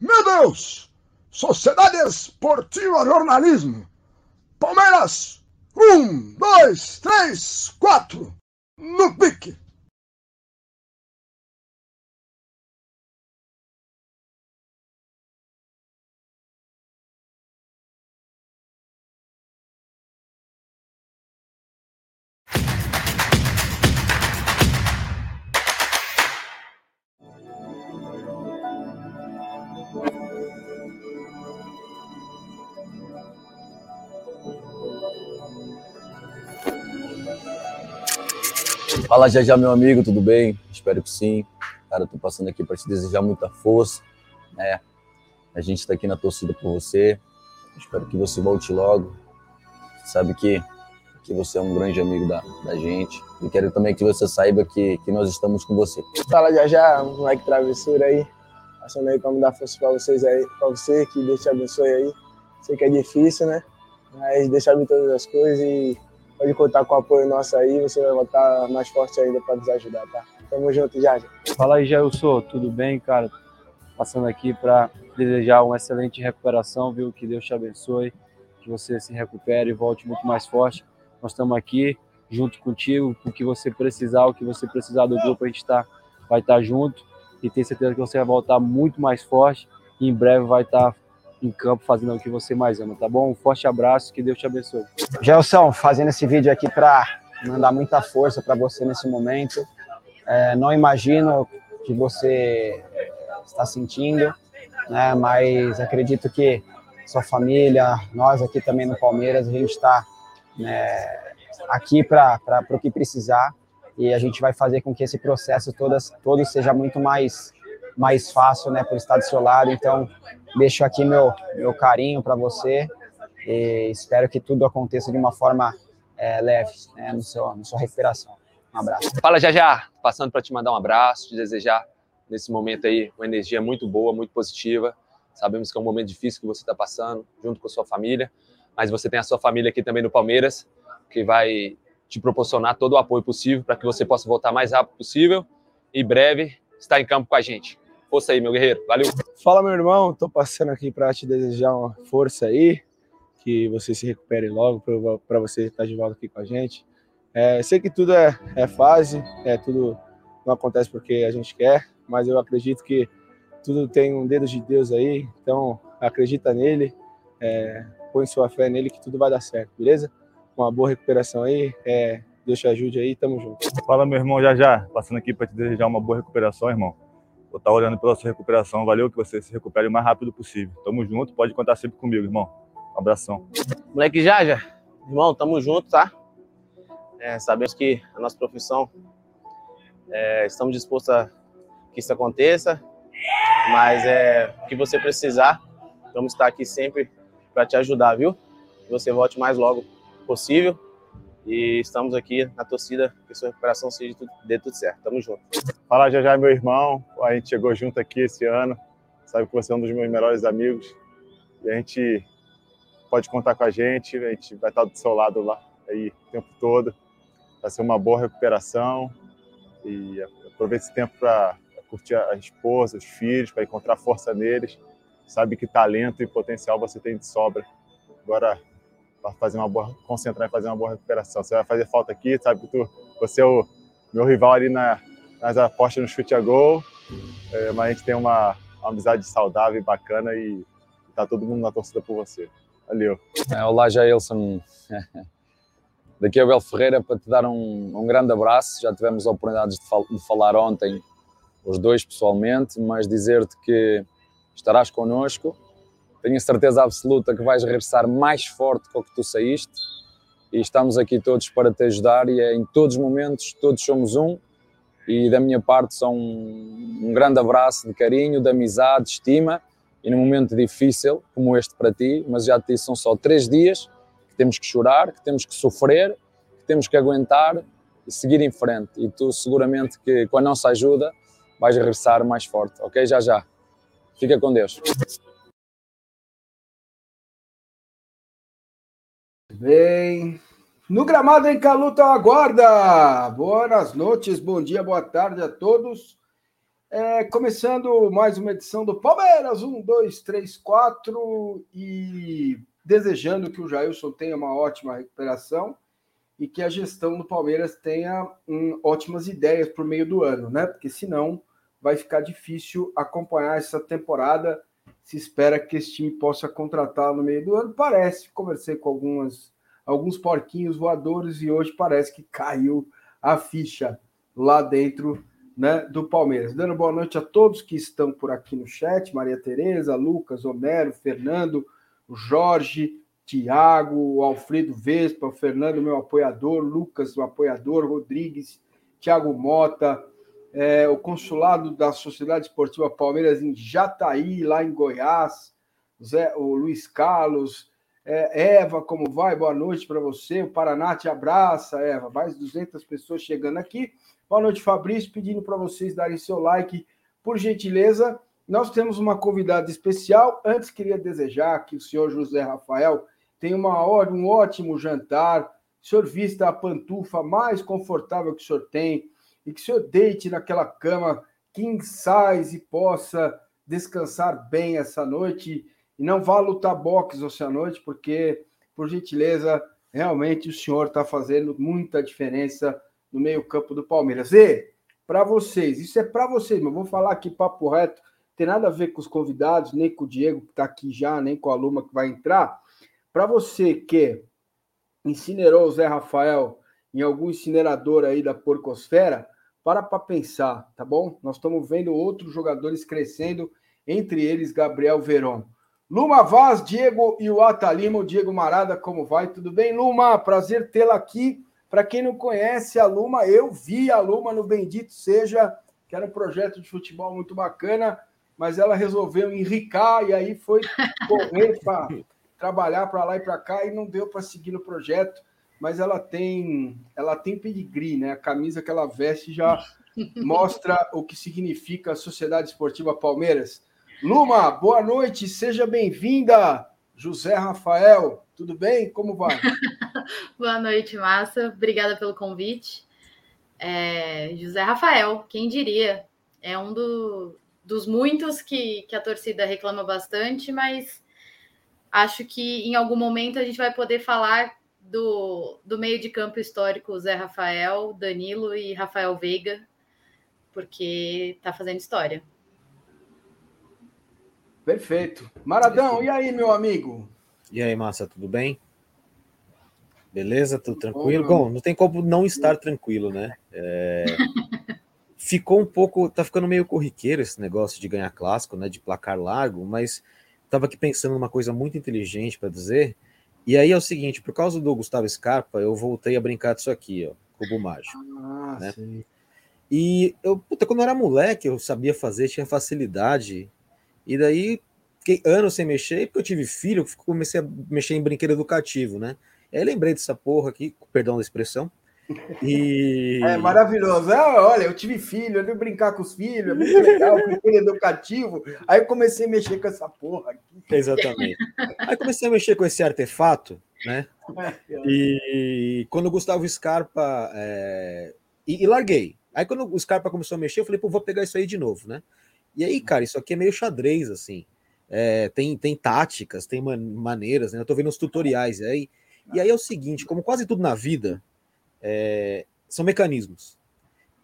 Meu Deus! Sociedade Esportiva Jornalismo. Palmeiras, um, dois, três, quatro. No pique. Fala já já, meu amigo, tudo bem? Espero que sim. Cara, tô passando aqui para te desejar muita força, né? A gente está aqui na torcida por você. Espero que você volte logo. Sabe que, que você é um grande amigo da, da gente. E quero também que você saiba que, que nós estamos com você. Fala já já, moleque travessura aí. Passando aí para dar força para vocês aí, para você, que Deus te abençoe aí. Sei que é difícil, né? Mas deixa abrir todas as coisas e pode contar com o apoio nosso aí, você vai voltar mais forte ainda para nos ajudar, tá? Tamo junto, já. Fala aí, Jailson, tudo bem, cara? Passando aqui para desejar uma excelente recuperação, viu? Que Deus te abençoe, que você se recupere e volte muito mais forte. Nós estamos aqui junto contigo, o que você precisar, o que você precisar do grupo, a gente tá, vai estar tá junto e tenho certeza que você vai voltar muito mais forte e em breve vai estar tá em campo fazendo o que você mais ama, tá bom? Um forte abraço, que Deus te abençoe. Gelson, fazendo esse vídeo aqui para mandar muita força para você nesse momento. É, não imagino que você está sentindo, né? Mas acredito que sua família, nós aqui também no Palmeiras, a gente está né, aqui para o que precisar e a gente vai fazer com que esse processo todas, todo seja muito mais mais fácil, né, por estar do seu lado. Então, deixo aqui meu, meu carinho para você e espero que tudo aconteça de uma forma é, leve, né, no seu, na sua recuperação. Um abraço. Fala, já já, passando para te mandar um abraço, te desejar nesse momento aí uma energia muito boa, muito positiva. Sabemos que é um momento difícil que você está passando, junto com a sua família, mas você tem a sua família aqui também no Palmeiras, que vai te proporcionar todo o apoio possível para que você possa voltar mais rápido possível e breve estar em campo com a gente. Força aí, meu guerreiro. Valeu. Fala, meu irmão. Tô passando aqui para te desejar uma força aí, que você se recupere logo, para você estar de volta aqui com a gente. É, sei que tudo é, é fase, é tudo não acontece porque a gente quer, mas eu acredito que tudo tem um dedo de Deus aí, então acredita nele, é, põe sua fé nele que tudo vai dar certo, beleza? Uma boa recuperação aí, é, Deus te ajude aí, tamo junto. Fala, meu irmão, já já, passando aqui para te desejar uma boa recuperação, irmão vou estar olhando pela sua recuperação. Valeu, que você se recupere o mais rápido possível. Tamo junto, pode contar sempre comigo, irmão. Um abração. Moleque Jaja, irmão, tamo junto, tá? É, sabemos que a nossa profissão, é, estamos dispostos a que isso aconteça, mas é, o que você precisar, vamos estar aqui sempre para te ajudar, viu? Que você volte mais logo possível e estamos aqui na torcida que sua recuperação seja tudo, dê tudo certo. Tamo junto. Fala já já, meu irmão. A gente chegou junto aqui esse ano. Sabe que você é um dos meus melhores amigos. E a gente pode contar com a gente. A gente vai estar do seu lado lá aí o tempo todo. Vai ser uma boa recuperação. E aproveite esse tempo para curtir a esposa, os filhos, para encontrar força neles. Sabe que talento e potencial você tem de sobra. Agora para fazer uma boa, concentrar em fazer uma boa recuperação. Você vai fazer falta aqui, sabe que tu, você é o meu rival ali na, nas apostas no chute a gol, é, mas a gente tem uma, uma, amizade saudável e bacana e tá todo mundo na torcida por você. Valeu. É, olá, Jailson. Daqui é o Bel Ferreira para te dar um, um grande abraço. Já tivemos a oportunidade de, fal de falar ontem, os dois pessoalmente, mas dizer-te que estarás connosco tenho a certeza absoluta que vais regressar mais forte com o que tu saíste e estamos aqui todos para te ajudar e é em todos os momentos, todos somos um e da minha parte são um, um grande abraço de carinho, de amizade, de estima e num momento difícil como este para ti, mas já te disse, são só três dias que temos que chorar, que temos que sofrer, que temos que aguentar e seguir em frente e tu seguramente que com a nossa ajuda vais regressar mais forte, ok? Já já. Fica com Deus. Bem, no gramado em Caluta aguarda. Boas noites, bom dia, boa tarde a todos. É, começando mais uma edição do Palmeiras, um, dois, três, quatro, e desejando que o Jailson tenha uma ótima recuperação e que a gestão do Palmeiras tenha um, ótimas ideias o meio do ano, né? Porque senão vai ficar difícil acompanhar essa temporada. Se espera que esse time possa contratar no meio do ano. Parece, conversei com algumas, alguns porquinhos voadores e hoje parece que caiu a ficha lá dentro né, do Palmeiras. Dando boa noite a todos que estão por aqui no chat: Maria Tereza, Lucas, Homero, Fernando, Jorge, Tiago, Alfredo Vespa, Fernando, meu apoiador, Lucas, o apoiador, Rodrigues, Tiago Mota, é, o consulado da Sociedade Esportiva Palmeiras em Jataí, lá em Goiás, Zé, o Luiz Carlos, é, Eva, como vai? Boa noite para você. O Paraná te abraça, Eva. Mais 200 pessoas chegando aqui. Boa noite, Fabrício. Pedindo para vocês darem seu like, por gentileza. Nós temos uma convidada especial. Antes, queria desejar que o senhor José Rafael tenha uma hora, um ótimo jantar. O senhor vista a pantufa mais confortável que o senhor tem e que o senhor deite naquela cama king size e possa descansar bem essa noite e não vá lutar boxe à noite, porque, por gentileza, realmente o senhor está fazendo muita diferença no meio-campo do Palmeiras. E para vocês, isso é para vocês, mas vou falar aqui papo reto, tem nada a ver com os convidados, nem com o Diego que está aqui já, nem com a Luma que vai entrar. Para você que incinerou o Zé Rafael em algum incinerador aí da porcosfera, para para pensar, tá bom? Nós estamos vendo outros jogadores crescendo, entre eles Gabriel Veron. Luma Vaz, Diego e o Atalima, o Diego Marada, como vai? Tudo bem, Luma? Prazer tê-la aqui. Para quem não conhece a Luma, eu vi a Luma no Bendito Seja, que era um projeto de futebol muito bacana, mas ela resolveu enricar e aí foi correr para trabalhar para lá e para cá e não deu para seguir no projeto. Mas ela tem, ela tem pedigree, né? A camisa que ela veste já mostra o que significa a Sociedade Esportiva Palmeiras. Luma, boa noite, seja bem-vinda. José Rafael, tudo bem? Como vai? Boa noite, Massa. Obrigada pelo convite. É, José Rafael, quem diria? É um do, dos muitos que, que a torcida reclama bastante, mas acho que em algum momento a gente vai poder falar do, do meio de campo histórico Zé Rafael, Danilo e Rafael Veiga, porque está fazendo história. Perfeito. Maradão, e aí, meu amigo? E aí, Massa, tudo bem? Beleza? Tudo tranquilo? Bom, não tem como não estar tranquilo, né? É... Ficou um pouco. Tá ficando meio corriqueiro esse negócio de ganhar clássico, né? De placar largo, mas tava aqui pensando numa coisa muito inteligente para dizer. E aí é o seguinte: por causa do Gustavo Scarpa, eu voltei a brincar disso aqui, ó, cubo mágico. Ah, né? Sim. E eu, puta, quando eu era moleque, eu sabia fazer, tinha facilidade. E daí fiquei anos sem mexer, porque eu tive filho, comecei a mexer em brinquedo educativo, né? Aí lembrei dessa porra aqui, perdão da expressão. E... É maravilhoso. Ah, olha, eu tive filho, eu devo brincar com os filhos, é muito legal, brinquedo educativo. Aí eu comecei a mexer com essa porra aqui. Exatamente. Aí comecei a mexer com esse artefato, né? E quando o Gustavo Scarpa. É... E, e, larguei. Aí quando o Scarpa começou a mexer, eu falei, pô, vou pegar isso aí de novo, né? E aí, cara, isso aqui é meio xadrez, assim. É, tem, tem táticas, tem man maneiras, né? Eu tô vendo os tutoriais aí. E aí é o seguinte, como quase tudo na vida, é, são mecanismos.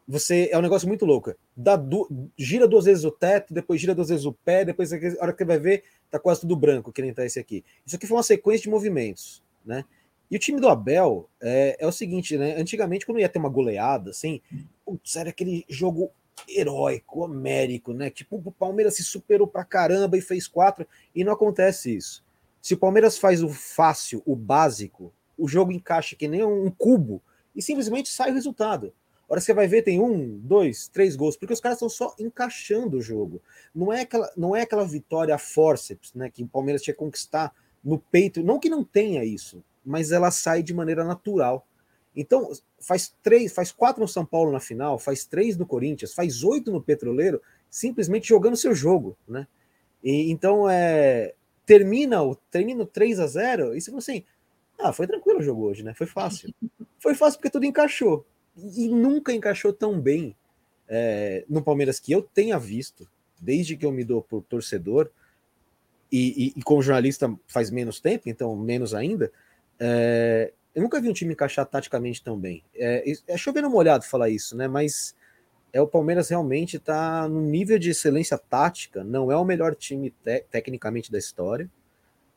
Você é um negócio muito louco. Dá du gira duas vezes o teto, depois gira duas vezes o pé, depois a hora que você vai ver, tá quase tudo branco, que nem tá esse aqui. Isso aqui foi uma sequência de movimentos, né? E o time do Abel é, é o seguinte, né? Antigamente, quando ia ter uma goleada, assim, putz, era aquele jogo heróico, homérico, né? Tipo, o Palmeiras se superou pra caramba e fez quatro, e não acontece isso. Se o Palmeiras faz o fácil, o básico, o jogo encaixa que nem um cubo e simplesmente sai o resultado. A hora que você vai ver, tem um, dois, três gols, porque os caras estão só encaixando o jogo. Não é aquela, não é aquela vitória forceps, né? Que o Palmeiras tinha que conquistar no peito. Não que não tenha isso, mas ela sai de maneira natural. Então, faz três, faz quatro no São Paulo na final, faz três no Corinthians, faz oito no Petroleiro, simplesmente jogando seu jogo, né? E, então, é, termina o termina 3 a 0 e você fala assim: ah, foi tranquilo o jogo hoje, né? Foi fácil. foi fácil porque tudo encaixou. E, nunca encaixou tão bem é, no Palmeiras que eu tenha visto, desde que eu me dou por torcedor, e, e, e como jornalista faz menos tempo, então menos ainda, é, eu nunca vi um time encaixar taticamente tão bem. É, é chovendo molhado falar isso, né? Mas é o Palmeiras realmente está no nível de excelência tática, não é o melhor time te tecnicamente da história,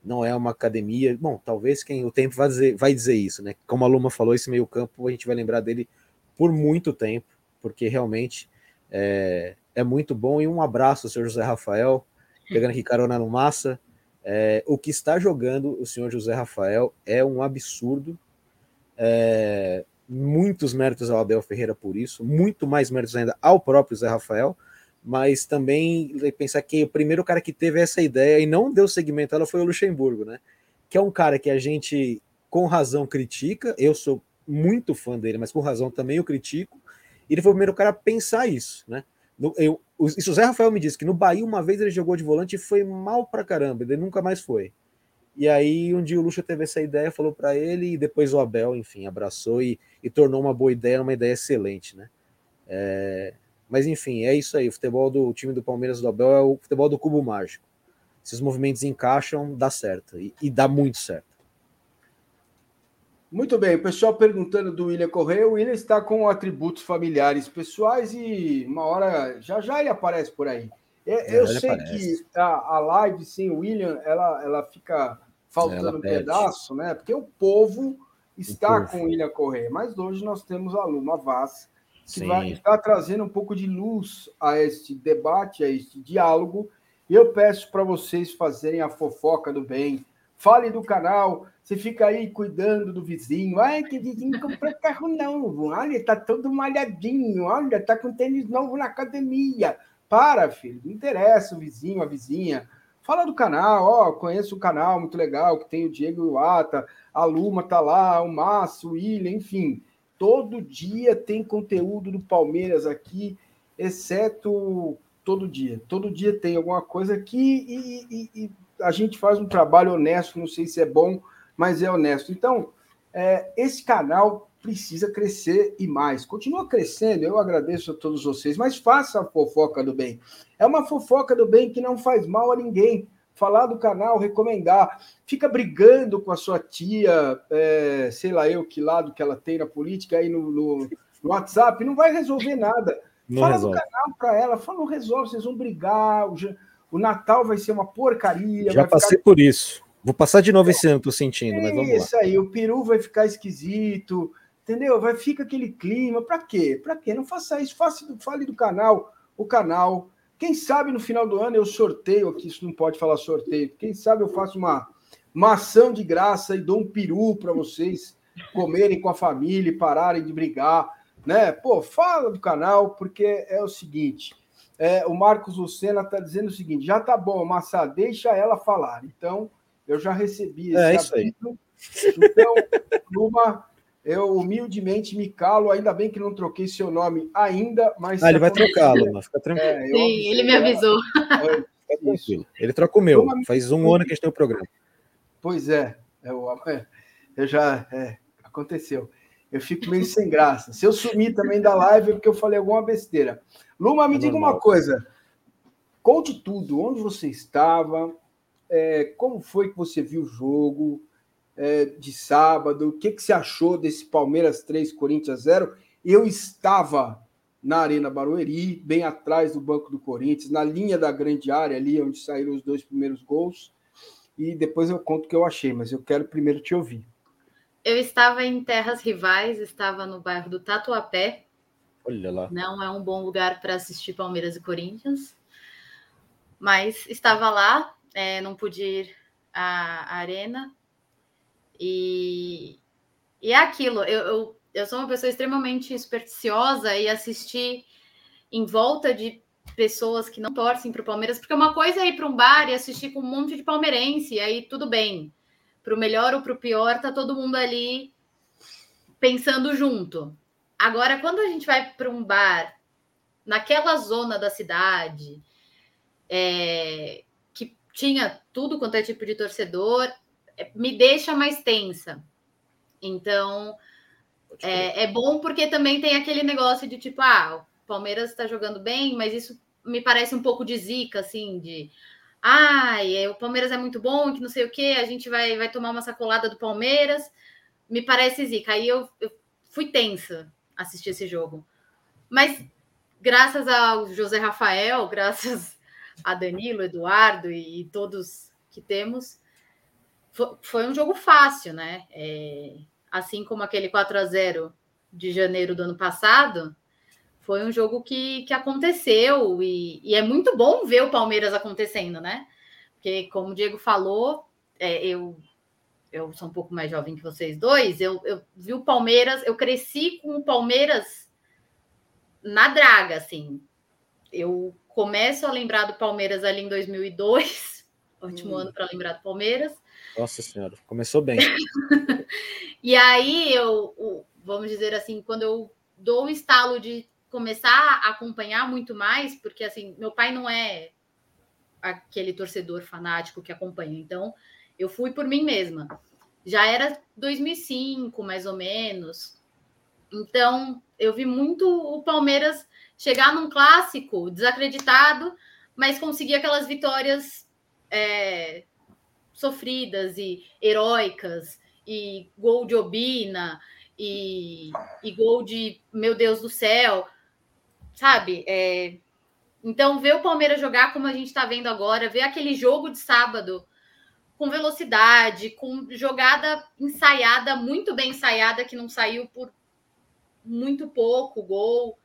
não é uma academia. Bom, talvez quem o tempo vai dizer, vai dizer isso, né? Como a Luma falou, esse meio-campo a gente vai lembrar dele por muito tempo, porque realmente é, é muito bom. E um abraço senhor José Rafael, pegando aqui carona no Massa. É, o que está jogando o senhor José Rafael é um absurdo. É, muitos méritos ao Abel Ferreira por isso, muito mais méritos ainda ao próprio Zé Rafael, mas também pensar que o primeiro cara que teve essa ideia e não deu segmento ela foi o Luxemburgo, né? Que é um cara que a gente com razão critica, eu sou muito fã dele, mas com razão também o critico. Ele foi o primeiro cara a pensar isso, né? Eu, isso o Zé Rafael me disse que no Bahia uma vez ele jogou de volante e foi mal pra caramba, ele nunca mais foi. E aí um dia o Lucha teve essa ideia, falou para ele, e depois o Abel, enfim, abraçou e, e, tornou uma boa ideia, uma ideia excelente, né? É, mas enfim, é isso aí. O futebol do time do Palmeiras do Abel é o futebol do cubo mágico. Se os movimentos encaixam, dá certo. E, e dá muito certo. Muito bem, o pessoal perguntando do William Correia. O William está com atributos familiares pessoais e uma hora, já já ele aparece por aí. É, eu sei aparece. que a, a live sem o William, ela, ela fica faltando um pedaço, né? Porque o povo está o povo. com o William Correia, mas hoje nós temos a Luma Vaz, que Sim. vai estar trazendo um pouco de luz a este debate, a este diálogo. E eu peço para vocês fazerem a fofoca do bem. Fale do canal, você fica aí cuidando do vizinho. Ai, que vizinho comprou carro novo. Olha, tá todo malhadinho. Olha, tá com tênis novo na academia. Para, filho. Não interessa o vizinho, a vizinha. Fala do canal, ó, conheço o canal, muito legal, que tem o Diego Iwata, a Luma tá lá, o Márcio, o William, enfim. Todo dia tem conteúdo do Palmeiras aqui, exceto todo dia. Todo dia tem alguma coisa aqui e, e, e a gente faz um trabalho honesto, não sei se é bom, mas é honesto. Então, é, esse canal precisa crescer e mais. Continua crescendo, eu agradeço a todos vocês, mas faça a fofoca do bem. É uma fofoca do bem que não faz mal a ninguém falar do canal, recomendar, fica brigando com a sua tia, é, sei lá eu que lado que ela tem na política aí no, no, no WhatsApp, não vai resolver nada. Não fala resolve. do canal para ela, fala, não resolve, vocês vão brigar, o, o, Natal vai ser uma porcaria. Já passei ficar... por isso. Vou passar de novo esse ano, tô sentindo, é mas vamos isso lá. aí, o peru vai ficar esquisito, entendeu? Vai fica aquele clima, para quê? Para quê? Não faça isso, faça, fale do canal, o canal quem sabe no final do ano eu sorteio aqui, isso não pode falar sorteio. Quem sabe eu faço uma maçã de graça e dou um peru para vocês comerem com a família e pararem de brigar, né? Pô, fala do canal, porque é o seguinte: é, o Marcos Lucena está dizendo o seguinte: já tá bom, Massa, deixa ela falar. Então, eu já recebi esse é, isso aí. Então, Luma, eu humildemente me calo, ainda bem que não troquei seu nome ainda, mas. Ah, ele vai trocá-lo, mas fica tranquilo. É, Sim, ele me avisou. É, tranquilo. Ele troca o meu. Faz um ano que a gente tem o programa. Pois é, eu, é, eu já. É, aconteceu. Eu fico meio sem graça. Se eu sumir também da live é porque eu falei alguma besteira. Luma, me é diga normal. uma coisa. Conte tudo. Onde você estava? É, como foi que você viu o jogo? É, de sábado. O que, que você achou desse Palmeiras 3, Corinthians 0? Eu estava na Arena Barueri, bem atrás do banco do Corinthians, na linha da grande área ali, onde saíram os dois primeiros gols. E depois eu conto o que eu achei, mas eu quero primeiro te ouvir. Eu estava em terras rivais, estava no bairro do Tatuapé. Olha lá. Não é um bom lugar para assistir Palmeiras e Corinthians, mas estava lá, é, não pude ir à arena, e, e é aquilo, eu, eu, eu sou uma pessoa extremamente supersticiosa e assistir em volta de pessoas que não torcem para o Palmeiras, porque uma coisa é ir para um bar e assistir com um monte de palmeirense, e aí tudo bem. Para o melhor ou para o pior, tá todo mundo ali pensando junto. Agora, quando a gente vai para um bar naquela zona da cidade, é, que tinha tudo quanto é tipo de torcedor, me deixa mais tensa. Então, é, é, bom porque também tem aquele negócio de tipo, ah, Palmeiras está jogando bem, mas isso me parece um pouco de zica, assim, de ai, é, o Palmeiras é muito bom, que não sei o que, a gente vai, vai tomar uma sacolada do Palmeiras. Me parece zica. Aí eu, eu fui tensa assistir esse jogo. Mas graças ao José Rafael, graças a Danilo, Eduardo e, e todos que temos, foi, um jogo fácil, né? É, assim como aquele 4 a 0 de janeiro do ano passado, foi um jogo que, que aconteceu e, e, é muito bom ver o Palmeiras acontecendo, né? Porque, como o Diego falou, é, eu, eu sou um pouco mais jovem que vocês dois, eu, eu vi o Palmeiras, eu cresci com o Palmeiras na draga, assim. Eu começo a lembrar do Palmeiras ali em 2002, ótimo hum. ano para lembrar do Palmeiras. Nossa Senhora, começou bem. e aí eu, vamos dizer assim, quando eu dou o estalo de começar a acompanhar muito mais, porque assim, meu pai não é aquele torcedor fanático que acompanha, então eu fui por mim mesma. Já era 2005, mais ou menos. Então, eu vi muito o Palmeiras chegar num clássico desacreditado, mas conseguir aquelas vitórias é, sofridas e heróicas, e gol de Obina, e, e gol de meu Deus do céu sabe? É... Então, ver o Palmeiras jogar como a gente está vendo agora, ver aquele jogo de sábado com velocidade, com jogada ensaiada, muito bem ensaiada, que não saiu por muito pouco gol.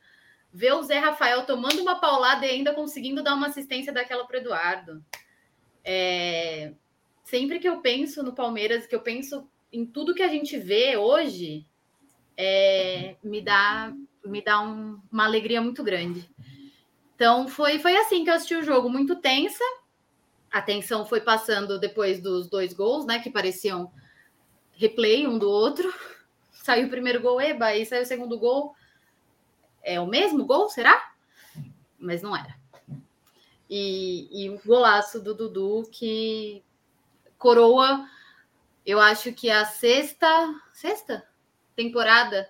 Ver o Zé Rafael tomando uma paulada e ainda conseguindo dar uma assistência daquela para Eduardo. É... Sempre que eu penso no Palmeiras, que eu penso em tudo que a gente vê hoje, é... me dá me dá um, uma alegria muito grande. Então foi, foi assim que eu assisti o jogo, muito tensa. A tensão foi passando depois dos dois gols, né? Que pareciam replay um do outro. Saiu o primeiro gol, eba, aí saiu o segundo gol. É o mesmo gol, será? Mas não era. E, e o golaço do Dudu que coroa, eu acho que a sexta, sexta temporada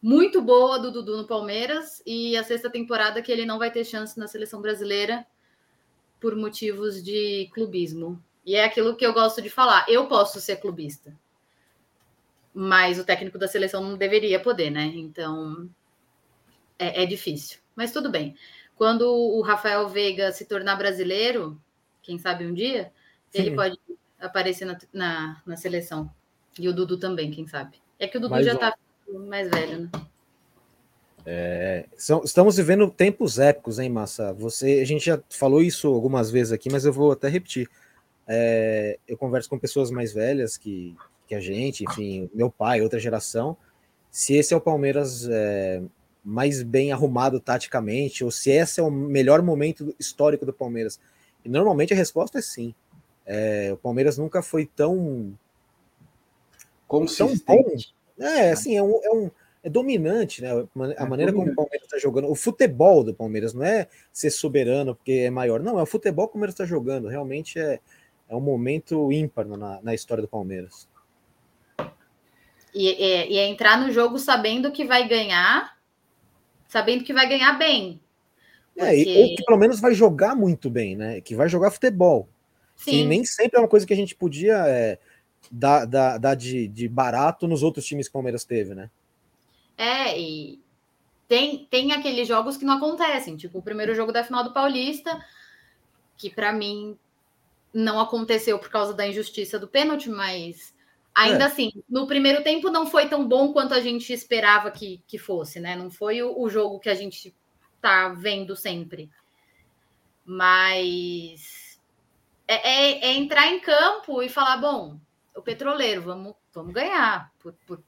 muito boa do Dudu no Palmeiras e a sexta temporada que ele não vai ter chance na seleção brasileira por motivos de clubismo. E é aquilo que eu gosto de falar. Eu posso ser clubista, mas o técnico da seleção não deveria poder, né? Então é, é difícil. Mas tudo bem. Quando o Rafael Veiga se tornar brasileiro, quem sabe um dia, Sim. ele pode aparecer na, na, na, seleção. E o Dudu também, quem sabe. É que o Dudu mas, já está mais velho, né? É, são, estamos vivendo tempos épicos, hein, Massa? Você, a gente já falou isso algumas vezes aqui, mas eu vou até repetir. É, eu converso com pessoas mais velhas que, que a gente, enfim, meu pai, outra geração. Se esse é o Palmeiras é, mais bem arrumado taticamente, ou se esse é o melhor momento histórico do Palmeiras. E normalmente a resposta é sim. É, o Palmeiras nunca foi tão. Consistente. Tão bom é, assim, é um, é um é dominante, né? A é maneira como o Palmeiras está jogando, o futebol do Palmeiras não é ser soberano porque é maior, não, é o futebol que o Palmeiras está jogando. Realmente é, é um momento ímpar na, na história do Palmeiras. E, e, e é entrar no jogo sabendo que vai ganhar, sabendo que vai ganhar bem. Porque... É, ou que pelo menos vai jogar muito bem, né? Que vai jogar futebol. Sim. E nem sempre é uma coisa que a gente podia. É, dar, dar, dar de, de barato nos outros times que o Palmeiras teve, né? É, e tem, tem aqueles jogos que não acontecem, tipo o primeiro jogo da final do Paulista, que para mim não aconteceu por causa da injustiça do pênalti, mas ainda é. assim, no primeiro tempo não foi tão bom quanto a gente esperava que, que fosse, né? Não foi o, o jogo que a gente tá vendo sempre. Mas é, é, é entrar em campo e falar, bom, o Petroleiro, vamos, vamos ganhar. Por, por,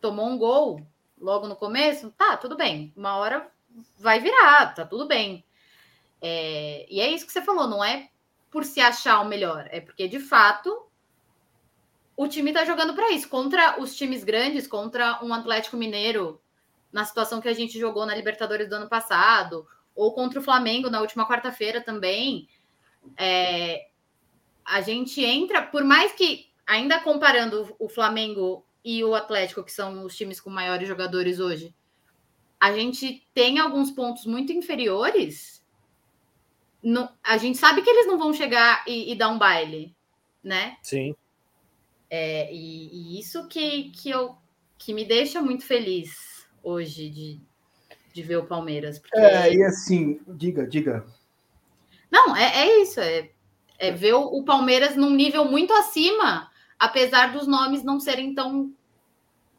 tomou um gol logo no começo, tá, tudo bem. Uma hora vai virar, tá tudo bem. É, e é isso que você falou, não é por se achar o melhor, é porque de fato o time tá jogando para isso. Contra os times grandes, contra um Atlético Mineiro, na situação que a gente jogou na Libertadores do ano passado, ou contra o Flamengo na última quarta-feira também. É, a gente entra, por mais que ainda comparando o Flamengo e o Atlético, que são os times com maiores jogadores hoje, a gente tem alguns pontos muito inferiores. No, a gente sabe que eles não vão chegar e, e dar um baile, né? Sim. É, e, e, isso que, que, eu, que me deixa muito feliz hoje de, de ver o Palmeiras. Porque... É, e assim, diga, diga. Não, é, é isso, é, é ver o, o Palmeiras num nível muito acima, apesar dos nomes não serem tão,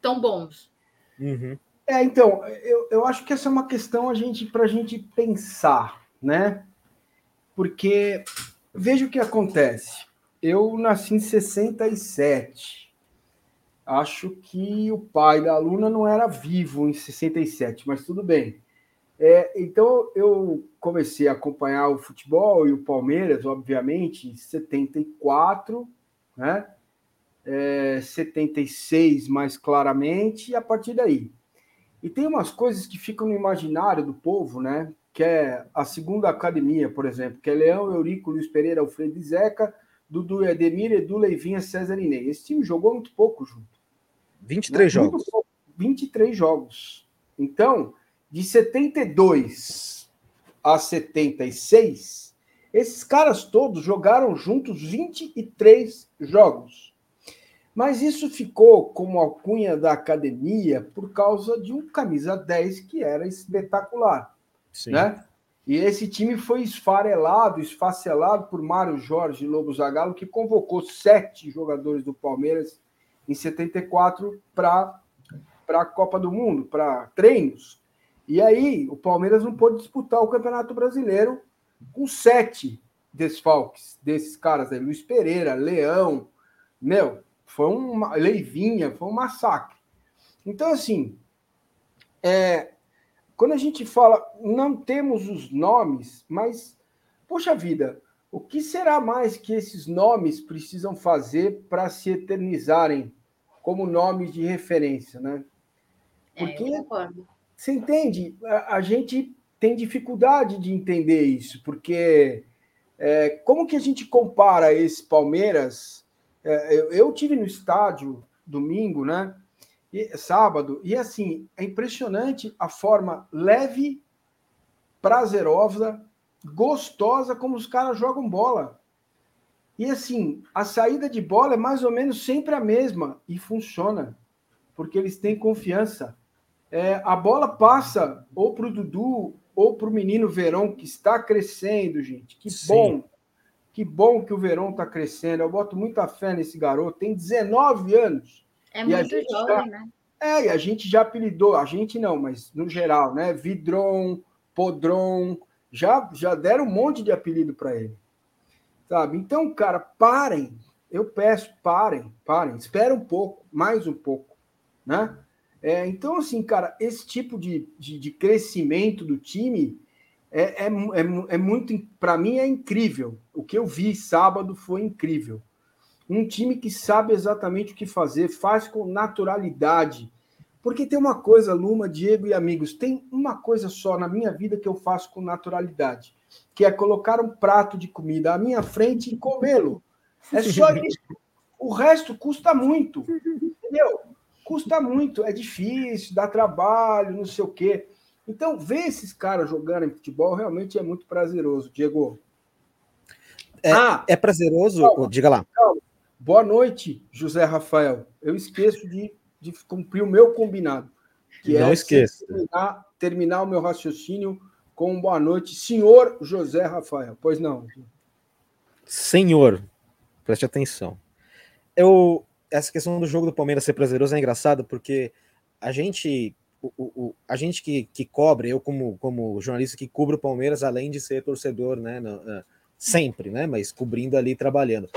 tão bons. Uhum. É, então, eu, eu acho que essa é uma questão a gente para a gente pensar, né? Porque veja o que acontece. Eu nasci em 67. Acho que o pai da aluna não era vivo em 67, mas tudo bem. É, então eu comecei a acompanhar o futebol e o Palmeiras, obviamente, em 74, né? É, 76 mais claramente, e a partir daí. E tem umas coisas que ficam no imaginário do povo, né? Que é a segunda academia, por exemplo, que é Leão, Eurico, Luiz Pereira, Alfredo e Zeca, Dudu Edemir, Edu Leivinha, César e Ney. Esse time jogou muito pouco junto. 23 né? jogos. 23 jogos. Então, de 72 a 76, esses caras todos jogaram juntos 23 jogos. Mas isso ficou como alcunha da academia por causa de um camisa 10 que era espetacular. Sim. Né? E esse time foi esfarelado, esfacelado por Mário Jorge Lobo Zagallo, que convocou sete jogadores do Palmeiras em 74 para a Copa do Mundo, para treinos. E aí o Palmeiras não pôde disputar o Campeonato Brasileiro com sete desfalques desses caras aí. Luiz Pereira, Leão, meu, foi uma leivinha, foi um massacre. Então, assim, é, quando a gente fala, não temos os nomes, mas, poxa vida, o que será mais que esses nomes precisam fazer para se eternizarem como nomes de referência, né? É, Porque, é, você entende? A, a, gente tem dificuldade de entender isso, porque é, como que a gente compara esse Palmeiras? É, eu, eu tive no estádio domingo, né? e, sábado, e assim, é impressionante a forma leve, prazerosa, gostosa como os caras jogam bola. E assim, a saída de bola é mais ou menos sempre a mesma e funciona, porque eles têm confiança. É, a bola passa ou para o Dudu ou para o menino Verão, que está crescendo, gente. Que Sim. bom, que bom que o Verão está crescendo. Eu boto muita fé nesse garoto, tem 19 anos. É muito jovem, já, né? É, e a gente já apelidou, a gente não, mas no geral, né? Vidron, Podron, já, já deram um monte de apelido para ele. Sabe? Então, cara, parem. Eu peço, parem, parem. Espera um pouco, mais um pouco, né? É, então, assim, cara, esse tipo de, de, de crescimento do time é, é, é, é muito, para mim, é incrível. O que eu vi sábado foi incrível. Um time que sabe exatamente o que fazer, faz com naturalidade. Porque tem uma coisa, Luma, Diego e amigos, tem uma coisa só na minha vida que eu faço com naturalidade, que é colocar um prato de comida à minha frente e comê-lo. É só isso. O resto custa muito. Entendeu? Custa muito, é difícil, dá trabalho, não sei o quê. Então, ver esses caras jogando em futebol realmente é muito prazeroso, Diego. É, ah, é prazeroso? Calma, diga lá. Calma. Boa noite, José Rafael. Eu esqueço de, de cumprir o meu combinado. Que Não é esqueça. Terminar, terminar o meu raciocínio com boa noite, senhor José Rafael. Pois não. Senhor, preste atenção. Eu, essa questão do jogo do Palmeiras ser prazeroso é engraçado porque a gente o, o, a gente que, que cobre, eu como, como jornalista que cubro o Palmeiras, além de ser torcedor, né, no, sempre, né, mas cobrindo ali, trabalhando.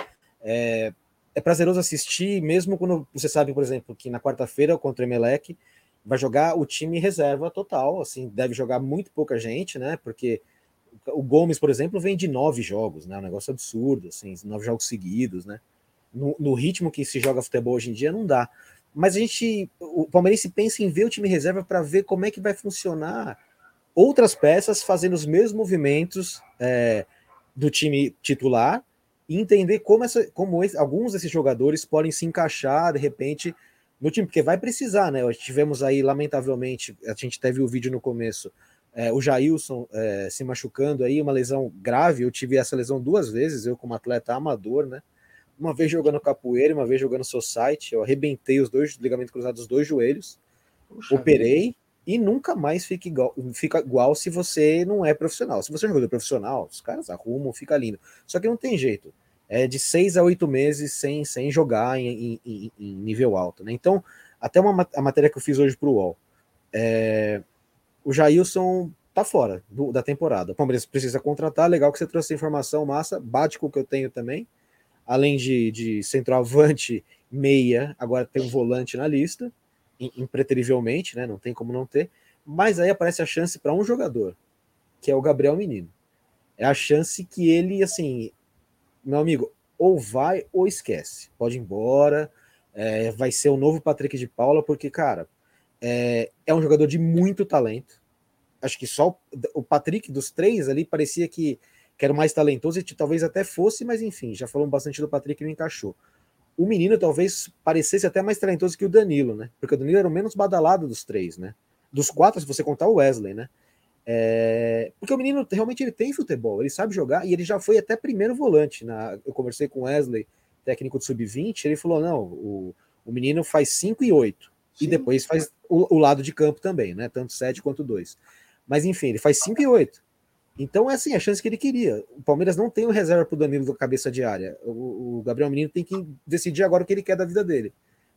É, é prazeroso assistir, mesmo quando você sabe, por exemplo, que na quarta-feira contra o Emelec vai jogar o time reserva total, assim, deve jogar muito pouca gente, né? Porque o Gomes, por exemplo, vem de nove jogos, né? Um negócio absurdo, assim, nove jogos seguidos, né? No, no ritmo que se joga futebol hoje em dia, não dá. Mas a gente, o Palmeirense pensa em ver o time reserva para ver como é que vai funcionar outras peças fazendo os mesmos movimentos é, do time titular e entender como, essa, como esse, alguns desses jogadores podem se encaixar, de repente, no time, porque vai precisar, né? Tivemos aí, lamentavelmente, a gente teve o vídeo no começo, é, o Jailson é, se machucando aí, uma lesão grave. Eu tive essa lesão duas vezes, eu como atleta amador, né? Uma vez jogando capoeira, uma vez jogando society. Eu arrebentei os dois ligamentos cruzados dos dois joelhos, Puxa operei e nunca mais fica igual, fica igual se você não é profissional. Se você é jogador profissional, os caras arrumam, fica lindo. Só que não tem jeito. É de seis a oito meses sem, sem jogar em, em, em nível alto, né? Então, até uma a matéria que eu fiz hoje para o UOL. É, o Jailson tá fora do, da temporada. O Palmeiras precisa contratar, legal que você trouxe a informação, massa, bate com o que eu tenho também. Além de, de centroavante, meia, agora tem um volante na lista, impreterivelmente, né? Não tem como não ter. Mas aí aparece a chance para um jogador, que é o Gabriel Menino. É a chance que ele, assim, meu amigo, ou vai ou esquece. Pode ir embora. É, vai ser o novo Patrick de Paula, porque, cara, é, é um jogador de muito talento. Acho que só o Patrick dos três ali parecia que, que era o mais talentoso e talvez até fosse, mas enfim, já falamos bastante do Patrick e não encaixou. O menino talvez parecesse até mais talentoso que o Danilo, né? Porque o Danilo era o menos badalado dos três, né? Dos quatro, se você contar o Wesley, né? É... Porque o menino realmente ele tem futebol, ele sabe jogar e ele já foi até primeiro volante. Na... Eu conversei com o Wesley, técnico do Sub-20, ele falou: não, o, o menino faz 5 e 8 e depois faz o, o, lado de campo também, né? Tanto 7 quanto 2. Mas enfim, ele faz 5 e 8. Então é assim, a chance que ele queria. O Palmeiras não tem o reserva para o Danilo da cabeça de área. O, o, Gabriel Menino tem que decidir agora o que ele quer da vida dele.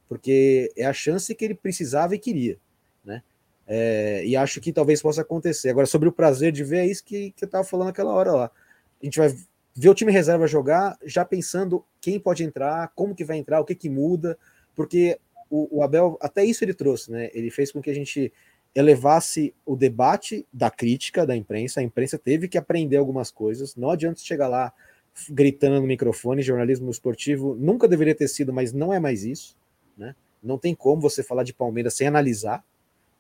Porque é a chance que ele precisava e queria. Né? É, e acho que talvez possa acontecer. Agora, sobre o prazer de ver, é isso que, que eu estava falando naquela hora lá. A gente vai ver o time reserva jogar, já pensando quem pode entrar, como que vai entrar, o que que muda, porque o, o, Abel, até isso ele trouxe, né? Ele fez com que a gente elevasse o debate da crítica da imprensa. A imprensa teve que aprender algumas coisas. Não adianta chegar lá gritando no microfone. Jornalismo esportivo nunca deveria ter sido, mas não é mais isso, né? Não tem como você falar de Palmeiras sem analisar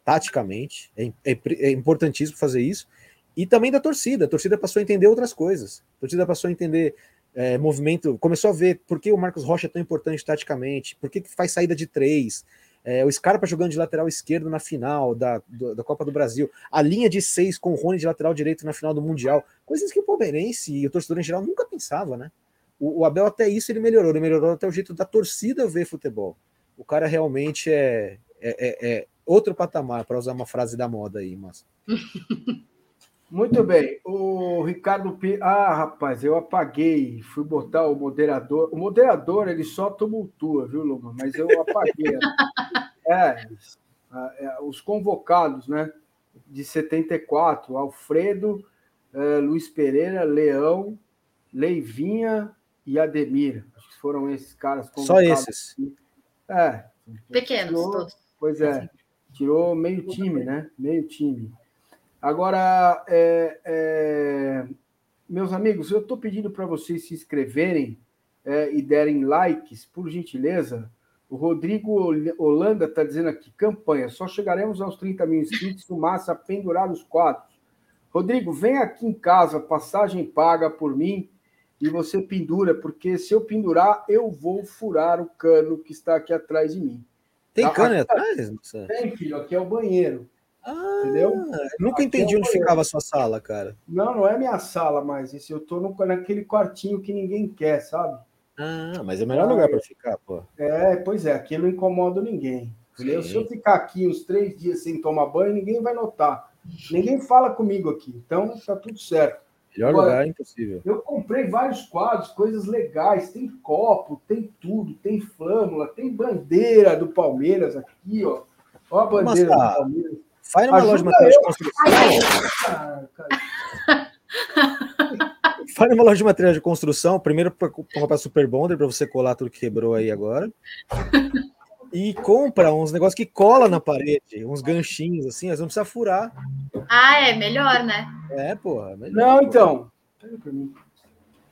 taticamente. É, é, é importantíssimo fazer isso. E também da torcida. A torcida passou a entender outras coisas. A torcida passou a entender é, movimento, começou a ver por que o Marcos Rocha é tão importante taticamente, por que, que faz saída de três, é, o Scarpa jogando de lateral esquerdo na final da, do, da Copa do Brasil, a linha de seis com o Rony de lateral direito na final do Mundial, coisas que o palmeirense e o torcedor em geral nunca pensava, né? O, o Abel até isso ele melhorou, ele melhorou até o jeito da torcida ver futebol. O cara realmente é, é, é, é outro patamar, para usar uma frase da moda aí, mas. Muito bem. O Ricardo P. Ah, rapaz, eu apaguei. Fui botar o moderador. O moderador, ele só tumultua, viu, Luma? Mas eu apaguei. é, é, os convocados, né? De 74, Alfredo, é, Luiz Pereira, Leão, Leivinha e Ademir. Acho que foram esses caras convocados. Só esses. É. Pequenos, tirou, todos. Pois é. Tirou meio time, né? Meio time. Agora, é, é, meus amigos, eu estou pedindo para vocês se inscreverem é, e derem likes, por gentileza. O Rodrigo Holanda está dizendo aqui: campanha, só chegaremos aos 30 mil inscritos no massa pendurar os quadros. Rodrigo, vem aqui em casa, passagem paga por mim e você pendura, porque se eu pendurar, eu vou furar o cano que está aqui atrás de mim. Tem tá? cano atrás? Tem, filho, aqui é o banheiro. Ah, Entendeu? Nunca Aqui entendi onde ficava a sua sala, cara. Não, não é minha sala mais. Esse eu tô no, naquele quartinho que ninguém quer, sabe? Ah, mas é o melhor ah, lugar para ficar, pô. É, pois é, aqui não incomoda ninguém. Entendeu? Se eu ficar aqui uns três dias sem tomar banho, ninguém vai notar. Ninguém fala comigo aqui. Então tá tudo certo. Melhor Agora, lugar é impossível. Eu comprei vários quadros, coisas legais. Tem copo, tem tudo, tem flâmula, tem bandeira do Palmeiras aqui, ó. Ó a bandeira Mas, do Palmeiras. Vai numa loja de material de construção. Vai numa loja de material de construção, primeiro para comprar Super Bonder para você colar tudo que quebrou aí agora. E compra uns negócios que cola na parede, uns ganchinhos assim, mas não precisa furar. Ah, é melhor, né? É, porra. Melhor, não, porra. então.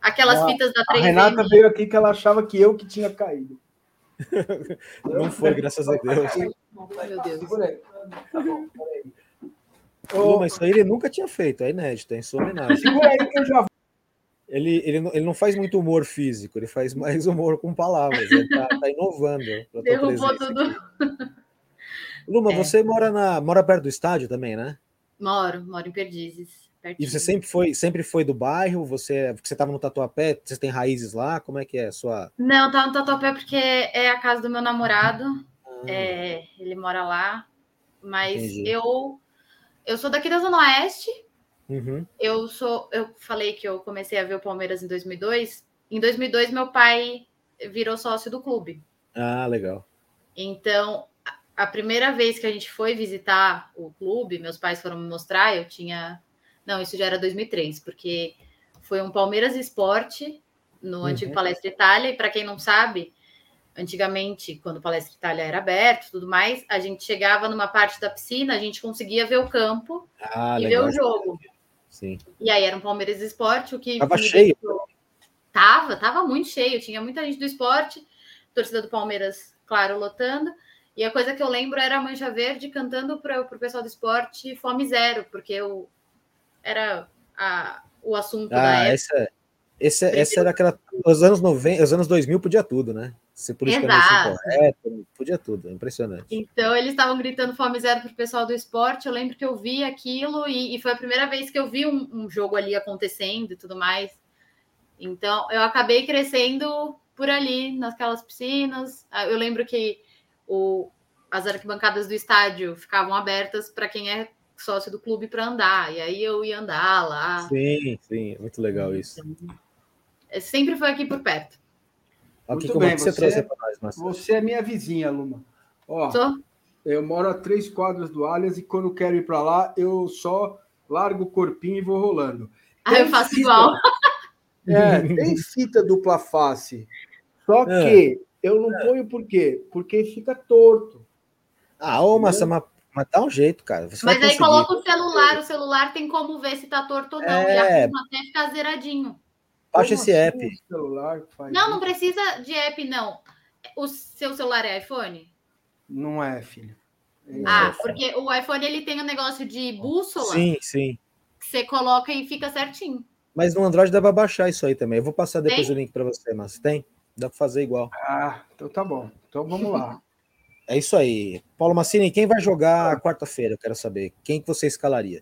Aquelas fitas da 3M. A Renata veio aqui que ela achava que eu que tinha caído. Não foi, graças a Deus. Meu Deus. Tá bom, peraí. Ô, mas isso aí ele nunca tinha feito, é inédito, é em sua homenagem. Segura aí que eu já Ele, ele, não, ele não faz muito humor físico, ele faz mais humor com palavras. Ele tá, tá inovando. Derrubou tudo. Luma, é. você mora, na, mora perto do estádio também, né? Moro, moro em Perdizes. Pertinho. E você sempre foi, sempre foi do bairro? Você, você estava no Tatuapé? Você tem raízes lá? Como é que é a sua? Não, tava no Tatuapé porque é a casa do meu namorado. Ah. É, ele mora lá. Mas Entendi. eu eu sou daqui da Zona Oeste. Uhum. Eu sou, eu falei que eu comecei a ver o Palmeiras em 2002. Em 2002 meu pai virou sócio do clube. Ah, legal. Então, a primeira vez que a gente foi visitar o clube, meus pais foram me mostrar, eu tinha não, isso já era 2003, porque foi um Palmeiras Esporte no uhum. antigo Palestra Itália. E para quem não sabe, antigamente, quando o Palestra Itália era aberto tudo mais, a gente chegava numa parte da piscina, a gente conseguia ver o campo ah, e legal. ver o jogo. Sim. E aí era um Palmeiras Esporte, o que. Tava cheio. Deixou... Tava, tava muito cheio. Tinha muita gente do esporte, torcida do Palmeiras, claro, lotando. E a coisa que eu lembro era a Mancha Verde cantando para o pessoal do esporte Fome Zero, porque o, era a, o assunto ah, da época. Essa, essa, essa era aquela. Os anos 90, os anos 2000 podia tudo, né? Ser politicamente correto, podia tudo, impressionante. Então eles estavam gritando fome zero para o pessoal do esporte. Eu lembro que eu vi aquilo e, e foi a primeira vez que eu vi um, um, jogo ali acontecendo e tudo mais. Então eu acabei crescendo por ali, naquelas piscinas. Ah, eu lembro que o, as arquibancadas do estádio ficavam abertas para quem é sócio do clube para andar. E aí eu ia andar lá. Sim, sim, muito legal isso. É, sempre foi aqui por perto. Muito como bem, você, você nós, Marcelo? Você é minha vizinha, Luma. Ó, eu moro a três quadras do Allianz e quando quero ir para lá, eu só largo o corpinho e vou rolando. Ah, eu faço fita, igual. É, tem fita dupla face. Só é. que eu não ponho por quê? Porque fica torto. Ah, ô, Massa, mas mas dá um jeito, cara. Você Mas aí coloca o celular, o celular tem como ver se tá torto ou não. É... Já até ficar zeradinho. Baixa esse assim app. Celular não, não precisa de app, não. O seu celular é iPhone? Não é, filho. É ah, porque o iPhone ele tem um negócio de bússola. Sim, sim. Que você coloca e fica certinho. Mas no Android dá para baixar isso aí também. Eu vou passar depois tem? o link para você, mas tem? Dá para fazer igual. Ah, então tá bom. Então vamos lá. É isso aí. Paulo Massini, quem vai jogar quarta-feira? Eu quero saber. Quem que você escalaria?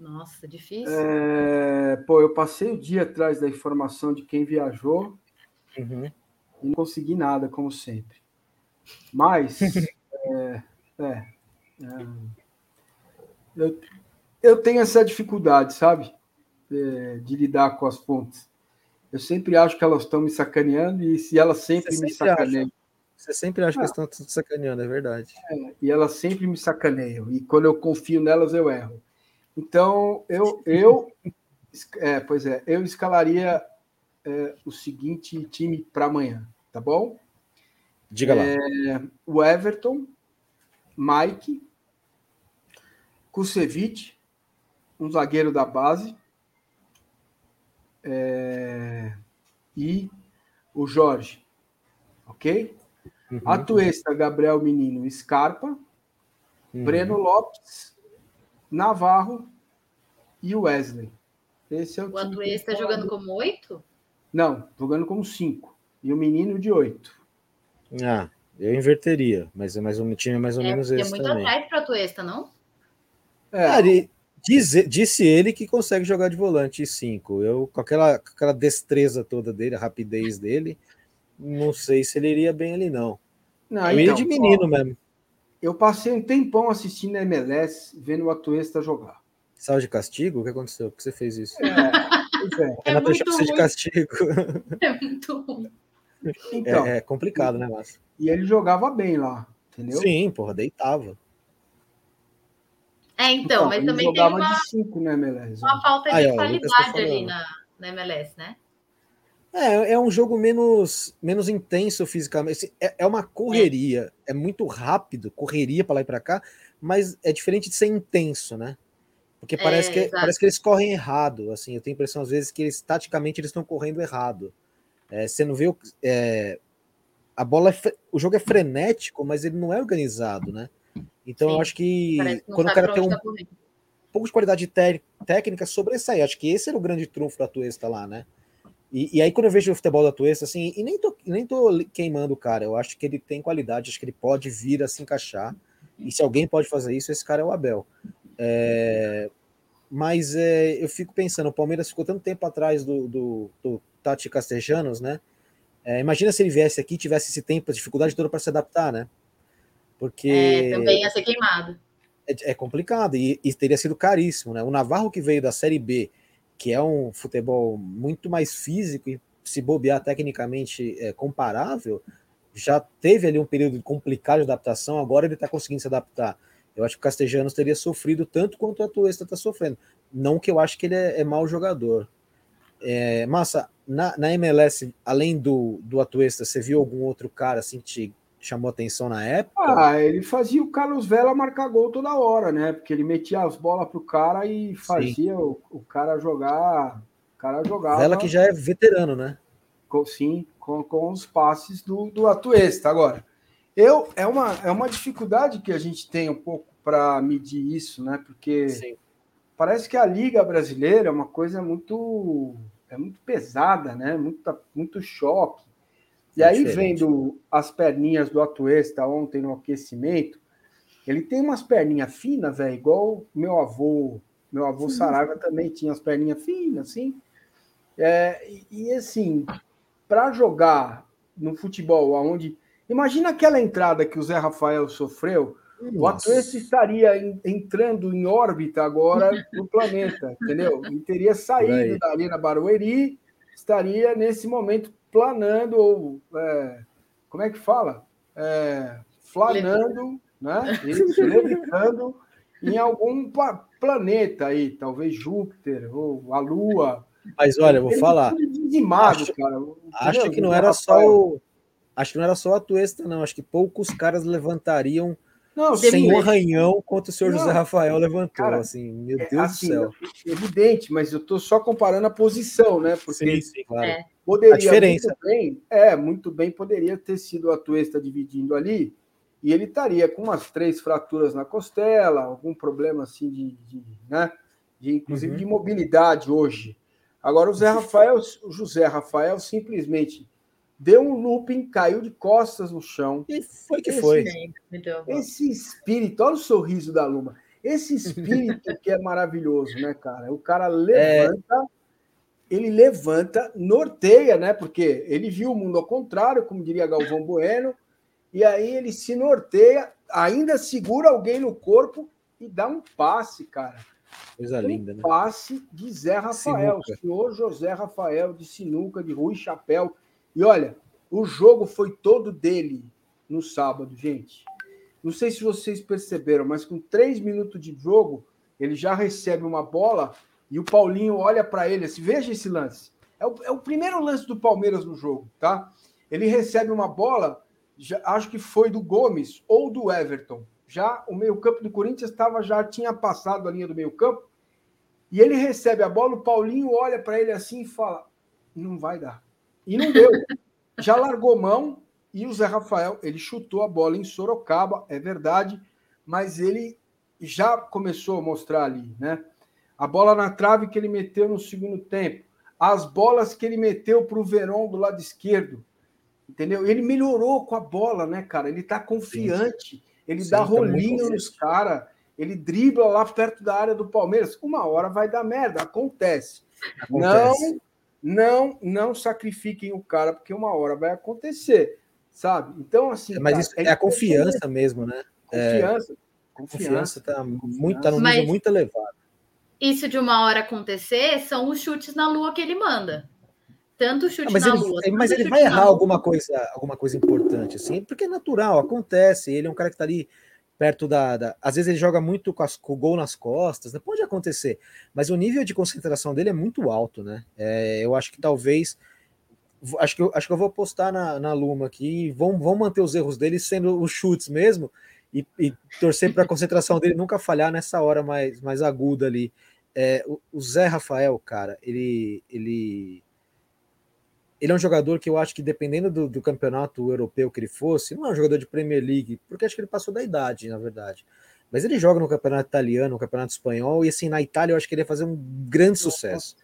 Nossa, difícil. É... Pô, eu passei o dia atrás da informação de quem viajou uhum. e não consegui nada, como sempre. Mas, é, é, é, eu, eu tenho essa dificuldade, sabe? É, de lidar com as fontes. Eu sempre acho que elas estão me sacaneando e se elas sempre, sempre me sacaneiam. Você sempre acha ah. que estão tudo sacaneando, é verdade. É, e elas sempre me sacaneiam. E quando eu confio nelas, eu erro. Então, eu, eu é, pois é, eu escalaria é, o seguinte time para amanhã, tá bom? Diga lá. É, o Everton, Mike, Kusevich, um zagueiro da base, é, e o Jorge, ok? Uhum. Atuesta, Gabriel Menino, Scarpa, uhum. Breno Lopes, Navarro e Wesley. Esse é o, o Atuesta jogando como oito? Não, jogando como cinco. E o menino de oito. Ah, eu inverteria, mas é mais um time mais ou é, menos esse. É muito também. atrás para o Atuesta, não? É. Ah, ele, diz, disse ele que consegue jogar de volante cinco. Eu, com aquela, com aquela destreza toda dele, a rapidez dele, não sei se ele iria bem ali, não. Não, eu então, de menino ó, mesmo. Eu passei um tempão assistindo a MLS, vendo o Atuesta jogar. Sal de castigo? O que aconteceu? Por que você fez isso? É, é. é, é muito de castigo. É muito ruim. Então, é, é complicado, né, Márcio? E ele jogava bem lá, entendeu? Sim, porra, deitava. É, então, então mas também tem uma, de cinco na MLS, uma falta de Aí, ó, qualidade ali na, na MLS, né? É, é um jogo menos, menos intenso fisicamente. É, é uma correria, é muito rápido, correria para lá e para cá, mas é diferente de ser intenso, né? Porque parece, é, que, parece que eles correm errado. Assim, eu tenho a impressão, às vezes, que eles, taticamente, eles estão correndo errado. É, você não vê o. É, a bola é, o jogo é frenético, mas ele não é organizado, né? Então Sim, eu acho que quando o cara tem um, tá pouco de qualidade técnica sobressair, acho que esse era o grande trunfo da Tuesta lá, né? E, e, aí, quando eu vejo o futebol da Tuesta, assim, e nem tô, nem tô queimando o cara, eu acho que ele tem qualidade, acho que ele pode vir a se encaixar. E se alguém pode fazer isso, esse cara é o Abel. É, mas é, eu fico pensando, o Palmeiras ficou tanto tempo atrás do, do, do Tati Castejanos, né? É, imagina se ele viesse aqui e tivesse esse tempo, a dificuldade toda para se adaptar, né? Porque. É, também ia ser queimado. É, é complicado e, e, teria sido caríssimo, né? O Navarro que veio da Série B, que é um futebol muito mais físico e se bobear tecnicamente é, comparável, já teve ali um período complicado de adaptação, agora ele está conseguindo se adaptar. Eu acho que o Castellanos teria sofrido tanto quanto o Atuesta está sofrendo. Não que eu acho que ele é, é mau jogador. É, Massa, na, na, MLS, além do, do Atuesta, você viu algum outro cara assim que te chamou atenção na época? Ah, ele fazia o Carlos Vela marcar gol toda hora, né? Porque ele metia as bolas pro cara e fazia o, o, cara jogar. O cara jogava. Vela que já é veterano, né? Com, sim, com, com os passes do, do Atuesta. Agora, eu é uma, é uma dificuldade que a gente tem um pouco para medir isso, né? Porque sim. parece que a Liga Brasileira é uma coisa muito é muito pesada, né? Muito, muito choque. E é aí, diferente. vendo as perninhas do Atuesta ontem no aquecimento, ele tem umas perninhas finas, velho, igual meu avô. Meu avô Sim. Saraiva também tinha as perninhas finas, assim. É, e, e assim, para jogar no futebol, aonde. Imagina aquela entrada que o Zé Rafael sofreu. Nossa. O Atuesta estaria entrando em órbita agora no planeta, entendeu? E teria saído da Arena Barueri, estaria nesse momento planando, ou é, como é que fala? É, flanando, né? levitando em algum planeta aí, talvez Júpiter ou a Lua. Mas olha, vou falar. Dizimado, acho, cara. Acho que não era só o. Acho que não era só a Tuesta, não. Acho que poucos caras levantariam não, sem um arranhão quanto o senhor não, José Rafael levantou. Cara, assim, meu é, Deus assim, do céu. É evidente, mas eu estou só comparando a posição, né? Porque sim, sim, claro. É. poderia a diferença. Muito bem, é, muito bem, poderia ter sido a Tuesta dividindo ali, e ele estaria com umas três fraturas na costela, algum problema assim de, de né? De, inclusive uhum. de mobilidade hoje. Agora o Zé Rafael, o José Rafael simplesmente deu um looping, caiu de costas no chão. E foi que esse, foi. Esse espírito, olha o sorriso da Luma. Esse espírito que é maravilhoso, né, cara? O cara levanta, é... ele levanta, norteia, né? Porque ele viu o mundo ao contrário, como diria Galvão Bueno, e aí ele se norteia, ainda segura alguém no corpo e dá um passe, cara. Coisa um linda, né? Passe de Zé Rafael, sinuca. senhor José Rafael de Sinuca, de Rui Chapéu e olha, o jogo foi todo dele no sábado, gente. Não sei se vocês perceberam, mas com três minutos de jogo, ele já recebe uma bola e o Paulinho olha para ele assim: veja esse lance. É o, é o, primeiro lance do Palmeiras no jogo, tá? Ele recebe uma bola, já, acho que foi do Gomes ou do Everton. Já o meio-campo do Corinthians estava já tinha passado a linha do meio-campo. E ele recebe a bola, o Paulinho olha para ele assim e fala: não vai dar. E não deu. Já largou mão e o Zé Rafael, ele chutou a bola em Sorocaba, é verdade, mas ele já começou a mostrar ali, né? A bola na trave que ele meteu no segundo tempo, as bolas que ele meteu para o Verón do lado esquerdo, entendeu? Ele melhorou com a bola, né, cara? Ele tá confiante, sim. ele sim, dá rolinho tá nos caras, ele dribla lá perto da área do Palmeiras. Uma hora vai dar merda, acontece. acontece. Não não não sacrifiquem o cara, porque uma hora vai acontecer, sabe? Então, assim. É, mas cara, isso é, é a confiança mesmo, né? Confiança. É, confiança está muito, tá num nível muito elevado. Isso de uma hora acontecer são os chutes na lua que ele manda. Tanto chute ah, mas na ele, lua. Mas ele vai errar alguma coisa, alguma coisa importante, assim, porque é natural, acontece. Ele é um cara que está ali perto da, da, Às vezes ele joga muito com, as, com, o gol nas costas, né? pode acontecer, mas o nível de concentração dele é muito alto, né? É, eu acho que talvez. Acho que, eu, acho que eu vou apostar na, na Luma aqui. Vão, vão manter os erros dele sendo os chutes mesmo e, e torcer para a concentração dele nunca falhar nessa hora mais, mais aguda ali. É, o, o Zé Rafael, cara, ele, ele ele é um jogador que eu acho que, dependendo do, do, campeonato europeu que ele fosse, não é um jogador de Premier League, porque acho que ele passou da idade, na verdade. Mas ele joga no campeonato italiano, no campeonato espanhol, e assim, na Itália eu acho que ele ia fazer um grande sucesso.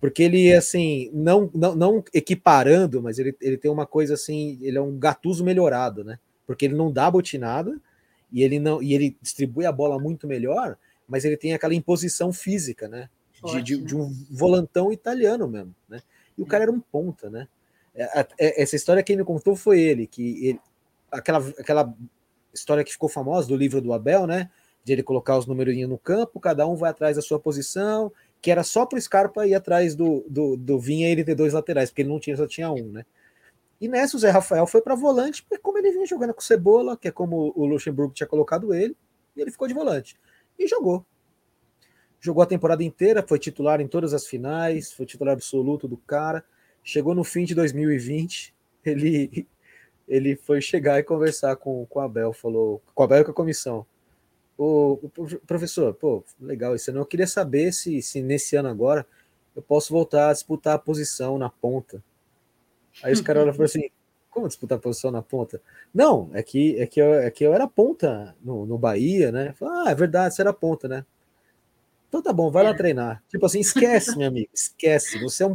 Porque ele, assim, não, não, não equiparando, mas ele, ele tem uma coisa assim, ele é um gatuso melhorado, né? Porque ele não dá botinada e ele não e ele distribui a bola muito melhor, mas ele tem aquela imposição física, né? De, de, de um volantão italiano mesmo, né? E o cara era um ponta, né? É, é, essa história quem me contou foi ele, que ele, aquela, aquela história que ficou famosa do livro do Abel, né? De ele colocar os numerinhos no campo, cada um vai atrás da sua posição, que era só para o Scarpa ir atrás do, do, do Vinha ele ter dois laterais, porque ele não tinha, só tinha um, né? E nessa o Zé Rafael foi para volante, como ele vinha jogando com Cebola, que é como o Luxemburgo tinha colocado ele, e ele ficou de volante. E jogou. Jogou a temporada inteira, foi titular em todas as finais, foi titular absoluto do cara. Chegou no fim de 2020, ele ele foi chegar e conversar com, com o Abel, falou, com o Abel e com a comissão. O, professor, pô, legal isso não. Eu queria saber se, se nesse ano agora eu posso voltar a disputar a posição na ponta. Aí os caras falaram assim: como disputar a posição na ponta? Não, é que, é que, eu, é que eu era ponta no, no Bahia, né? Falei, ah, é verdade, você era ponta, né? Então tá bom, vai lá é. treinar. Tipo assim, esquece, meu amigo, esquece. Você é um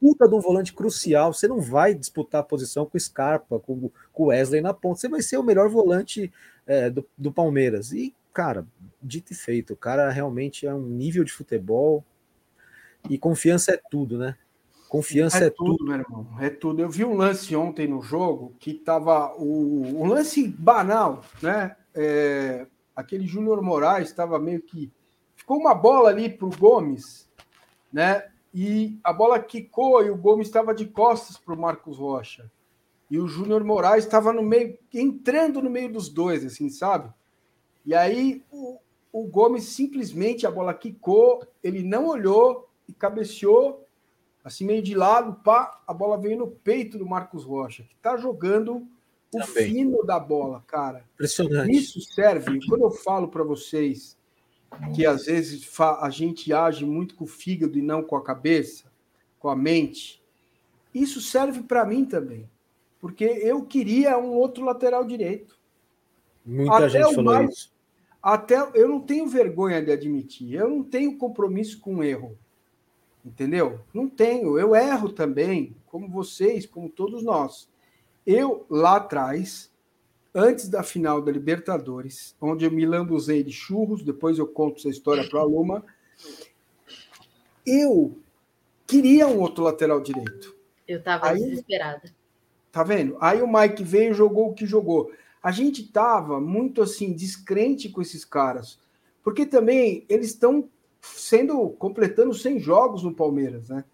puta de um volante crucial. Você não vai disputar a posição com o Scarpa, com o Wesley na ponta. Você vai ser o melhor volante é, do, do Palmeiras. E, cara, dito e feito, o cara realmente é um nível de futebol. E confiança é tudo, né? Confiança é, é tudo, tudo, meu irmão. É tudo. Eu vi um lance ontem no jogo que tava o, um lance banal, né? É, aquele Júnior Moraes estava meio que ficou uma bola ali para o Gomes, né? E a bola quicou e o Gomes estava de costas para o Marcos Rocha. E o Júnior Moraes estava no meio, entrando no meio dos dois, assim, sabe? E aí o, o Gomes simplesmente a bola quicou, ele não olhou e cabeceou, assim meio de lado, pá, a bola veio no peito do Marcos Rocha, que está jogando o Também. fino da bola, cara. Impressionante. Isso serve, quando eu falo para vocês que às vezes a gente age muito com o fígado e não com a cabeça, com a mente. Isso serve para mim também, porque eu queria um outro lateral direito. Muita até gente falou mais, isso. Até eu não tenho vergonha de admitir, eu não tenho compromisso com o erro. Entendeu? Não tenho, eu erro também, como vocês, como todos nós. Eu lá atrás antes da final da Libertadores, onde eu me lambuzei de churros, depois eu conto essa história para a Luma. Eu queria um outro lateral direito. Eu estava desesperada. Tá vendo? Aí o Mike veio e jogou o que jogou. A gente tava muito assim descrente com esses caras, porque também eles estão sendo completando 100 jogos no Palmeiras, né?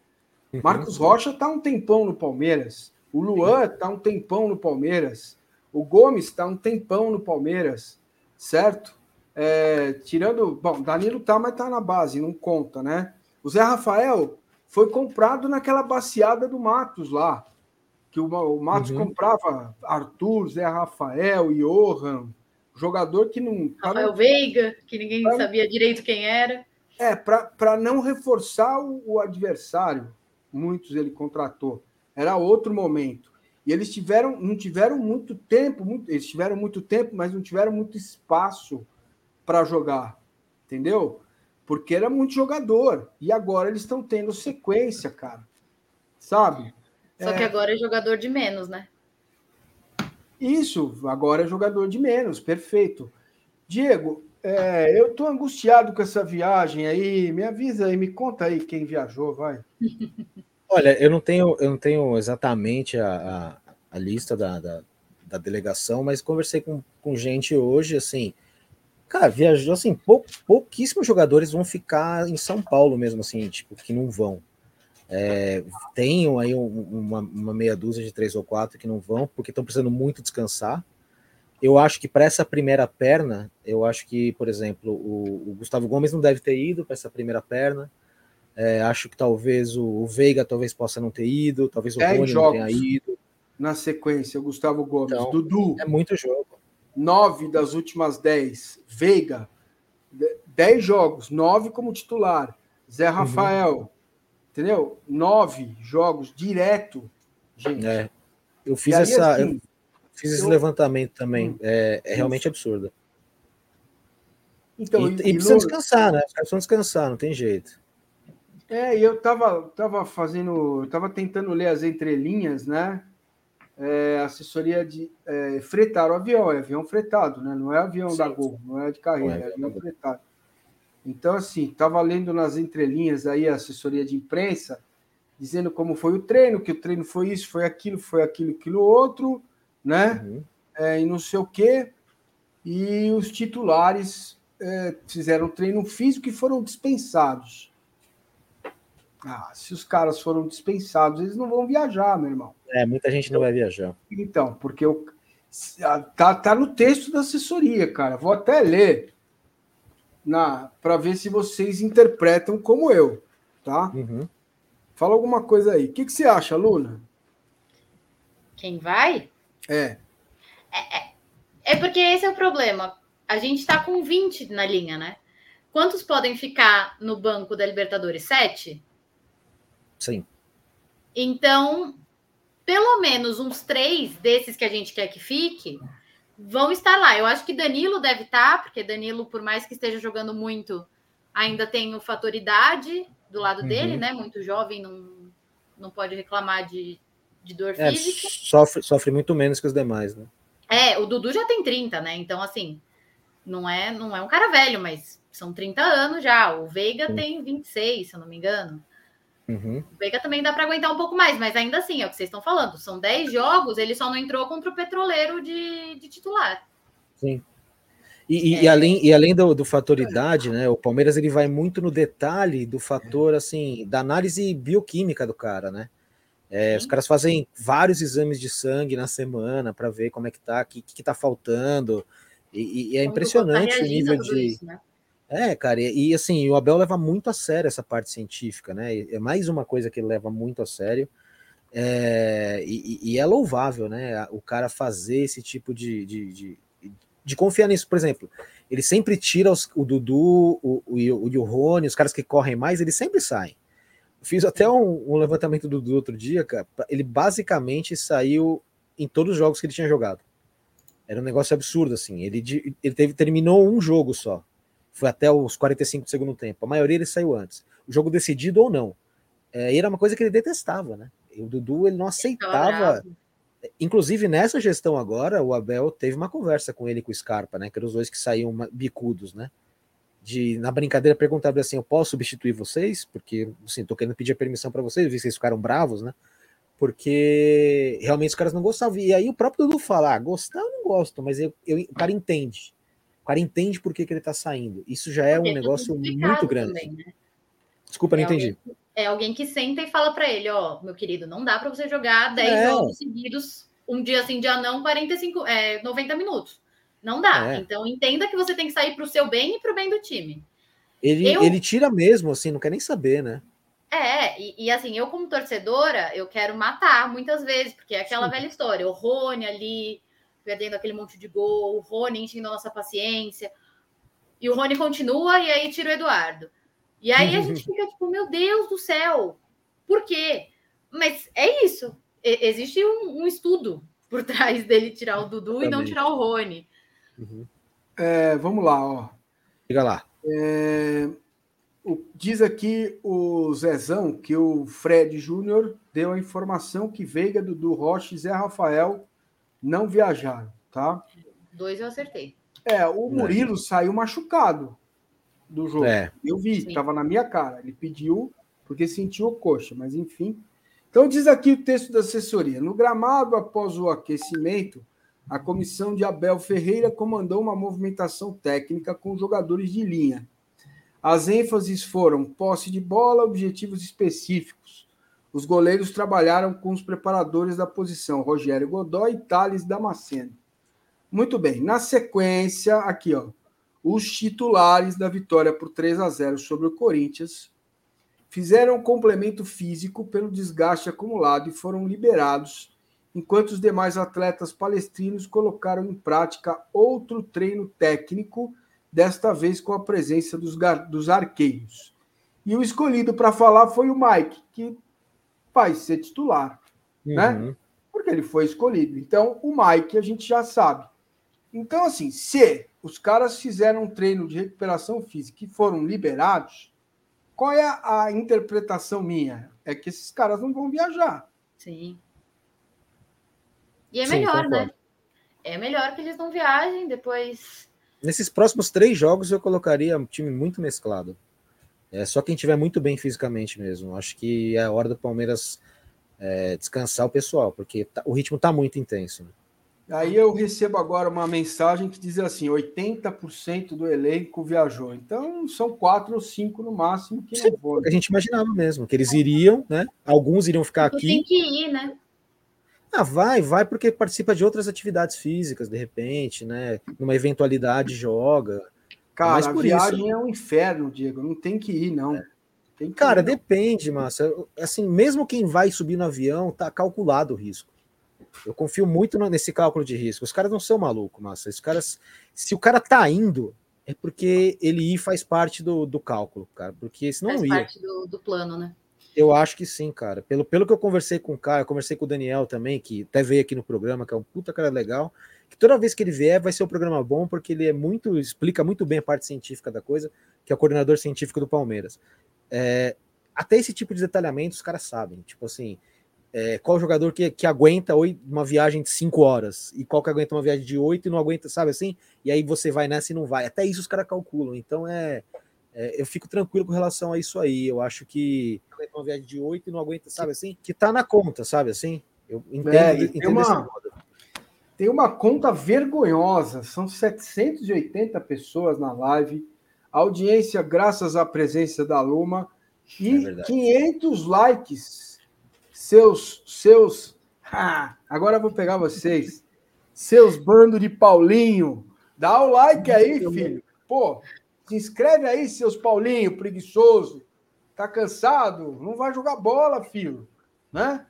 Uhum. Marcos Rocha tá um tempão no Palmeiras, o Luan tá um tempão no Palmeiras. O Gomes está um tempão no Palmeiras, certo? É, tirando. Bom, Danilo tá, mas tá na base, não conta, né? O Zé Rafael foi comprado naquela baciada do Matos lá. Que o, o Matos uhum. comprava Arthur, Zé Rafael, Johan, jogador que não. Rafael não, Veiga, que ninguém pra, sabia direito quem era. É, para não reforçar o, o adversário, muitos ele contratou. Era outro momento. E eles tiveram, não tiveram muito tempo, muito, eles tiveram muito tempo, mas não tiveram muito espaço para jogar, entendeu? Porque era muito jogador. E agora eles estão tendo sequência, cara. Sabe? Só é... que agora é jogador de menos, né? Isso, agora é jogador de menos, perfeito. Diego, é, eu tô angustiado com essa viagem aí. Me avisa aí, me conta aí quem viajou, vai. Olha, eu não tenho, eu não tenho exatamente a, a, a lista da, da, da, delegação, mas conversei com, com gente hoje, assim, cara, viajou assim, pou, pouquíssimos jogadores vão ficar em São Paulo mesmo, assim, tipo, que não vão. É, tenho aí um, uma, uma, meia dúzia de três ou quatro que não vão, porque estão precisando muito descansar. Eu acho que para essa primeira perna, eu acho que, por exemplo, o, o Gustavo Gomes não deve ter ido para essa primeira perna. É, acho que talvez o, o, Veiga talvez possa não ter ido, talvez o Rony não tenha ido. Na sequência, o Gustavo Gomes. Então, Dudu. É muito jogo. Nove das últimas dez. Veiga. Dez jogos, nove como titular. Zé uhum. Rafael. Uhum. Entendeu? Nove jogos direto, gente. É. Eu fiz, aí, essa, assim, eu fiz esse levantamento também. Hum, é, é realmente absurdo. Então, e, e, e precisa descansar, né? Os caras precisam descansar, não tem jeito. É, eu tava, tava fazendo, eu tava tentando ler as entrelinhas, né? É, assessoria de é, fretar o avião, é avião fretado, né? Não é avião Sim. da Gol, não é de carreira, é, é avião fretado. Então, assim, estava lendo nas entrelinhas aí a assessoria de imprensa, dizendo como foi o treino, que o treino foi isso, foi aquilo, foi aquilo, aquilo outro, né? Uhum. É, e não sei o quê. E os titulares é, fizeram treino físico e foram dispensados. Ah, se os caras foram dispensados, eles não vão viajar, meu irmão. É, muita gente não vai viajar. Então, porque eu, tá, tá no texto da assessoria, cara. Vou até ler na para ver se vocês interpretam como eu, tá? Uhum. Fala alguma coisa aí. O que, que você acha, Luna? Quem vai? É. É, é, é porque esse é o problema. A gente está com 20 na linha, né? Quantos podem ficar no banco da Libertadores? Sete? Sim. Então, pelo menos uns três desses que a gente quer que fique vão estar lá. Eu acho que Danilo deve estar, porque Danilo, por mais que esteja jogando muito, ainda tem o fator idade do lado uhum. dele, né? Muito jovem, não, não pode reclamar de, de dor é, física. Sofre, sofre muito menos que os demais, né? É, o Dudu já tem 30, né? Então, assim, não é, não é um cara velho, mas são 30 anos já. O Veiga Sim. tem 26, se eu não me engano. Uhum. O Veiga também dá para aguentar um pouco mais, mas ainda assim, é o que vocês estão falando. São 10 jogos, ele só não entrou contra o Petroleiro de, de titular. Sim. E, é. e, além, e além do, do fator idade, né? O Palmeiras ele vai muito no detalhe do fator assim da análise bioquímica do cara, né? É, os caras fazem vários exames de sangue na semana para ver como é que tá, o que, que tá faltando. E, e é Como impressionante o nível de. Isso, né? É, cara, e, e, assim, o Abel leva muito a sério essa parte científica, né? É mais uma coisa que ele leva muito a sério. É, e, e, é louvável, né? O cara fazer esse tipo de, de, de, de confiar nisso. Por exemplo, ele sempre tira os, o Dudu, o, o, o, o Rony, os caras que correm mais, eles sempre saem. Fiz até um, um levantamento do Dudu outro dia, cara. Ele basicamente saiu em todos os jogos que ele tinha jogado. Era um negócio absurdo, assim. Ele, ele teve, terminou um jogo só. Foi até os 45 do segundo tempo. A maioria ele saiu antes. O jogo decidido ou não. É, era uma coisa que ele detestava, né? O Dudu ele não aceitava. Inclusive, nessa gestão agora, o Abel teve uma conversa com ele e com o Scarpa, né? Que eram os dois que saíam bicudos, né? De, na brincadeira, perguntar assim: eu posso substituir vocês? Porque, assim, tô querendo pedir permissão para vocês, vi que vocês ficaram bravos, né? porque realmente os caras não gostavam. E aí o próprio Dudu fala: ah, gostar eu não gosto, mas eu, eu, o cara entende. O cara entende por que, que ele tá saindo. Isso já é porque um é negócio muito grande. Também, né? Desculpa, é não entendi. Alguém, é alguém que senta e fala para ele: ó, oh, meu querido, não dá para você jogar 10 é. jogos seguidos, um dia assim, dia não, 45, é, 90 minutos. Não dá. É. Então entenda que você tem que sair para o seu bem e para o bem do time. Ele, eu... ele tira mesmo, assim, não quer nem saber, né? É, e, e, assim, eu como torcedora, eu quero matar muitas vezes, porque é aquela Sim. velha história, o Rony ali, perdendo aquele monte de gol, o Rony enchendo a nossa paciência, e o Rony continua, e aí tira o Eduardo. E aí a gente fica tipo, meu Deus do céu, por quê? Mas é isso, e, existe um, um, estudo por trás dele tirar o Dudu Exatamente. e não tirar o Rony. Uhum. É, vamos lá, ó. Fica lá. É, diz aqui o Zezão que o Fred Júnior deu a informação que Veiga, Dudu Rocha e Zé Rafael não viajaram, tá? Dois eu acertei. É, o Murilo é. saiu machucado do jogo. É. Eu vi, estava na minha cara. Ele pediu porque sentiu o coxa, mas enfim. Então diz aqui o texto da assessoria. No gramado, após o aquecimento, a comissão de Abel Ferreira comandou uma movimentação técnica com jogadores de linha as ênfases foram posse de bola, objetivos específicos. Os goleiros trabalharam com os preparadores da posição, Rogério Godoy e Thales Damasceno. Muito bem, na sequência, aqui, ó, os titulares da vitória por 3 a 0 sobre o Corinthians fizeram um complemento físico pelo desgaste acumulado e foram liberados, enquanto os demais atletas palestrinos colocaram em prática outro treino técnico desta vez com a presença dos, dos arqueiros. E o escolhido para falar foi o Mike, que vai ser titular, né? uhum. né? Porque ele foi escolhido. Então, o Mike a gente já sabe. Então, assim, se os caras fizeram um treino de recuperação física e foram liberados, Qual é a, a interpretação minha? É que esses caras não vão viajar. Sim. E é Sim, melhor, né? concordo. É melhor que eles não viajem, depois. Nesses próximos três jogos eu colocaria um time muito mesclado. É só quem tiver muito bem fisicamente mesmo. Acho que é a hora do Palmeiras é, descansar o pessoal, porque tá- o ritmo tá muito intenso. né? Aí eu recebo agora uma mensagem que diz assim: 80% do elenco viajou. Então são quatro ou cinco no máximo que não vão. A gente imaginava mesmo que eles iriam, né? Alguns iriam ficar Tu tem aqui. que ir, né? Ah, vai, vai porque participa de outras atividades físicas, de repente, né? Numa eventualidade joga. Cara, Mas a por viagem isso- é um inferno, Diego. Não tem que ir, não. Tem que Cara, ir, não. depende, massa. Assim, mesmo quem vai subir no avião, tá calculado o risco. Eu confio muito nesse cálculo de risco. Os caras não são malucos, massa. Os caras, se o cara tá indo, é porque ele ir faz parte do, do cálculo, cara. Porque senão Faz não ia. parte do, do plano, né? Eu acho que sim, cara. Pelo, pelo que eu conversei com o cara, eu conversei com o Daniel também, que até veio aqui no programa, que é um puta cara legal. Que toda vez que ele vier vai ser um programa bom, porque ele é muito, explica muito bem a parte científica da coisa, que é o coordenador científico do Palmeiras. É, até esse tipo de detalhamento os caras sabem. Tipo assim, é, qual jogador que, que aguenta uma viagem de cinco horas e qual que aguenta uma viagem de oito e não aguenta, sabe assim? E aí você vai nessa e não vai. Até isso os caras calculam. Então é, é, eu fico tranquilo com relação a isso aí. Eu acho que aguenta uma viagem de oito e não aguenta, sabe assim? Que tá na conta, sabe assim? Eu entendo, É, entendo uma-. Tem uma conta vergonhosa, são 780 pessoas na live, audiência graças à presença da Luma É e verdade. 500 likes. Seus, seus, ah, agora eu vou pegar vocês, seus bando de Paulinho, dá o like aí, filho. Pô, se inscreve aí, seus Paulinho, preguiçoso. Tá cansado? Não vai jogar bola, filho, né?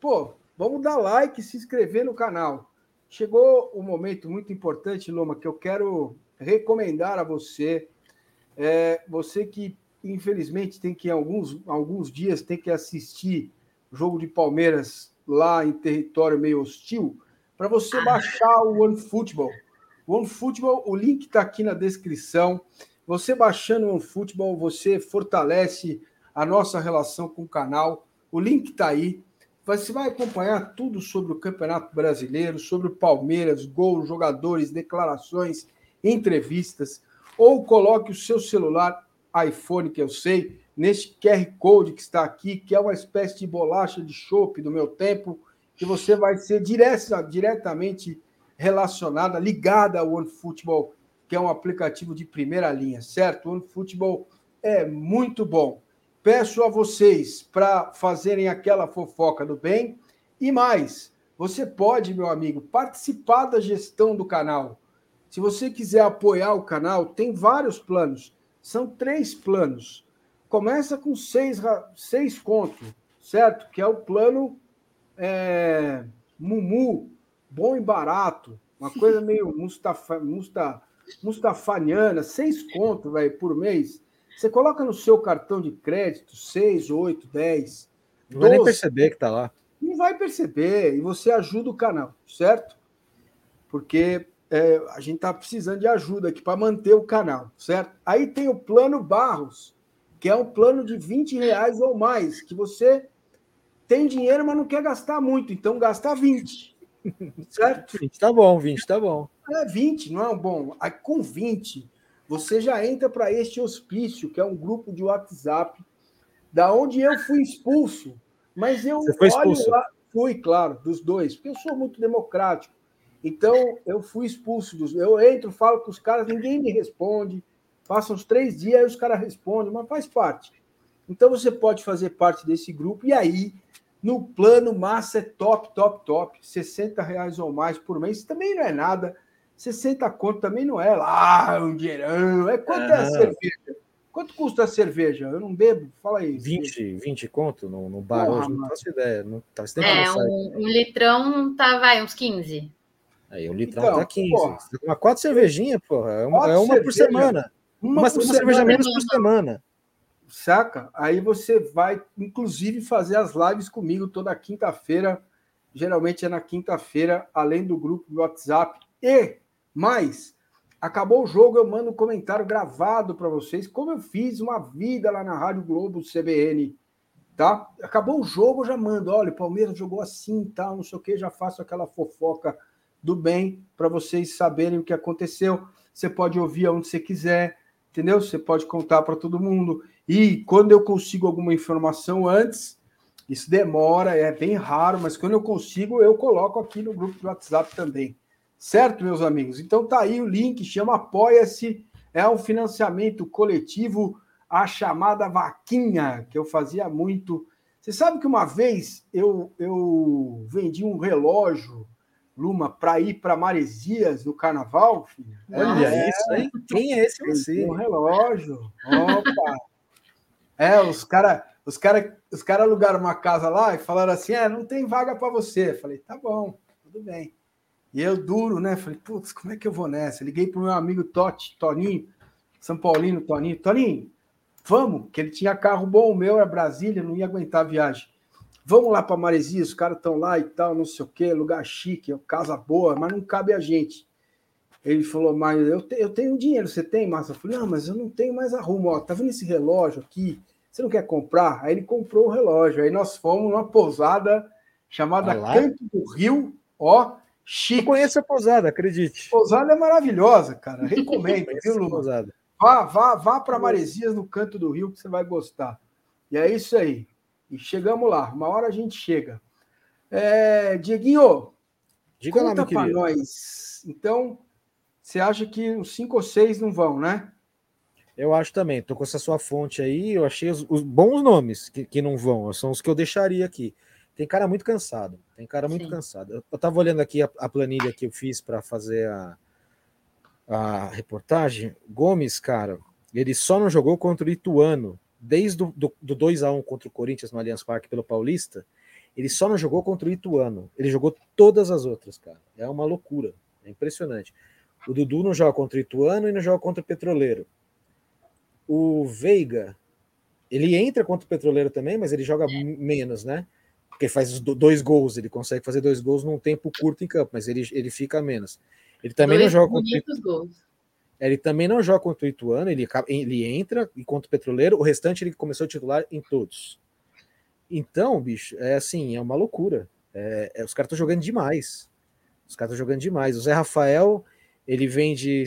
Pô, vamos dar like e se inscrever no canal. Chegou um momento muito importante, Loma, que eu quero recomendar a você. É, você que, infelizmente, tem que, alguns, alguns dias, tem que assistir o jogo de Palmeiras lá em território meio hostil, para você baixar o OneFootball. O OneFootball, o link está aqui na descrição. Você baixando o OneFootball, você fortalece a nossa relação com o canal. O link está aí. Você vai acompanhar tudo sobre o Campeonato Brasileiro, sobre o Palmeiras, gols, jogadores, declarações, entrevistas. Ou coloque o seu celular iPhone, que eu sei, neste QR Code que está aqui, que é uma espécie de bolacha de chopp do meu tempo, que você vai ser direta, diretamente relacionada, ligada ao OneFootball, que é um aplicativo de primeira linha, certo? O OneFootball é muito bom. Peço a vocês para fazerem aquela fofoca do bem e mais. Você pode, meu amigo, participar da gestão do canal. Se você quiser apoiar o canal, tem vários planos. São três planos. Começa com seis, seis contos, certo? Que é o plano é, Mumu, bom e barato. Uma coisa meio Mustafa, Musta, mustafaniana, seis contos, velho, por mês. Você coloca no seu cartão de crédito, seis, oito, dez. Não vai nem 12. perceber que tá lá. Não vai perceber e você ajuda o canal, certo? Porque é, a gente está precisando de ajuda aqui para manter o canal, certo? Aí tem o plano Barros, que é um plano de 20 reais ou mais, que você tem dinheiro, mas não quer gastar muito, então gasta 20, certo? 20 tá bom, 20 tá bom. É 20, não é um bom. Aí, com 20, você já entra para este hospício, que é um grupo de WhatsApp, da onde eu fui expulso. Mas eu Você foi olho expulso? lá, fui, claro, dos dois, porque eu sou muito democrático. Então, eu fui expulso dos. Eu entro, falo com os caras, ninguém me responde. Passam uns três dias, aí os caras respondem, mas faz parte. Então, você pode fazer parte desse grupo, e aí, no plano massa é top, top, top. 60 reais ou mais por mês também não é nada. 60 conto também não é lá um dinheirão. É quanto é a Ah. cerveja? Quanto custa a cerveja? Eu não bebo? Fala aí. 20, 20 conto no, no bar Porra, hoje, não faço ideia. Não, tá, É, não um, um litrão tá, vai, uns 15. Aí o litrão Então, tá 15. porra. Você toma quatro cervejinhas, porra. É uma, é uma por semana. Uma, Uma, por uma cerveja semana, menos por semana. Saca? Aí você vai, inclusive, fazer as lives comigo toda quinta-feira. Geralmente é na quinta-feira, além do grupo do WhatsApp. E mais, Acabou o jogo, eu mando um comentário gravado para vocês, como eu fiz uma vida lá na Rádio Globo CBN, tá? Acabou o jogo, eu já mando, olha, o Palmeiras jogou assim, tal, não sei o que, já faço aquela fofoca do bem para vocês saberem o que aconteceu. Você pode ouvir aonde você quiser, entendeu? Você pode contar para todo mundo. E quando eu consigo alguma informação antes, isso demora, é bem raro, mas quando eu consigo, eu coloco aqui no grupo do WhatsApp também. Certo, meus amigos? Então tá aí o link, chama Apoia-se, é um financiamento coletivo, a chamada vaquinha, que eu fazia muito. Você sabe que uma vez eu, eu vendi um relógio, Luma, para ir para Maresias no carnaval, filho? Olha é, isso, hein? Quem é esse você? Um relógio. Opa! é, os caras os cara, os cara alugaram uma casa lá e falaram assim: é, não tem vaga para você. Eu falei, tá bom, tudo bem. E eu duro, né? Falei, putz, como é que eu vou nessa? Liguei pro meu amigo Totti, Toninho, São Paulino, Toninho. Toninho, vamos, que ele tinha carro bom, o meu era Brasília, não ia aguentar a viagem. Vamos lá para Maresias, os caras estão lá e tal, não sei o quê, lugar chique, casa boa, mas não cabe a gente. Ele falou, mas eu, te, eu tenho dinheiro, você tem, Márcio? Eu falei, não, mas eu não tenho mais arrumo, ó, tá vendo esse relógio aqui? Você não quer comprar? Aí ele comprou o relógio, aí nós fomos numa pousada chamada Canto do Rio, ó, Chique. Eu conheço a pousada, acredite. Pousada é maravilhosa, cara. Recomendo, viu, Lula? Pousada. Vá, vá, vá para Maresias, no canto do Rio, que você vai gostar. E é isso aí. E chegamos lá. Uma hora a gente chega. É, Dieguinho, Diga conta para nós. Então, você acha que uns cinco ou seis não vão, né? Eu acho também. Tô com essa sua fonte aí. Eu achei os, os bons nomes que, que não vão. São os que eu deixaria aqui. Tem cara muito cansado. Tem cara muito Sim. cansado. Eu, eu tava olhando aqui a, a, planilha que eu fiz para fazer a, a reportagem. Gomes, cara, ele só não jogou contra o Ituano. Desde o do, do 2 a 1 contra o Corinthians no Allianz Parque pelo Paulista, ele só não jogou contra o Ituano. Ele jogou todas as outras, cara. É uma loucura. É impressionante. O Dudu não joga contra o Ituano e não joga contra o Petroleiro. O Veiga, ele entra contra o Petroleiro também, mas ele joga menos, né? Porque faz dois gols, ele consegue fazer dois gols num tempo curto em campo, mas ele, ele fica menos. Ele também dois não joga contra gols. Ele também não joga contra o Ituano, ele, ele entra e contra o Petroleiro, o restante ele começou a titular em todos. Então, bicho, é assim, é uma loucura. É, é, os caras estão jogando demais. Os caras estão jogando demais. O Zé Rafael, ele vem de,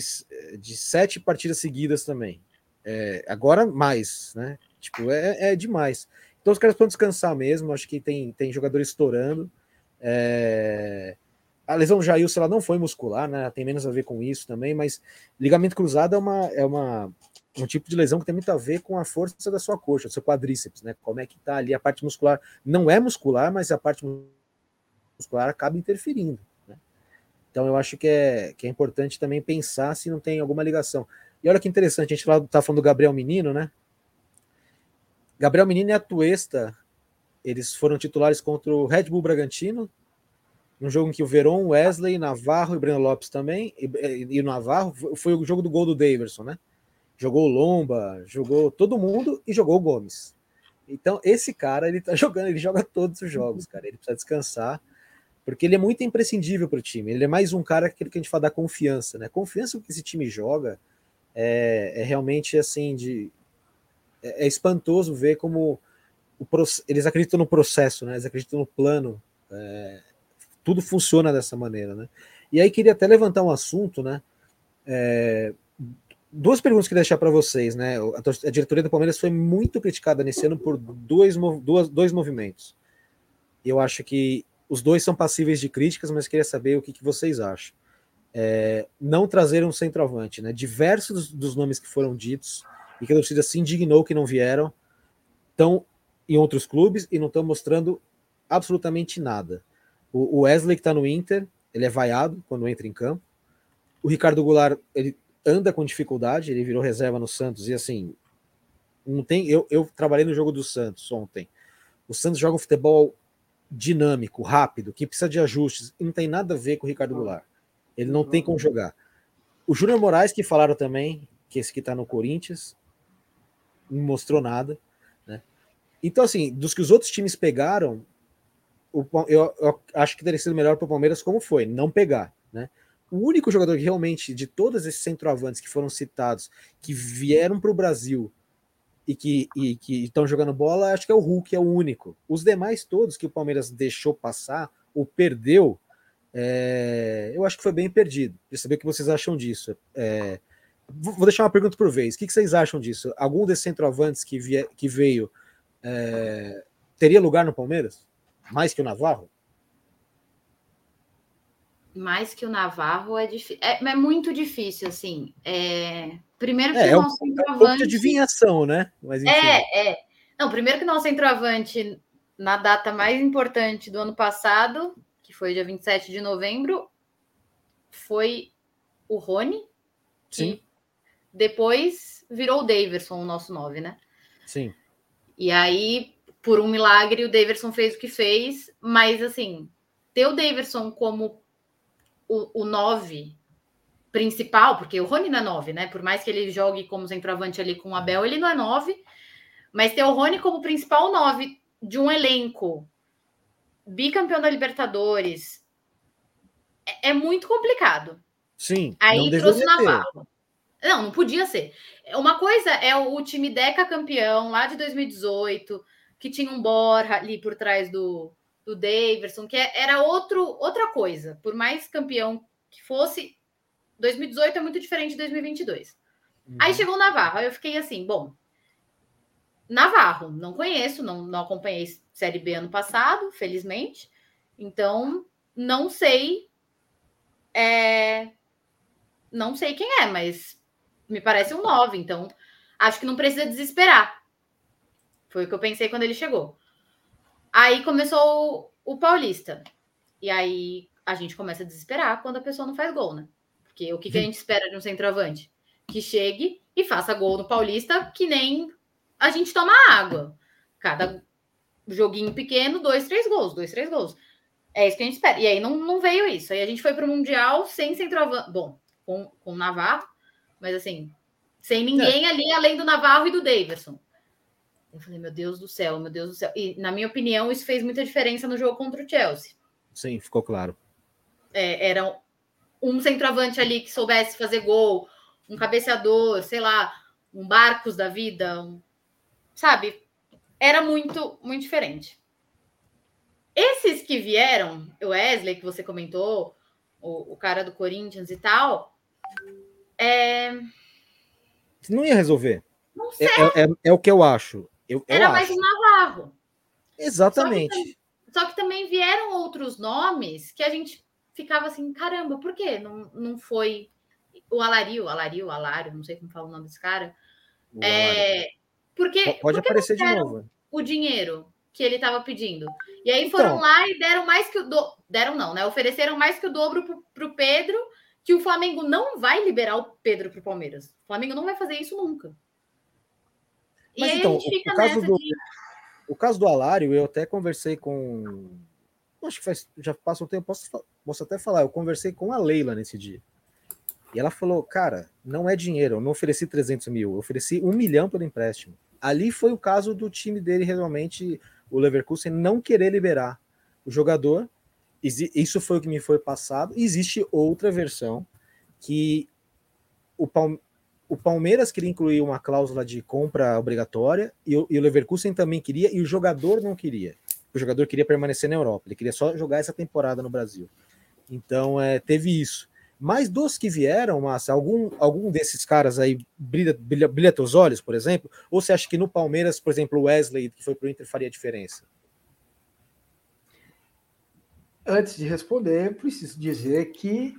de sete partidas seguidas também. É, agora mais, né? Tipo, é, é demais. Então os caras precisam descansar mesmo. Acho que tem, tem jogadores estourando. É... A lesão do Jailson ela não foi muscular, né? Tem menos a ver com isso também, mas ligamento cruzado é uma, é uma um tipo de lesão que tem muito a ver com a força da sua coxa, do seu quadríceps, né? Como é que tá ali a parte muscular. Não é muscular, mas a parte muscular acaba interferindo. Né? Então eu acho que é, que é importante também pensar se não tem alguma ligação. E olha que interessante, a gente tá falando do Gabriel Menino, né? Gabriel Menino e Atuesta, eles foram titulares contra o Red Bull Bragantino, um jogo em que o Veron, Wesley, Navarro e Breno Lopes também, e, e, o Navarro foi o jogo do gol do Daverson, né? Jogou o Lomba, jogou todo mundo e jogou o Gomes. Então, esse cara, ele tá jogando, ele joga todos os jogos, cara. Ele precisa descansar, porque ele é muito imprescindível para o time. Ele é mais um cara que a gente fala da confiança, né? Confiança que esse time joga é, é realmente assim de é, é espantoso ver como o, eles acreditam no processo, né? Eles acreditam no plano. É, tudo funciona dessa maneira, né? E aí queria até levantar um assunto, né? É, duas perguntas que deixar para vocês, né? A, diretoria do Palmeiras foi muito criticada nesse ano por dois, duas, dois movimentos. Eu acho que os dois são passíveis de críticas, mas queria saber o que, que vocês acham. É, não trazer um centroavante, né? Diversos dos nomes que foram ditos e que a torcida se indignou que não vieram, estão em outros clubes e não estão mostrando absolutamente nada. O Wesley que está no Inter, ele é vaiado quando entra em campo. O Ricardo Goulart, ele anda com dificuldade, ele virou reserva no Santos e assim, não tem. Eu, eu trabalhei no jogo do Santos ontem. O Santos joga um futebol dinâmico, rápido, que precisa de ajustes, e não tem nada a ver com o Ricardo Goulart. Ele não tem como jogar. O Júnior Moraes, que falaram também, que esse que está no Corinthians, não mostrou nada. Né? Então, assim, dos que os outros times pegaram, o, eu, eu acho que teria sido melhor para o Palmeiras como foi, não pegar. Né? o único jogador que realmente, de todos esses centroavantes que foram citados, que vieram para o Brasil e que e estão jogando bola, acho que é o Hulk, é o único. Os demais todos que o Palmeiras deixou passar ou perdeu, é, eu acho que foi bem perdido. Queria saber o que vocês acham disso. É, vou deixar uma pergunta por vez. O que vocês acham disso? Algum desses centroavantes que, vie, que veio é, teria lugar no Palmeiras? Mais que o Navarro? mais que o Navarro é, é, é muito difícil, assim. É... Primeiro que é, o nosso é centroavante. de adivinhação, né? Mas, é, é. Não, primeiro que o nosso centroavante, na data mais importante do ano passado, que foi dia 27 de novembro, foi o Rony. Sim. Depois virou o Daverson, o nosso 9, né? Sim. E aí, por um milagre, o Daverson fez o que fez, mas assim, ter o Daverson como o, o 9 principal, porque o Rony não é 9, né? Por mais que ele jogue como centroavante ali com o Abel, ele não é 9. Mas ter o Rony como principal 9 de um elenco bicampeão da Libertadores é, é muito complicado. Sim. Aí trouxe o Navarro. Não, não podia ser. Uma coisa é o time Deca campeão lá de 2018, que tinha um Borja ali por trás do, do Daverson, que é, era outro, outra coisa. Por mais campeão que fosse, 2018 é muito diferente de 2022. Uhum. Aí chegou o Navarro, aí eu fiquei assim, bom, Navarro, não conheço, não, não acompanhei Série B ano passado, felizmente. Então, não sei. É, não sei quem é, mas me parece um 9, então acho que não precisa desesperar. Foi o que eu pensei quando ele chegou. Aí começou o, o Paulista. E aí a gente começa a desesperar quando a pessoa não faz gol, né? Porque o que, que a gente espera de um centroavante? Que chegue e faça gol no Paulista, que nem a gente toma água. Cada joguinho pequeno, dois, três gols, dois, três gols. É isso que a gente espera. E aí não, não veio isso. Aí a gente foi para o Mundial sem centroavante. Bom, com, com o Navarro, mas assim, sem ninguém ali além do Navarro e do Davidson. Eu falei, meu Deus do céu, meu Deus do céu. E, na minha opinião, isso fez muita diferença no jogo contra o Chelsea. Sim, ficou claro. É, era um centroavante ali que soubesse fazer gol, um cabeceador, sei lá, um Barcos da vida, um, sabe? Era muito, muito diferente. Esses que vieram, o Wesley, que você comentou, o, o cara do Corinthians e tal, é... Não ia resolver. Não é, sei. É, é, é, o que eu acho. Eu, Era eu mais acho. o Navarro. Exatamente. Só que, só que, também vieram outros nomes que a gente ficava assim, caramba, por que não, não foi o Alario, Alario, Alário, não sei como fala o nome desse cara. É, porque, Pode porque aparecer de novo. O dinheiro que ele estava pedindo. E aí foram então, lá e deram mais que o do... deram não, né? Ofereceram mais que o dobro para o Pedro, que o Flamengo não vai liberar o Pedro para o Palmeiras. O Flamengo não vai fazer isso nunca. Mas então, o, caso do, de... o caso do Alário, eu até conversei com. Acho que faz, já passa um tempo, posso, posso até falar. Eu conversei com a Leila nesse dia. E ela falou: Cara, não é dinheiro, eu não ofereci 300 mil, eu ofereci um milhão pelo empréstimo. Ali foi o caso do time dele realmente, o Leverkusen, não querer liberar o jogador. Isso foi o que me foi passado. Existe outra versão que o Palmeiras o Palmeiras queria incluir uma cláusula de compra obrigatória e o, e o Leverkusen também queria e o jogador não queria. O jogador queria permanecer na Europa, ele queria só jogar essa temporada no Brasil. Então, é, teve isso. Mas dos que vieram, Massa, algum, algum desses caras aí brilha, brilha, brilha teus olhos, por exemplo? Ou você acha que no Palmeiras, por exemplo, o Wesley, que foi para o Inter, faria diferença? Antes de responder, preciso dizer que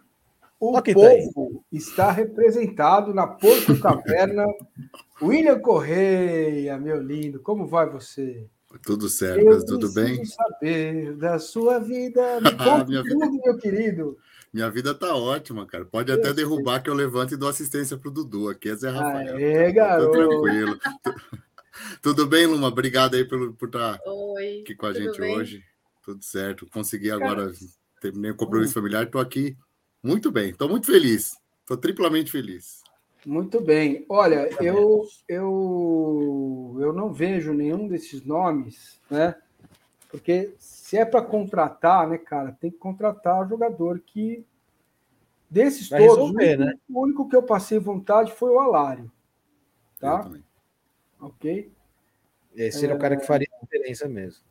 o okay, povo tá está representado na Porto Caverna. William Correia, meu lindo, como vai você? Tudo certo, Eu tudo bem? saber da sua vida. Me ah, minha tudo, vida... meu querido. Minha vida tá ótima, cara. Pode Eu até sei. derrubar que eu levante e dou assistência pro Dudu. Aqui é Zé Rafael. É, garoto. Tô tranquilo. tudo bem, Luma? Obrigado aí por, por estar tá Oi, aqui com a gente bem? hoje. Tudo certo. Consegui agora, terminei o compromisso hum. familiar, estou aqui muito bem, estou muito feliz. Estou triplamente feliz. Muito bem. Olha, eu, eu, eu não vejo nenhum desses nomes, né? Porque se é para contratar, né, cara, tem que contratar o jogador que Desses Vai todos, resolver, o, único, né? o único que eu passei vontade foi o Alário. Tá? Ok? Esse é... o cara que faria a diferença mesmo.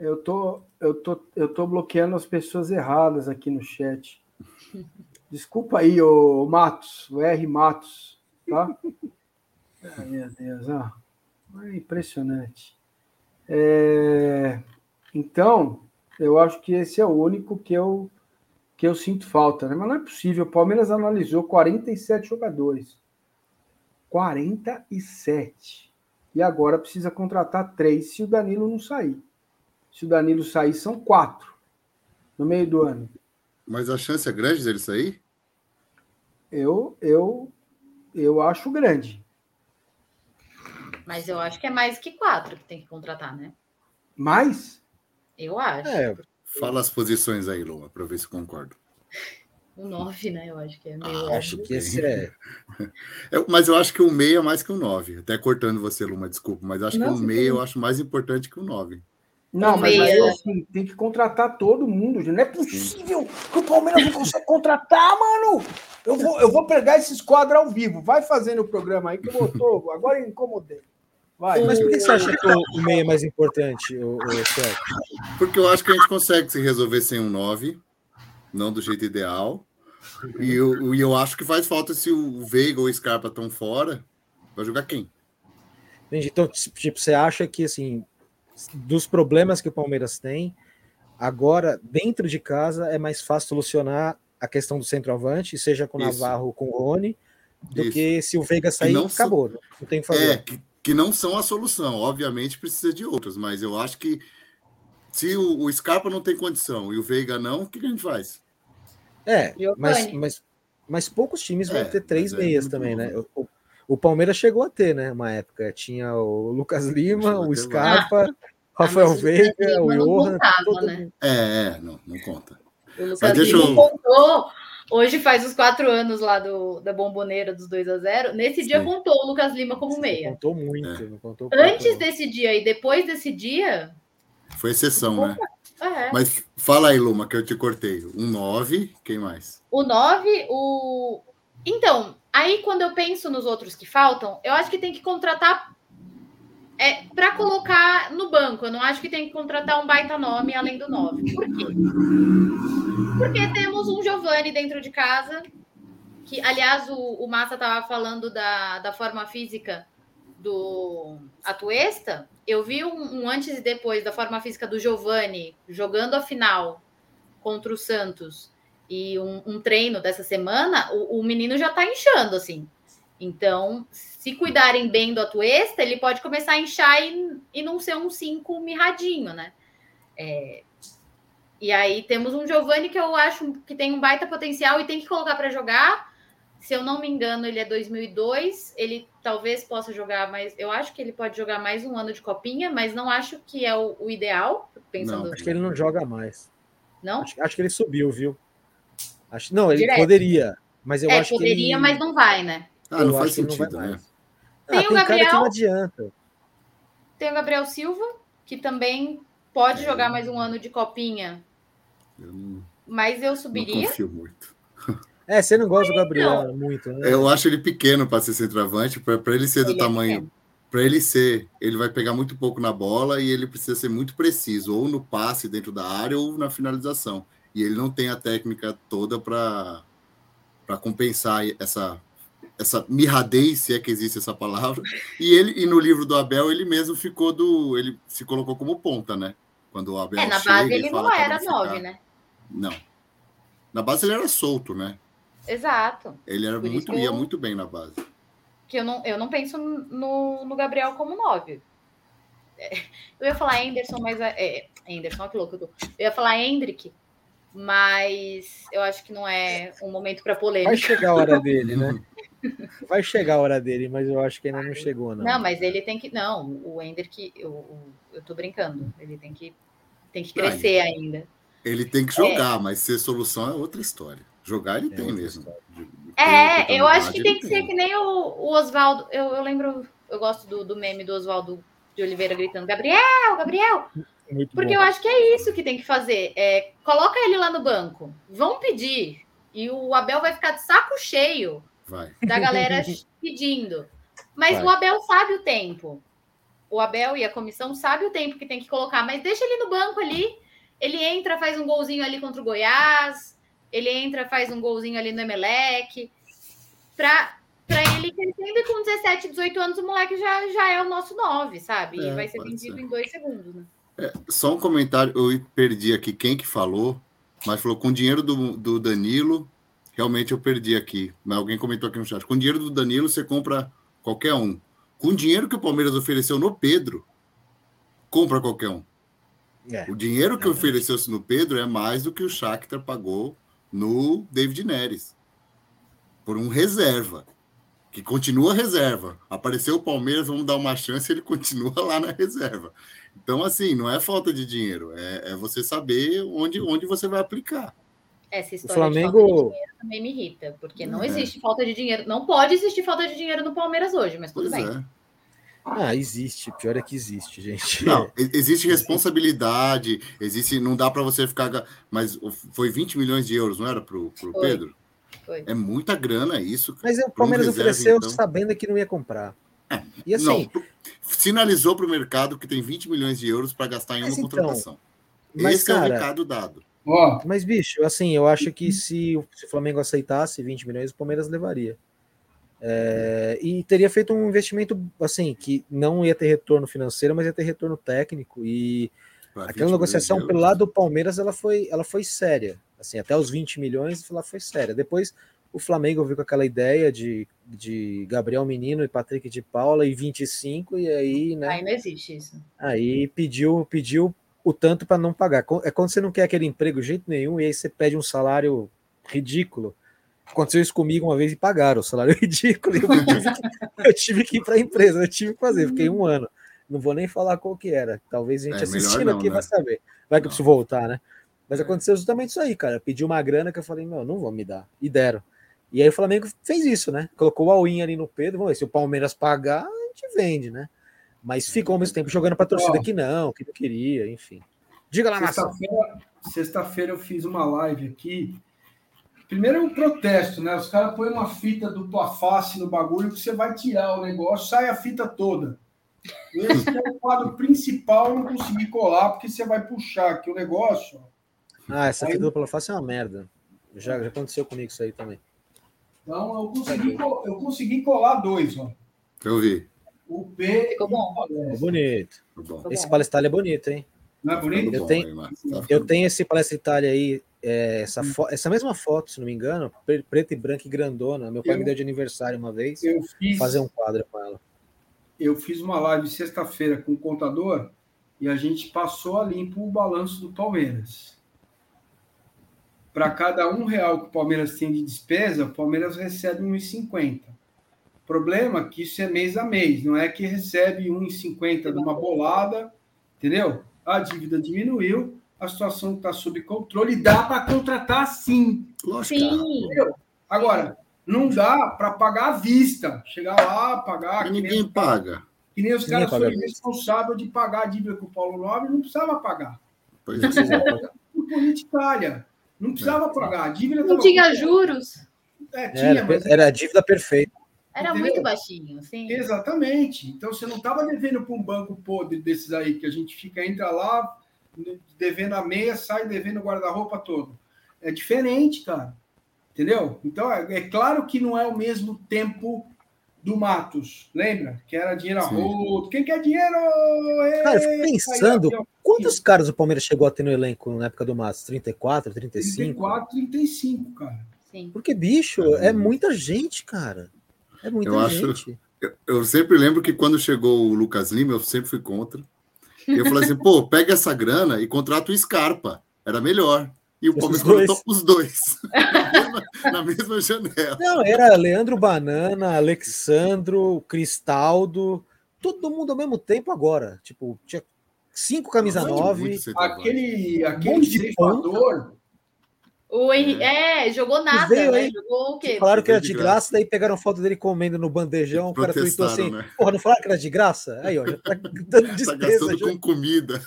Eu tô, eu tô, eu tô bloqueando as pessoas erradas aqui no chat. Desculpa aí, o Matos, o R Matos, tá? Ai, meu Deus, ó. É impressionante. É... Então, eu acho que esse é o único que eu que eu sinto falta, né? Mas não é possível. O Palmeiras analisou 47 jogadores. 47. E agora precisa contratar três se o Danilo não sair. Se o Danilo sair, são quatro no meio do ano. Mas a chance é grande dele sair? Eu, eu, eu acho grande. Mas eu acho que é mais que quatro que tem que contratar, né? Mais? Eu acho. É. Fala as posições aí, Luma, para ver se concordo. O 9, né? Eu acho que é meio. Ah, acho que esse é. é. Mas eu acho que o meio é mais que o 9. Até cortando você, Luma, desculpa. Mas acho Não, que o meio eu acho mais importante que o 9. Não, mas aí, assim, tem que contratar todo mundo. Não é possível que o Palmeiras não consegue contratar, mano. Eu vou, eu vou pegar esse quadro ao vivo. Vai fazendo o programa aí que eu tô. Agora eu incomodei. Vai. Mas por que você acha que o meio é mais importante, o, o Porque eu acho que a gente consegue se resolver sem um 9, não do jeito ideal. E eu, e eu acho que faz falta se o Veiga ou o Scarpa estão fora. Vai jogar quem? Entendi. Então, tipo, você acha que assim, dos problemas que o Palmeiras tem, agora, dentro de casa, é mais fácil solucionar a questão do centroavante, seja com o Navarro ou com o Rony, do Isso. que se o Veiga sair, acabou. Não, não tem que fazer. É, que, que, não são a solução. Obviamente precisa de outras, mas eu acho que se o, o Scarpa não tem condição e o Veiga não, o que, que a gente faz? É, mas, mas, mas poucos times é, vão ter três é meias também, né? O, o Palmeiras chegou a ter, né? Uma época. Tinha o Lucas Lima, o Scarpa, ah, Rafael Veiga, o Johan. Contava, né? É, é, não, não conta. O Lucas Lima eu... contou. Hoje faz os quatro anos lá do, da bomboneira dos 2 a 0 Nesse Sim. dia contou o Lucas Lima como meia. Contou muito. É. Contou Antes desse dia e depois desse dia. Foi exceção, né? É. Mas fala aí, Luma, que eu te cortei. Um 9, quem mais? O 9, o. Então, Aí, quando eu penso nos outros que faltam, eu acho que tem que contratar é, para colocar no banco. Eu não acho que tem que contratar um baita nome além do 9. Por quê? Porque temos um Giovanni dentro de casa, que, aliás, o, o Massa estava falando da, da forma física do Atuesta. Eu vi um, um antes e depois da forma física do Giovanni jogando a final contra o Santos e um, um treino dessa semana, o, o menino já tá inchando, assim. Então, se cuidarem bem do Atuesta, ele pode começar a inchar e, e não ser um 5 mirradinho, né? É, e aí temos um Giovanni que eu acho que tem um baita potencial e tem que colocar para jogar. Se eu não me engano, ele é 2002. Ele talvez possa jogar mais. Eu acho que ele pode jogar mais um ano de copinha, mas não acho que é o, o ideal. Pensando... Não, acho que ele não joga mais. Não? Acho, acho que ele subiu, viu? Acho, não, ele Direto. poderia, mas eu é, acho poderia, que ele... mas não vai, né? Ah, não faz sentido, né? Tem, ah, tem o Gabriel, que não adianta. Tem o Gabriel Silva, que também pode é, jogar mais um ano de copinha. Eu não, mas eu subiria. Não confio muito. É, você não gosta do Gabriel então, muito, né? Eu acho ele pequeno para ser centroavante, para ele ser do ele é tamanho. É para ele ser, ele vai pegar muito pouco na bola e ele precisa ser muito preciso, ou no passe dentro da área ou na finalização e ele não tem a técnica toda para compensar essa essa mirradez, se é que existe essa palavra. E ele e no livro do Abel ele mesmo ficou do ele se colocou como ponta, né? Quando o Abel É, na base ele não era nove, né? Não. Na base ele era solto, né? Exato. Ele era muito ia muito bem na base. Que eu não, eu não penso no, no Gabriel como nove. É, eu ia falar Anderson, mas é, é Anderson, olha que louco eu tô. Eu ia falar Hendrick, mas eu acho que não é um momento para polêmica. Vai chegar a hora dele, né? Vai chegar a hora dele, mas eu acho que ainda não chegou, não. Não, mas ele tem que. Não, o Ender que. Eu, eu tô brincando. Ele tem que, tem que crescer ainda. Ele tem que jogar, é. mas ser solução é outra história. Jogar ele é tem mesmo. é, eu acho que tem que tem. ser que nem o, o Oswaldo. Eu, eu lembro, eu gosto do, do meme do Oswaldo de Oliveira gritando: Gabriel, Gabriel! Muito Porque bom. eu acho que é isso que tem que fazer. É, coloca ele lá no banco. Vão pedir. E o Abel vai ficar de saco cheio vai. da galera pedindo. Mas vai. o Abel sabe o tempo. O Abel e a comissão sabe o tempo que tem que colocar, mas deixa ele no banco ali. Ele entra, faz um golzinho ali contra o Goiás, ele entra, faz um golzinho ali no Emelec. Pra, pra ele crescendo e com 17, 18 anos, o moleque já, já é o nosso 9, sabe? É, e vai ser vendido ser. em dois segundos, né? É, só um comentário, eu perdi aqui quem que falou, mas falou com dinheiro do, do Danilo, realmente eu perdi aqui. Mas alguém comentou aqui no chat. Com dinheiro do Danilo, você compra qualquer um. Com dinheiro que o Palmeiras ofereceu no Pedro, compra qualquer um. É, o dinheiro que ofereceu-se no Pedro é mais do que o Shakhtar pagou no David Neres. Por um reserva. Que continua reserva. Apareceu o Palmeiras, vamos dar uma chance, ele continua lá na reserva. Então, assim, não é falta de dinheiro, é, é você saber onde, onde você vai aplicar. Essa história o Flamengo... de falta de dinheiro também me irrita, porque não é. existe falta de dinheiro. Não pode existir falta de dinheiro no Palmeiras hoje, mas tudo pois bem. É. Ah, existe. Pior é que existe, gente. Não, existe responsabilidade, existe. Não dá para você ficar. Mas foi 20 milhões de euros, não era para o Pedro? Foi. É muita grana isso. Mas o Palmeiras um reserva, ofereceu então. sabendo que não ia comprar. É, e assim. Não, sinalizou para o mercado que tem 20 milhões de euros para gastar em uma então, contratação. Mas, Esse cara, é o recado dado. Ó, mas, bicho, assim, eu acho que se, se o Flamengo aceitasse 20 milhões, o Palmeiras levaria. É, e teria feito um investimento assim que não ia ter retorno financeiro, mas ia ter retorno técnico e aquela negociação pelo lado do Palmeiras ela foi ela foi séria, assim até os 20 milhões ela foi séria. Depois o Flamengo veio com aquela ideia de, de Gabriel Menino e Patrick de Paula e 25 e aí, né? Aí não existe isso. Aí pediu pediu o tanto para não pagar. É quando você não quer aquele emprego de jeito nenhum e aí você pede um salário ridículo Aconteceu isso comigo uma vez e pagaram o salário ridículo. Eu tive, que, eu tive que ir para a empresa, eu tive que fazer, fiquei um ano. Não vou nem falar qual que era. Talvez a gente é, assistindo não, aqui né? vai saber. Vai que eu preciso voltar, né? Mas é. aconteceu justamente isso aí, cara. Pedi uma grana que eu falei, não, não vou me dar. E deram. E aí o Flamengo fez isso, né? Colocou o all-in ali no Pedro. Vamos ver, se o Palmeiras pagar, a gente vende, né? Mas ficou ao mesmo tempo jogando para a torcida que não, que não queria, enfim. Diga lá, Sexta-feira sexta eu fiz uma live aqui Primeiro é um protesto, né? Os caras põem uma fita do tua face no bagulho que você vai tirar o negócio, sai a fita toda. Esse é o quadro principal, não consegui colar, porque você vai puxar aqui o negócio. Ah, essa aí... fita dupla face é uma merda. Já, já aconteceu comigo isso aí também. Então eu consegui, eu consegui colar dois, ó. Eu vi. O P. Ficou bom. É bonito. Esse palestra é bonito, hein? Não é bonito? Eu tenho, eu tenho esse palestra Itália aí é, essa, hum. essa mesma foto, se não me engano, preta e branca e grandona. Meu pai eu, me deu de aniversário uma vez. Eu fiz fazer um quadro com ela. Eu fiz uma live sexta-feira com o contador e a gente passou a limpo o balanço do Palmeiras. Para cada um real que o Palmeiras tem de despesa, o Palmeiras recebe 1,50. Problema é que isso é mês a mês, não é que recebe 1,50 de uma bolada, entendeu? A dívida diminuiu, a situação está sob controle, dá para contratar sim. Lógico. Sim. Agora, não dá para pagar à vista. Chegar lá, pagar. E ninguém nem, paga. Que nem os ninguém caras foram responsáveis de pagar a dívida com o Paulo Nobre, não precisava pagar. Pois é. Por política Não precisava é. pagar. A dívida não tinha juros. É, tinha, era, mas... era a dívida perfeita. Era Entendeu? muito baixinho, sim. Exatamente. Então você não estava devendo para um banco podre desses aí, que a gente fica, entra lá, devendo a meia, sai devendo o guarda-roupa todo. É diferente, cara. Entendeu? Então, é, é, claro que não é o mesmo tempo do Matos, lembra? Que era dinheiro a rodo. Quem quer dinheiro? Cara, eu fico pensando, quantos caras o Palmeiras chegou a ter no elenco na época do Matos? 34, 35? 34, 35, cara. Sim. Porque, bicho, é muita gente, cara. É muita eu gente. Acho, eu, eu sempre lembro que quando chegou o Lucas Lima, eu sempre fui contra. Eu falei assim, pô, pega essa grana e contrata o Scarpa. Era melhor. E o Palmeiras contratou os dois. na, mesma, na mesma janela. Não, era Leandro Banana, Alexandro, Cristaldo, todo mundo ao mesmo tempo agora. Tipo, tinha cinco camisa nove. Aquele, aquele ceifador, o Henrique, é, jogou nada, né? Aí, jogou o quê? Falaram que era de graça, daí pegaram foto dele comendo no bandejão, o cara tweetou assim, né? porra, não falaram que era de graça? Aí, ó, já tá dando despesa. tá gastando já. com comida,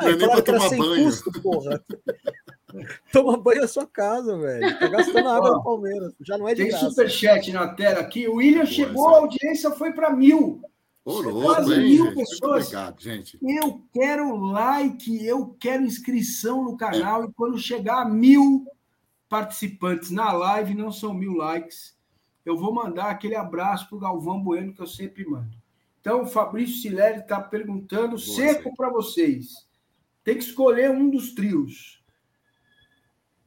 não é nem pra tomar banho. Custo, porra. toma banho na sua casa, velho. Tá gastando água no Palmeiras. Já não é de Tem graça. superchat na tela aqui. O William Boa, chegou, a audiência foi para mil. Ô, louco, hein, mil gente. pessoas. obrigado, gente. Eu quero like, eu quero inscrição no canal. É. E quando chegar a mil participantes na live, não são mil likes, eu vou mandar aquele abraço para o Galvão Bueno que eu sempre mando. Então, o Fabrício Sileri está perguntando Boa, seco para vocês. Tem que escolher um dos trios.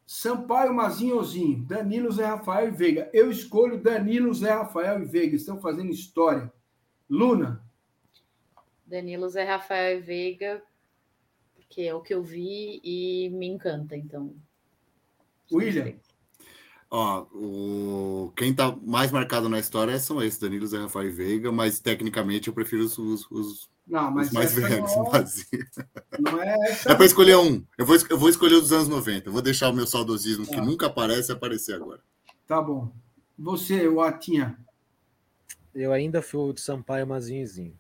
Sampaio, Mazinho, Ozinho, Danilo, Zé Rafael e Veiga. Eu escolho Danilo, Zé Rafael e Veiga. Estão fazendo história. Luna. Danilo, Zé Rafael e Veiga, que é o que eu vi e me encanta, então. William. Ó, o... quem tá mais marcado na história são esses, Danilo, Zé Rafael e Veiga, mas tecnicamente eu prefiro os, os, não, mas os mais velhos. Não, não é essa... é para escolher um. Eu vou, eu vou escolher o dos anos 90. Eu vou deixar o meu saudosismo, que tá. nunca aparece, aparecer agora. Tá bom. Você, o Atinha. Eu ainda fui de Sampaio Mazinhozinho.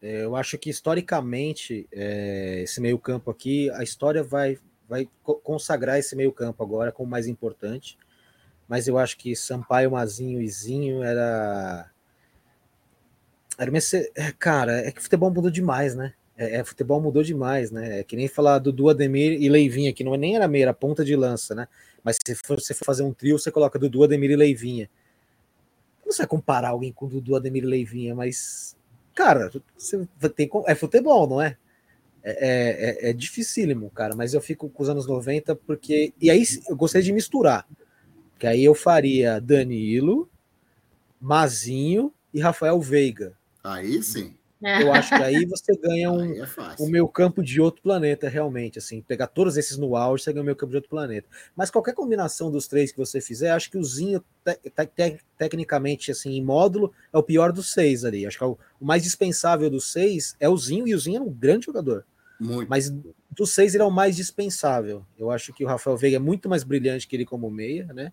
É, eu acho que historicamente, é, esse meio campo aqui, a história vai, vai consagrar esse meio campo agora como mais importante mas eu acho que Sampaio, Mazinho e Zinho era. era uma... É, cara, é que futebol mudou demais, né? É, é, futebol mudou demais, né? É que nem falar Dudu Ademir e Leivinha, que não é nem era meia, era ponta de lança, né? Mas se você for fazer um trio, você coloca Dudu, Ademir e Leivinha. Não sei comparar alguém com Dudu, Ademir e Leivinha, mas. Cara, você tem, é futebol, não é? É, é, é dificílimo, cara, mas eu fico com os anos 90 porque. E aí eu gostaria de misturar. Que aí eu faria Danilo, Mazinho e Rafael Veiga. Aí sim. Eu acho que aí você ganha um, é o meu campo de outro planeta, realmente. Assim, pegar todos esses no auge, você ganha o meu campo de outro planeta. Mas qualquer combinação dos três que você fizer, acho que o Zinho, te, te, tecnicamente, assim, em módulo, é o pior dos seis ali. Acho que é o, o, mais dispensável dos seis é o Zinho, e o Zinho é um grande jogador. Muito. Mas dos seis ele é o mais dispensável. Eu acho que o Rafael Veiga é muito mais brilhante que ele como meia, né?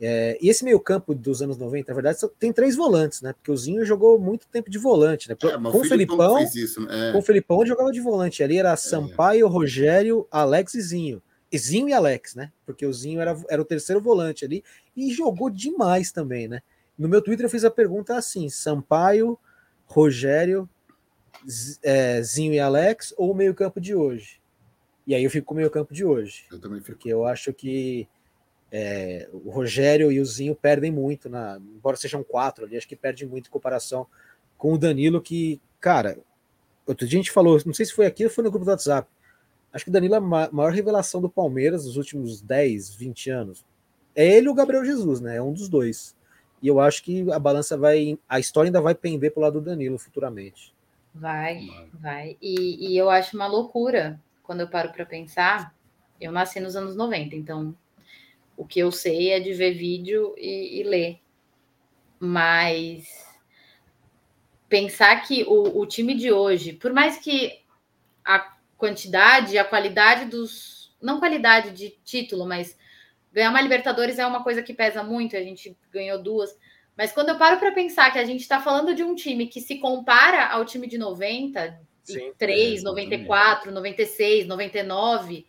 É, e esse meio-campo dos anos 90, na verdade, tem três volantes, né? Porque o Zinho jogou muito tempo de volante, né? É, com o Felipão, isso, né? é. com o Felipão ele jogava de volante. Ali era. Sampaio, Rogério, Alex e Zinho. E Zinho e Alex, né? Porque o Zinho era, era o terceiro volante ali e jogou demais também, né? No meu Twitter eu fiz a pergunta assim: Sampaio, Rogério, é, Zinho e Alex ou o meio-campo de hoje? E aí eu fico com o meio-campo de hoje. Eu também fico. Porque eu acho que é, o Rogério e o Zinho perdem muito, na, embora sejam quatro ali, acho que perdem muito em comparação com o Danilo, que, cara, outro dia a gente falou, não sei se foi aqui ou foi no grupo do WhatsApp, acho que o Danilo é a maior revelação do Palmeiras nos últimos 10, 20 anos. É ele ou o Gabriel Jesus, né? É um dos dois. E eu acho que a balança vai. A história ainda vai pender pro lado do Danilo futuramente. Vai, vai. E, e eu acho uma loucura quando eu paro para pensar. Eu nasci nos anos 90, então o que eu sei é de ver vídeo e, e ler. Mas pensar que o, o, time de hoje, por mais que a quantidade, a qualidade dos. Não qualidade de título, mas ganhar uma Libertadores é uma coisa que pesa muito, a gente ganhou duas. Mas quando eu paro para pensar que a gente está falando de um time que se compara ao time de 90, Sim, 3, é, 94, 96, 99,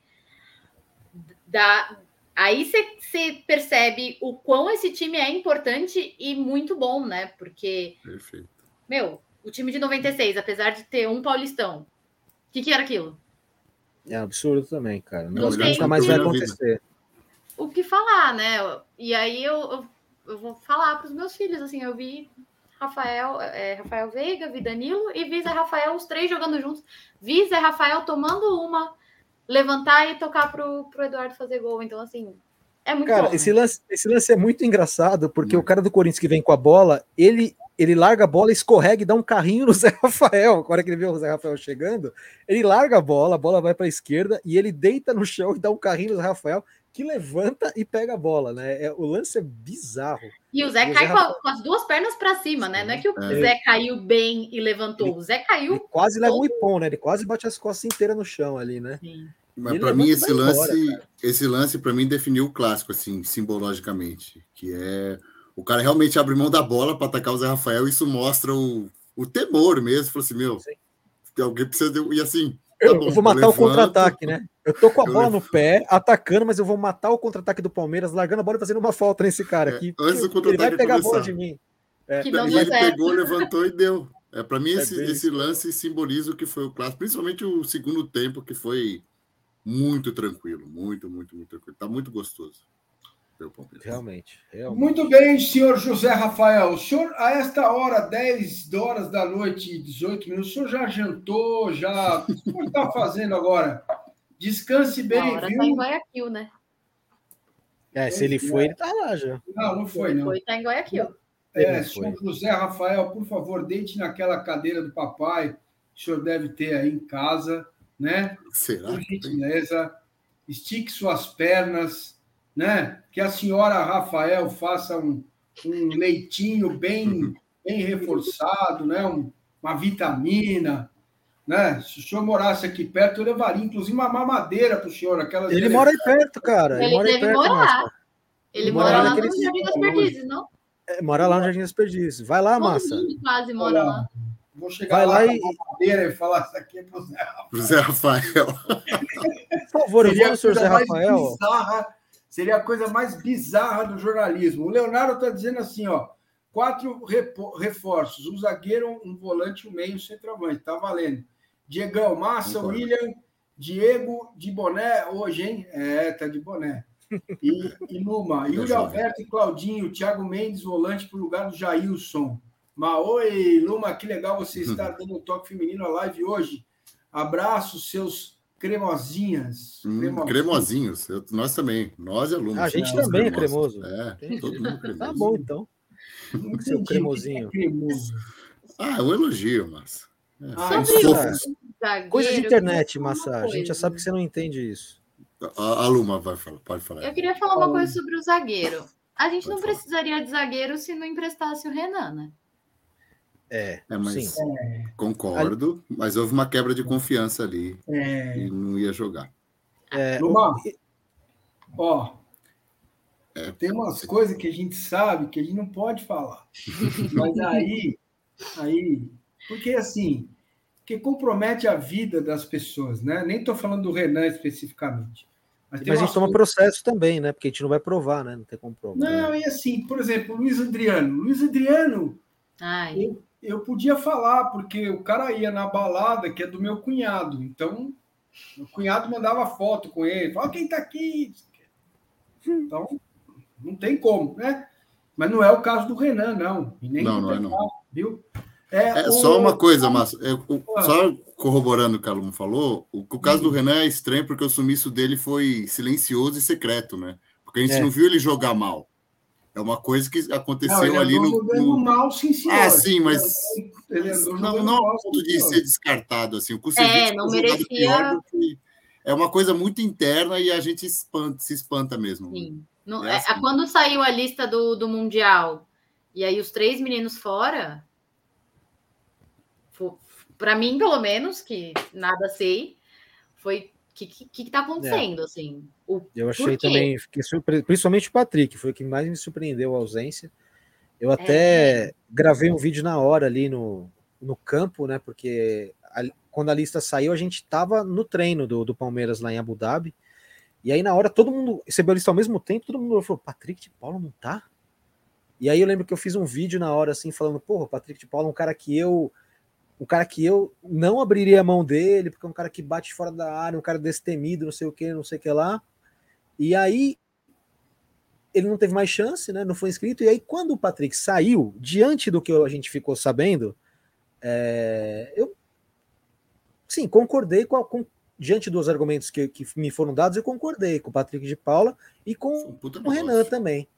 dá, Aí você percebe o quão esse time é importante e muito bom, né? Porque, Perfeito. meu, o time de 96, apesar de ter um paulistão, o que, que era aquilo? É absurdo também, cara. Não, não nunca mais vai acontecer. O que falar, né? E aí eu, eu, eu vou falar para os meus filhos, assim, eu vi Rafael, é, Rafael Veiga, vi Danilo e vi Zé Rafael, os três jogando juntos. Vi Zé Rafael tomando uma levantar e tocar pro, pro Eduardo fazer gol. Então, assim, é muito cara, bom. Né? Esse, lance, esse lance é muito engraçado, porque hum. o cara do Corinthians que vem com a bola, ele ele larga a bola, escorrega e dá um carrinho no Zé Rafael. Agora que ele vê o Zé Rafael chegando, ele larga a bola, a bola vai para a esquerda e ele deita no chão e dá um carrinho no Zé Rafael que levanta e pega a bola, né? É, o lance é bizarro. E o Zé e cai o Zé com, com, as duas pernas para cima, né? Não é que o é. Zé caiu bem e levantou, ele, o Zé caiu. quase leva um ipom, né? Ele quase bate as costas inteiras no chão ali, né? Sim. Mas para mim esse lance, embora, esse lance para mim definiu o clássico assim, simbologicamente, que é o cara realmente abre mão da bola para atacar o Zé Rafael, isso mostra o, o temor mesmo, falou assim, meu, Sim. alguém precisa de... e assim, eu, eu vou matar o contra-ataque, né? Eu tô com a bola no pé, atacando, mas eu vou matar o contra-ataque do Palmeiras, largando a bola e fazendo uma falta nesse cara é, aqui. antes do ele vai pegar a bola de mim. É. Que não e ele certo. pegou, levantou e deu. É, para mim, é esse, esse lance simboliza o que foi o clássico, principalmente o segundo tempo, que foi muito tranquilo, muito, muito, muito tranquilo. Tá muito gostoso. Realmente, realmente. Muito bem, senhor José Rafael. O senhor, a esta hora, 10 horas da noite, 18 minutos, o senhor já jantou, já. O que o senhor está fazendo agora? Descanse bem. A hora viu? tá em Guayaquil, né? É, se ele foi, ele tá lá já. Não, não foi, não. Foi, tá em Guayaquil. É, senhor José Rafael, por favor, deite naquela cadeira do papai que o senhor deve ter aí em casa, né? Será? Por gentileza, estique suas pernas né? Que a senhora Rafael faça um, um leitinho bem, bem reforçado, né? Um, uma vitamina, né? Se o senhor morasse aqui perto, eu levaria, inclusive, uma mamadeira para o senhor. Aquelas ele mora aí perto, cara. Ele, ele mora aí perto. Morar. Ele, mora, mora lá no Jardim das Perdizes, não? É, mora lá no Jardim das Perdizes. Vai lá, massa. quase mora lá. Vou chegar Vai lá, lá e... madeira e falar isso aqui para o Zé Rafael. Zé Rafael. Por favor, eu vou no senhor Zé Rafael. Bizarra Seria a coisa mais bizarra do jornalismo. O Leonardo está dizendo assim, ó, quatro reforços, um zagueiro, um volante, um meio, um centroavante. Tá valendo. Diegão, Massa, William, Diego de boné hoje, hein? É, tá de boné. E, e Luma, Yuri Alberto e Claudinho, Thiago Mendes, volante para o lugar do Jailson. Mas, oi, Luma, que legal você estar dando um toque feminino à live hoje. Abraços, seus cremosinhas. Hum, cremosinhos. Eu, nós também. Nós é alunos. A gente também cremosos. é cremoso. É, todo mundo cremoso. Tá bom, então. Seu cremosinho. É cremoso. Ah, é um elogio, mas. É, ah, Coisa de internet, Massa. A gente já sabe que você não entende isso. A, a Luma vai falar, pode falar. Eu queria falar uma coisa sobre o zagueiro. A gente pode não falar. precisaria de zagueiro se não emprestasse o Renan, né? É, é mas sim. concordo, mas houve uma quebra de confiança ali é. e não ia jogar. É, Luma, ó, é. tem umas coisas que a gente sabe que a gente não pode falar, mas aí, aí, porque assim, que compromete a vida das pessoas, né? Nem estou falando do Renan especificamente. Mas, mas a gente toma processo também, né? Porque a gente não vai provar, né? Não tem como provar. Não, e assim, por exemplo, Luiz Adriano. Luiz Adriano, Ai eu podia falar, porque o cara ia na balada, que é do meu cunhado. Então, o cunhado mandava foto com ele. Fala, quem tá aqui? Então, não tem como, né? Mas não é o caso do Renan, não. E nem não, não é, não. Viu? É, é o... só uma coisa, Márcio. É, ah. só corroborando o que o Calum falou, o, o caso do Renan é estranho porque o sumiço dele foi silencioso e secreto, né? Porque a gente é. não viu ele jogar mal. É uma coisa que aconteceu não, ali no, no. mal, sim, senhor. É, sim, mas. Ele não, não mal, ponto de ser descartado. Assim. O é, não merecia. É uma coisa muito interna e a gente espanta, se espanta mesmo. Sim. é, é assim. Quando saiu a lista do, do Mundial e aí os três meninos fora, para mim, pelo menos, que nada sei, foi que, que, que tá acontecendo, é. assim? O, eu achei também, fiquei surpre... principalmente o Patrick, foi o que mais me surpreendeu a ausência. Eu até é. gravei um vídeo na hora ali no, no campo, né? Porque a, quando a lista saiu, a gente tava no treino do, do Palmeiras lá em Abu Dhabi. E aí, na hora, todo mundo recebeu a lista ao mesmo tempo, todo mundo falou: Patrick de Paulo não tá? E aí eu lembro que eu fiz um vídeo na hora assim, falando, porra, Patrick de Paulo é um cara que eu um cara que eu não abriria a mão dele, porque é um cara que bate fora da área, um cara destemido, não sei o que, não sei o que lá. E aí ele não teve mais chance, né? Não foi inscrito. E aí, quando o Patrick saiu, diante do que a gente ficou sabendo, é, eu sim, concordei com, a, com, diante dos argumentos que, que me foram dados, eu concordei com o Patrick de Paula e com o Renan também.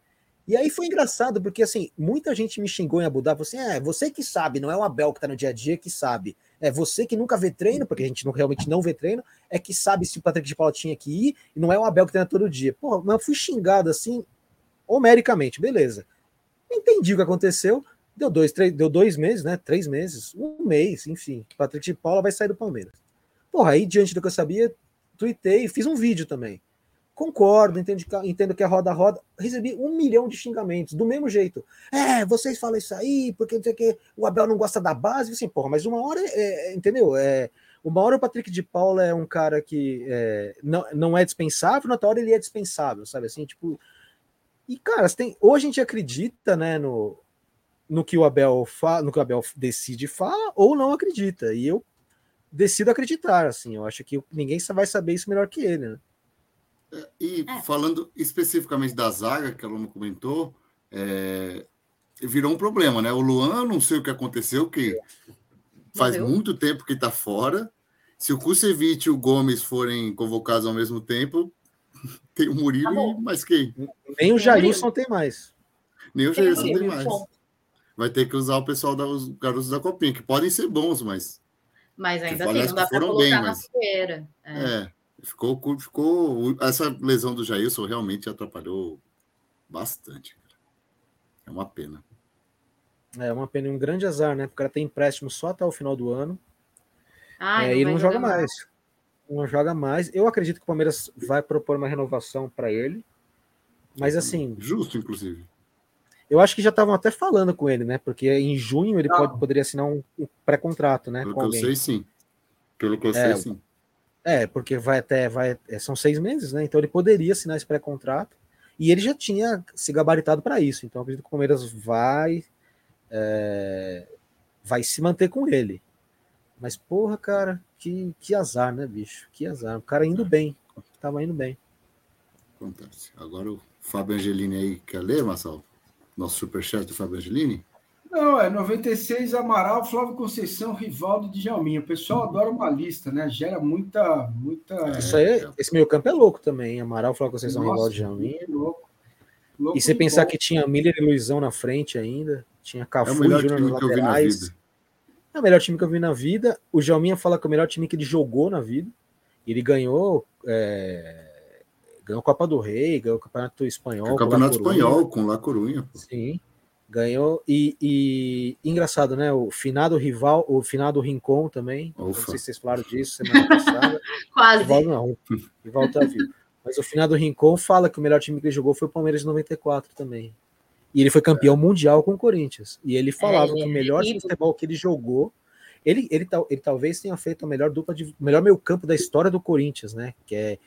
E aí foi engraçado, porque assim, muita gente me xingou em Abu Dhabi, assim, é, você que sabe, não é o Abel que tá no dia a dia que sabe. É você que nunca vê treino, porque a gente não, realmente não vê treino, é que sabe se o Patrick de Paula tinha que ir, e não é o Abel que treina todo dia. Porra, mas eu fui xingado assim, homericamente, beleza. Entendi o que aconteceu, deu dois, três, deu dois meses, né? Três meses, um mês, enfim. Patrick de Paula vai sair do Palmeiras. Porra, aí diante do que eu sabia, tuitei, fiz um vídeo também. Concordo, entendo, entendo que é roda-roda. Recebi um milhão de xingamentos, do mesmo jeito. É, vocês falam isso aí, porque não sei que, o Abel não gosta da base. Assim, porra, mas uma hora, é, é, entendeu? É, Uma hora o Patrick de Paula é um cara que é, não, não é dispensável, na outra hora ele é dispensável, sabe assim? Tipo. E, cara, tem, hoje a gente acredita, né, no, no que o Abel fala, no que o Abel decide fala, ou não acredita. E eu decido acreditar, assim. Eu acho que ninguém vai saber isso melhor que ele, né? E é. falando especificamente da zaga, que a Luma comentou, é, virou um problema, né? O Luan, não sei o que aconteceu, que faz Morreu. muito tempo que está fora. Se o Kusevich e o Gomes forem convocados ao mesmo tempo, tem o Murilo tá e mais quem? Nem o Jailson tem mais. Nem o Jailson tem, tem mais. Vai ter que usar o pessoal dos garotos da Copinha, que podem ser bons, mas. Mas ainda assim, não dá para colocar bem, na mas... fogueira. É. é. Ficou, ficou. Essa lesão do Jailson realmente atrapalhou bastante. É uma pena. É uma pena, um grande azar, né? Porque o cara tem empréstimo só até o final do ano. Ah, é, e ele não joga mais. mais. Não joga mais. Eu acredito que o Palmeiras vai propor uma renovação para ele. Mas assim. Justo, inclusive. Eu acho que já estavam até falando com ele, né? Porque em junho ele pode, poderia assinar um, um pré-contrato, né? Pelo que alguém. eu sei, sim. Pelo que eu é, sei, sim. É, porque vai até. Vai, é, são seis meses, né? Então ele poderia assinar esse pré-contrato. E ele já tinha se gabaritado para isso. Então, acredito que o Palmeiras vai, é, vai se manter com ele. Mas, porra, cara, que, que azar, né, bicho? Que azar. O cara indo é. bem. Tava indo bem. Acontece. Agora o Fábio Angelini aí quer ler, Marcelo? Nosso superchat do Fábio Angelini? Não, é 96 Amaral, Flávio Conceição, Rivaldo de Jalminha. O pessoal adora uma lista, né? Gera muita. muita... Isso aí, esse meio campo é louco também. Amaral, Flávio Conceição, Nossa, Rivaldo de Jalminha. Louco. louco e você pensar bom. que tinha Miller e Luizão na frente ainda, tinha Cafu é e Júnior nos laterais. É o melhor time que eu vi na vida. O Jalminha fala que é o melhor time que ele jogou na vida. Ele ganhou. É... Ganhou a Copa do Rei, ganhou o Campeonato Espanhol. O Campeonato Espanhol com La Corunha. Sim. Ganhou e, e, engraçado, né? O finado rival, o finado Rincon também. Ufa. Não sei se vocês falaram disso semana passada. Quase. Rival não, rival tá vivo. Mas o finado Rincon fala que o melhor time que ele jogou foi o Palmeiras de 94 também. E ele foi campeão é. mundial com o Corinthians. E ele falava é, que o melhor é, futebol que ele jogou, ele, ele, ele, talvez tenha feito a melhor dupla de melhor meio campo da história do Corinthians, né? Que é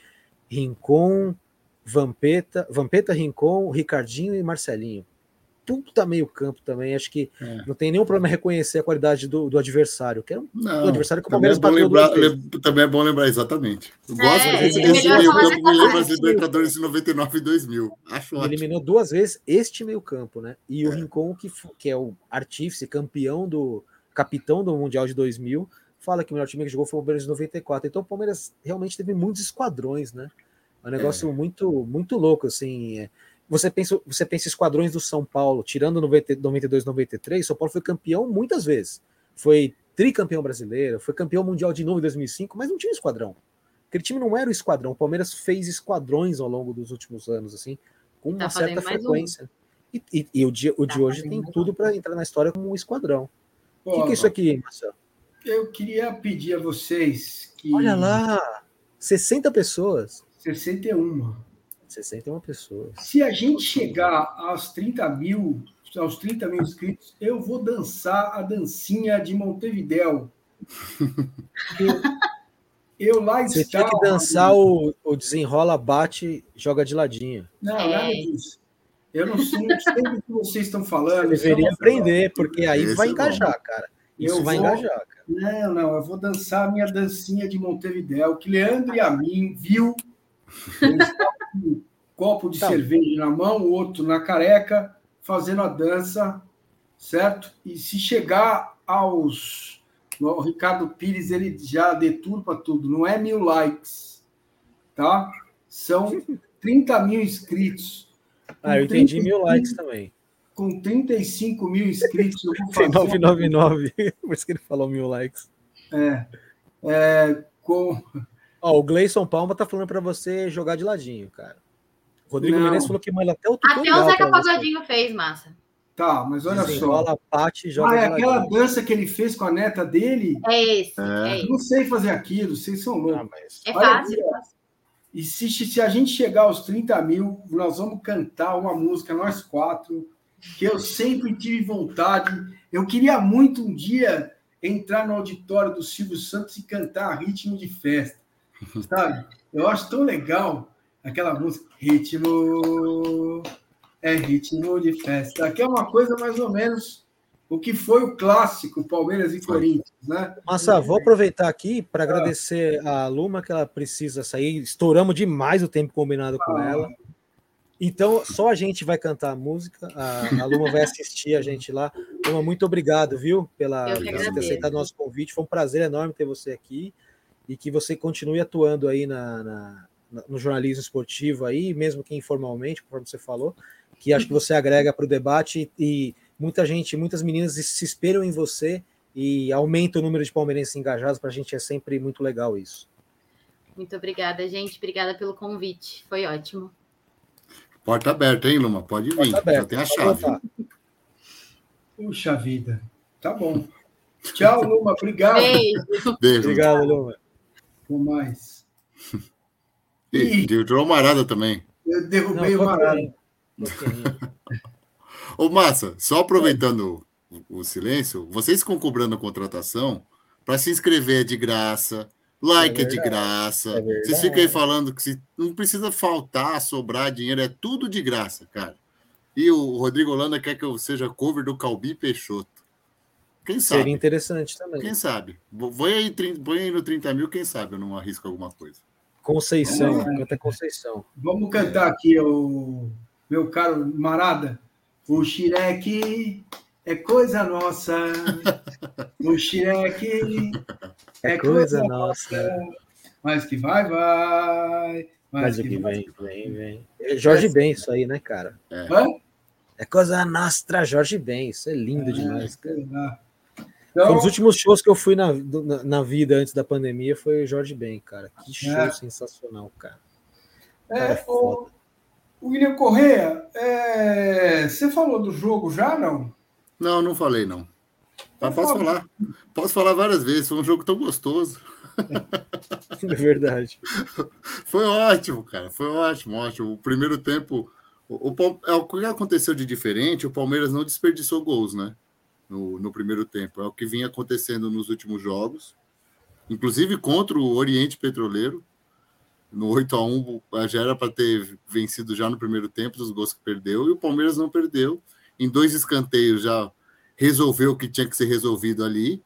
Rincon, Vampeta, Vampeta, Rincon, Ricardinho e Marcelinho tudo tá meio campo também. Acho que é. não tem nenhum problema reconhecer a qualidade do, do adversário. Que é um, não, adversário que o Palmeiras é bateu lembrar, Também é bom lembrar, exatamente. Eu gosto é, desse, desse meio campo, me lembra as Libertadores de 99 e 2000. Acho ele eliminou duas vezes este meio campo, né? E o é. Rincon, que, que é o artífice, campeão do capitão do Mundial de 2000, fala que o melhor time que jogou foi o Palmeiras de 94. Então o Palmeiras realmente teve muitos esquadrões, né? É um negócio é. muito, muito louco, assim. É, você pensa, você pensa esquadrões do São Paulo, tirando 92, 93, São Paulo foi campeão muitas vezes. Foi tricampeão brasileiro, foi campeão mundial de novo em 2005, mas não tinha esquadrão. Aquele time não era o esquadrão. O Palmeiras fez esquadrões ao longo dos últimos anos, assim, com uma tá certa frequência. Um. E, e, e, o, dia, o tá de hoje tem tudo para entrar na história como um esquadrão. O que, que, é isso aqui, Marcelo? Eu queria pedir a vocês que. Olha lá! 60 pessoas. 61. 61 pessoas. Se a gente chegar aos 30 mil, aos 30 mil inscritos, eu vou dançar a dancinha de Montevidéu. Eu, eu lá Você estava, tinha que dançar o, o desenrola, bate, joga de ladinho. Não, nada disso. Eu não sei, não sei do que vocês estão falando. Você deveria aprender, porque aí Esse vai é engajar, cara. Isso eu vai vou... engajar, cara. Não, não, eu vou dançar a minha dancinha de Montevidéu, que Leandro e a mim viu um copo de tá. cerveja na mão, outro na careca, fazendo a dança, certo? E se chegar aos. O Ricardo Pires ele já deturpa tudo, não é mil likes, tá? São 30 mil inscritos. Ah, eu entendi mil likes também. Com 35 mil inscritos, eu vou fazer. 999, por isso que ele falou mil likes. É. é com Ó, o Gleison Palma tá falando para você jogar de ladinho, cara. O Rodrigo não. Menezes falou que manda até o. Até o Zeca Pagodinho fez, massa. Tá, mas olha só. Pate, joga ah, é aquela dança que ele fez com a neta dele? É esse. É. é não sei fazer aquilo, vocês são loucos. Ah, mas... É fácil. e se, se a gente chegar aos 30 mil, nós vamos cantar uma música, nós quatro, que eu sempre tive vontade. Eu queria muito um dia entrar no auditório do Silvio Santos e cantar ritmo de festa, sabe? Eu acho tão legal aquela música, ritmo, é ritmo de festa, que é uma coisa mais ou menos o que foi o clássico Palmeiras e Corinthians, né? Massa, vou aproveitar aqui para agradecer a Luma que ela precisa sair. Estouramos demais o tempo combinado com ah. ela. Então, só a gente vai cantar a música, a, a Luma vai assistir a gente lá. Luma, muito obrigado, viu, pela por ter aceitado o nosso convite. Foi um prazer enorme ter você aqui e que você continue atuando aí na, na, no jornalismo esportivo aí, mesmo que informalmente, conforme você falou, que acho que você agrega para o debate e muita gente, muitas meninas se esperam em você e aumenta o número de palmeirenses engajados. Para a gente é sempre muito legal isso. Muito obrigada, gente. Obrigada pelo convite. Foi ótimo. Porta aberta, hein, Luma? Pode vir. Já tem a chave. Puxa vida. Tá bom. Tchau, Luma. Obrigado. Beijo. Beijo. Obrigado, Luma. Com mais. E derrubou o Marada também. Eu derrubei Não, o Marada. Ô, Massa, só aproveitando o, o silêncio, vocês ficam cobrando a contratação para se inscrever é de graça, like é, é de graça. É vocês ficam aí falando que se, não precisa faltar, sobrar dinheiro, é tudo de graça, cara. E o Rodrigo Holanda quer que eu seja cover do Calbi Peixoto. Quem sabe? Seria interessante também. Quem sabe? Vou aí, põe aí no 30 mil, quem sabe eu não arrisco alguma coisa. Conceição, canta Conceição. Vamos cantar aqui o meu caro Marada. O xireque é coisa nossa. O xireque é, é coisa, coisa nossa. Mas que vai, vai. Mas, o que, que vem, vem, vem. É Jorge é. Ben, isso aí, né, cara? É, é coisa nossa, Jorge Ben. Isso é lindo é, demais. Cara. Então, foi um dos últimos shows que eu fui na, na, na, vida antes da pandemia foi o Jorge Ben, cara. Que show é. sensacional, cara. cara é, o, William Correa, é, você falou do jogo já, não? Não, não falei, não. Mas posso falar. Posso falar várias vezes. Foi um jogo tão gostoso. É verdade. Foi ótimo, cara. Foi ótimo, ótimo. O primeiro tempo. O, o, é o que aconteceu de diferente, o Palmeiras não desperdiçou gols, né? No, no primeiro tempo. É o que vinha acontecendo nos últimos jogos. Inclusive contra o Oriente Petroleiro no 8 a 1 já era para ter vencido já no primeiro tempo dos gols que perdeu e o Palmeiras não perdeu. Em dois escanteios já resolveu o que tinha que ser resolvido ali.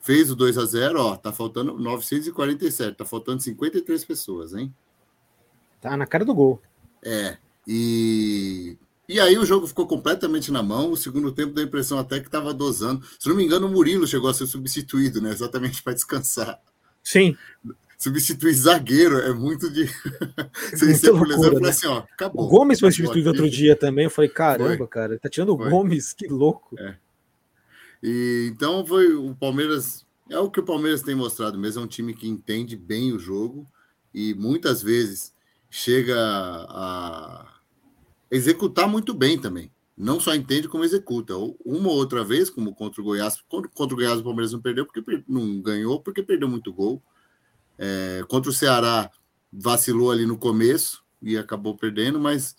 Fez o 2 a 0, ó, tá faltando 947, tá faltando 53 pessoas, hein? Tá na cara do gol. É. E e aí o jogo ficou completamente na mão. O segundo tempo deu a impressão até que estava dosando. Se não me engano, o Murilo chegou a ser substituído, né? Exatamente para descansar. Sim substituir zagueiro é muito de. Sem ser, por exemplo, né? assim, ó, acabou. O Gomes foi substituído outro dia também. Eu falei, caramba, foi. cara, tá tirando o Gomes, que louco. É. E, então foi o Palmeiras. É o que o Palmeiras tem mostrado mesmo, é um time que entende bem o jogo e muitas vezes chega a executar muito bem também. Não só entende como executa. Uma ou outra vez, como contra o Goiás, contra o Goiás o Palmeiras não perdeu porque não ganhou porque perdeu muito gol. É, contra o Ceará, vacilou ali no começo e acabou perdendo, mas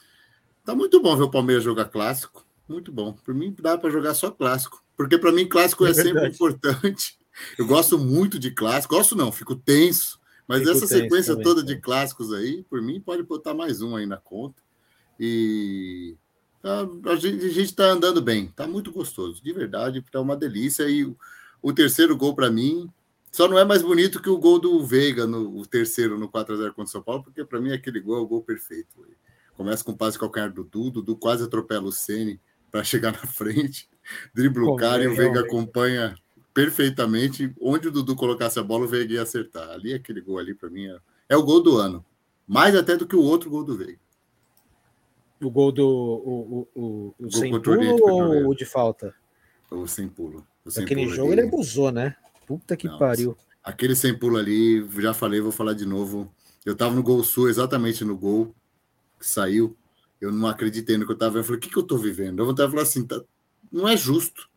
tá muito bom ver o Palmeiras jogar clássico. Muito bom. Por mim, dá para jogar só clássico. Porque para mim, clássico é, é sempre importante. Eu gosto muito de clássico. Gosto não, fico tenso. Mas fico essa sequência também, toda de clássicos aí, por mim, pode botar mais um aí na conta. E a gente está andando bem. Tá muito gostoso. De verdade, tá uma delícia. E o, terceiro gol, para mim, só não é mais bonito que o gol do Veiga, no, o terceiro no 4x0 contra o São Paulo, porque para mim aquele gol é o gol perfeito. Começa com o passe calcanhar do Dudu, Dudu quase atropela o Ceni para chegar na frente, dribla o cara e o Veiga acompanha perfeitamente. Onde o Dudu colocasse a bola, o Veiga ia acertar. Ali, aquele gol ali, para mim, é, é, o gol do ano. Mais até do que o outro gol do Veiga. O gol do o, o, o, o sem pulo ou o de falta? O sem pulo. O sem Aquele pulo jogo ele abusou, né? Puta que Não, pariu. Aquele sem pulo ali, já falei, vou falar de novo. Eu tava no gol sul, exatamente no gol que saiu. Eu não acreditei no que eu tava. Eu falei, o que, que eu tô vivendo? Eu vou falar assim, tá... não é justo.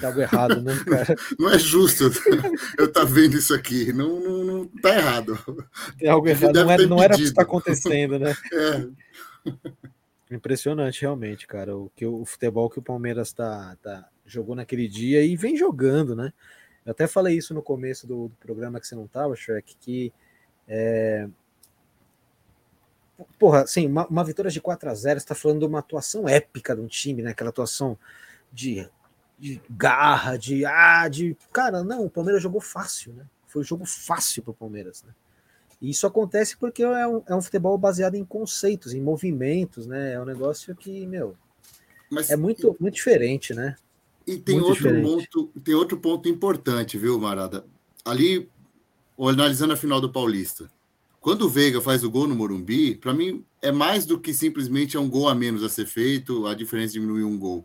Tá errado, né, cara? não é justo eu tá vendo isso aqui. Não, não, não tá errado. Tem algo errado. Não, é, não era o que está acontecendo, né? É. Impressionante, realmente, cara. O, que, o futebol que o Palmeiras tá, tá, jogou naquele dia e vem jogando, né? Eu até falei isso no começo do, do programa que você não estava, Shrek, que é... Porra, assim, uma, uma, vitória de 4 a 0 está falando de uma atuação épica de um time, né? Aquela atuação de, de garra, de ah, de cara, não, o Palmeiras jogou fácil, né? Foi um jogo fácil para o Palmeiras, né? E isso acontece porque é um, é um futebol baseado em conceitos, em movimentos, né? É um negócio que, meu, Mas, é muito, muito diferente, né? E tem outro, ponto, tem outro ponto importante, viu, Marada? Ali, analisando a final do Paulista, quando o Veiga faz o gol no Morumbi, para mim é mais do que simplesmente é um gol a menos a ser feito, a diferença diminuiu um gol.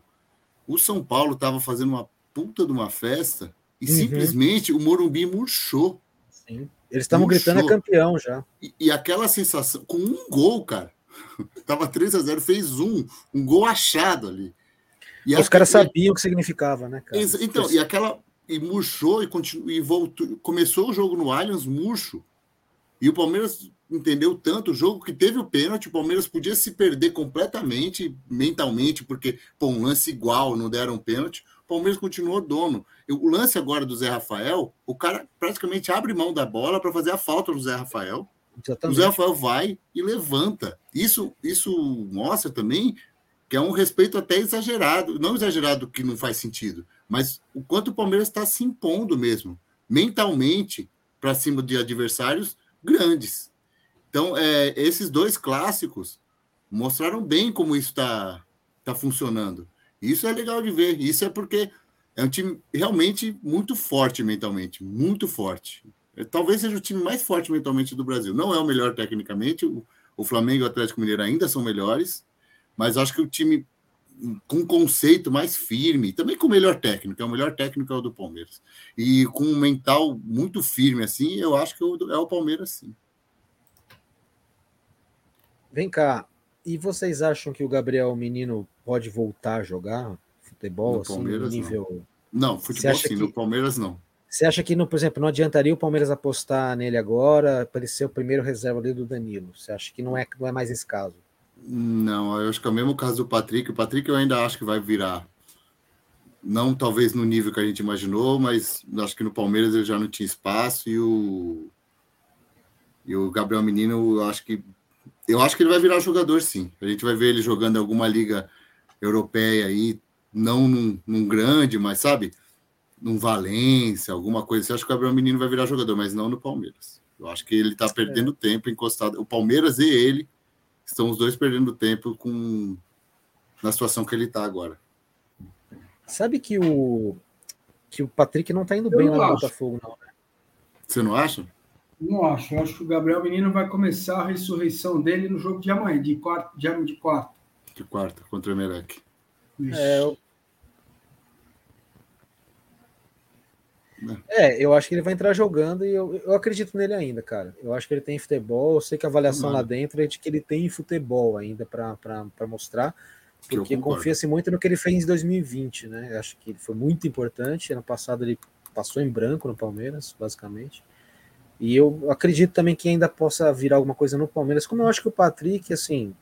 O São Paulo estava fazendo uma puta de uma festa e uhum. simplesmente o Morumbi murchou. Sim. Eles estavam gritando é campeão já. E, e, aquela sensação, com um gol, cara. Tava 3 a 0 fez um, um gol achado ali. E Os caras sabiam o que significava, né, cara? Então, e aquela. E murchou e, continu, e voltou. Começou o jogo no Allianz murcho. E o Palmeiras entendeu tanto o jogo que teve o pênalti. O Palmeiras podia se perder completamente, mentalmente, porque, pô, um lance igual, não deram pênalti. Palmeiras continuou dono. O lance agora do Zé Rafael, o cara praticamente abre mão da bola para fazer a falta do Zé Rafael. Exatamente. O Zé Rafael vai e levanta. Isso, isso mostra também que é um respeito até exagerado, não exagerado que não faz sentido, mas o quanto o Palmeiras está se impondo mesmo, mentalmente, para cima de adversários grandes. Então, é, esses dois clássicos mostraram bem como isso está tá funcionando. Isso é legal de ver. Isso é porque é um time realmente muito forte mentalmente, muito forte. É, talvez seja o time mais forte mentalmente do Brasil. Não é o melhor tecnicamente. O, Flamengo e o Atlético Mineiro ainda são melhores, mas acho que o time com conceito mais firme, também com o melhor técnico, é o melhor técnico é o do Palmeiras. E com um mental muito firme assim, eu acho que é o Palmeiras sim. Vem cá, e vocês acham que o Gabriel Menino pode voltar a jogar futebol no assim, Palmeiras, nível Não, não futebol sim, que... no Palmeiras não. Você acha que, no, por exemplo, não adiantaria o Palmeiras apostar nele agora para ele ser o primeiro reserva ali do Danilo? Você acha que não é, não é mais esse caso? Não, eu acho que é o mesmo caso do Patrick. O Patrick eu ainda acho que vai virar. Não talvez no nível que a gente imaginou, mas acho que no Palmeiras ele já não tinha espaço. E o, e o Gabriel Menino, eu acho que. Eu acho que ele vai virar jogador, sim. A gente vai ver ele jogando em alguma liga europeia aí, não num, num grande, mas sabe? Num Valência, alguma coisa assim. Eu acho que o Gabriel Menino vai virar jogador, mas não no Palmeiras. Eu acho que ele tá perdendo é. tempo encostado. O Palmeiras e ele estão os dois perdendo tempo com na situação que ele está agora. Sabe que o que o Patrick não está indo eu bem lá no Botafogo, não, né? Você não acha? Não acho. Eu acho que o Gabriel Menino vai começar a ressurreição dele no jogo de amanhã, de quarto, de, de quarto. De quarta, contra o Emelec. É, eu... É, eu acho que ele vai entrar jogando e eu, eu acredito nele ainda, cara. Eu acho que ele tem futebol. Eu sei que a avaliação lá dentro é de que ele tem futebol ainda para mostrar, porque confia-se muito no que ele fez em 2020, né? Eu acho que ele foi muito importante. Ano passado ele passou em branco no Palmeiras, basicamente. E eu acredito também que ainda possa virar alguma coisa no Palmeiras, como eu acho que o Patrick, assim,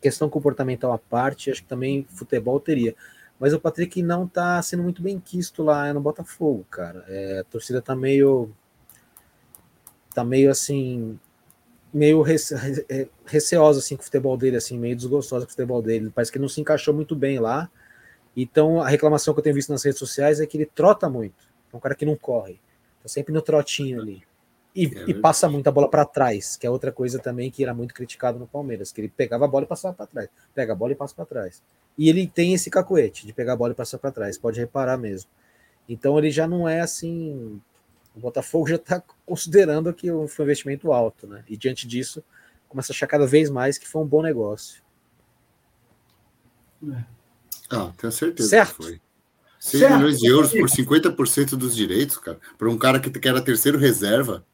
questão comportamental à parte, acho que também futebol teria mas o Patrick não tá sendo muito bem quisto lá no Botafogo, cara. É, a torcida tá meio. tá meio assim. meio rece, receosa assim, com o futebol dele, assim, meio desgostosa com o futebol dele. Parece que não se encaixou muito bem lá. Então a reclamação que eu tenho visto nas redes sociais é que ele trota muito. É um cara que não corre. Tá sempre no trotinho ali. E, é e passa muita bola para trás, que é outra coisa também que era muito criticado no Palmeiras, que ele pegava a bola e passava para trás. Pega a bola e passa para trás. E ele tem esse cacoete de pegar a bola e passar para trás, pode reparar mesmo. Então ele já não é assim. O Botafogo já está considerando que foi um investimento alto, né? E diante disso, começa a achar cada vez mais que foi um bom negócio. É. Ah, tenho certeza certo. que foi. 6 certo. milhões de euros por 50% dos direitos, cara. Para um cara que, que era terceiro reserva.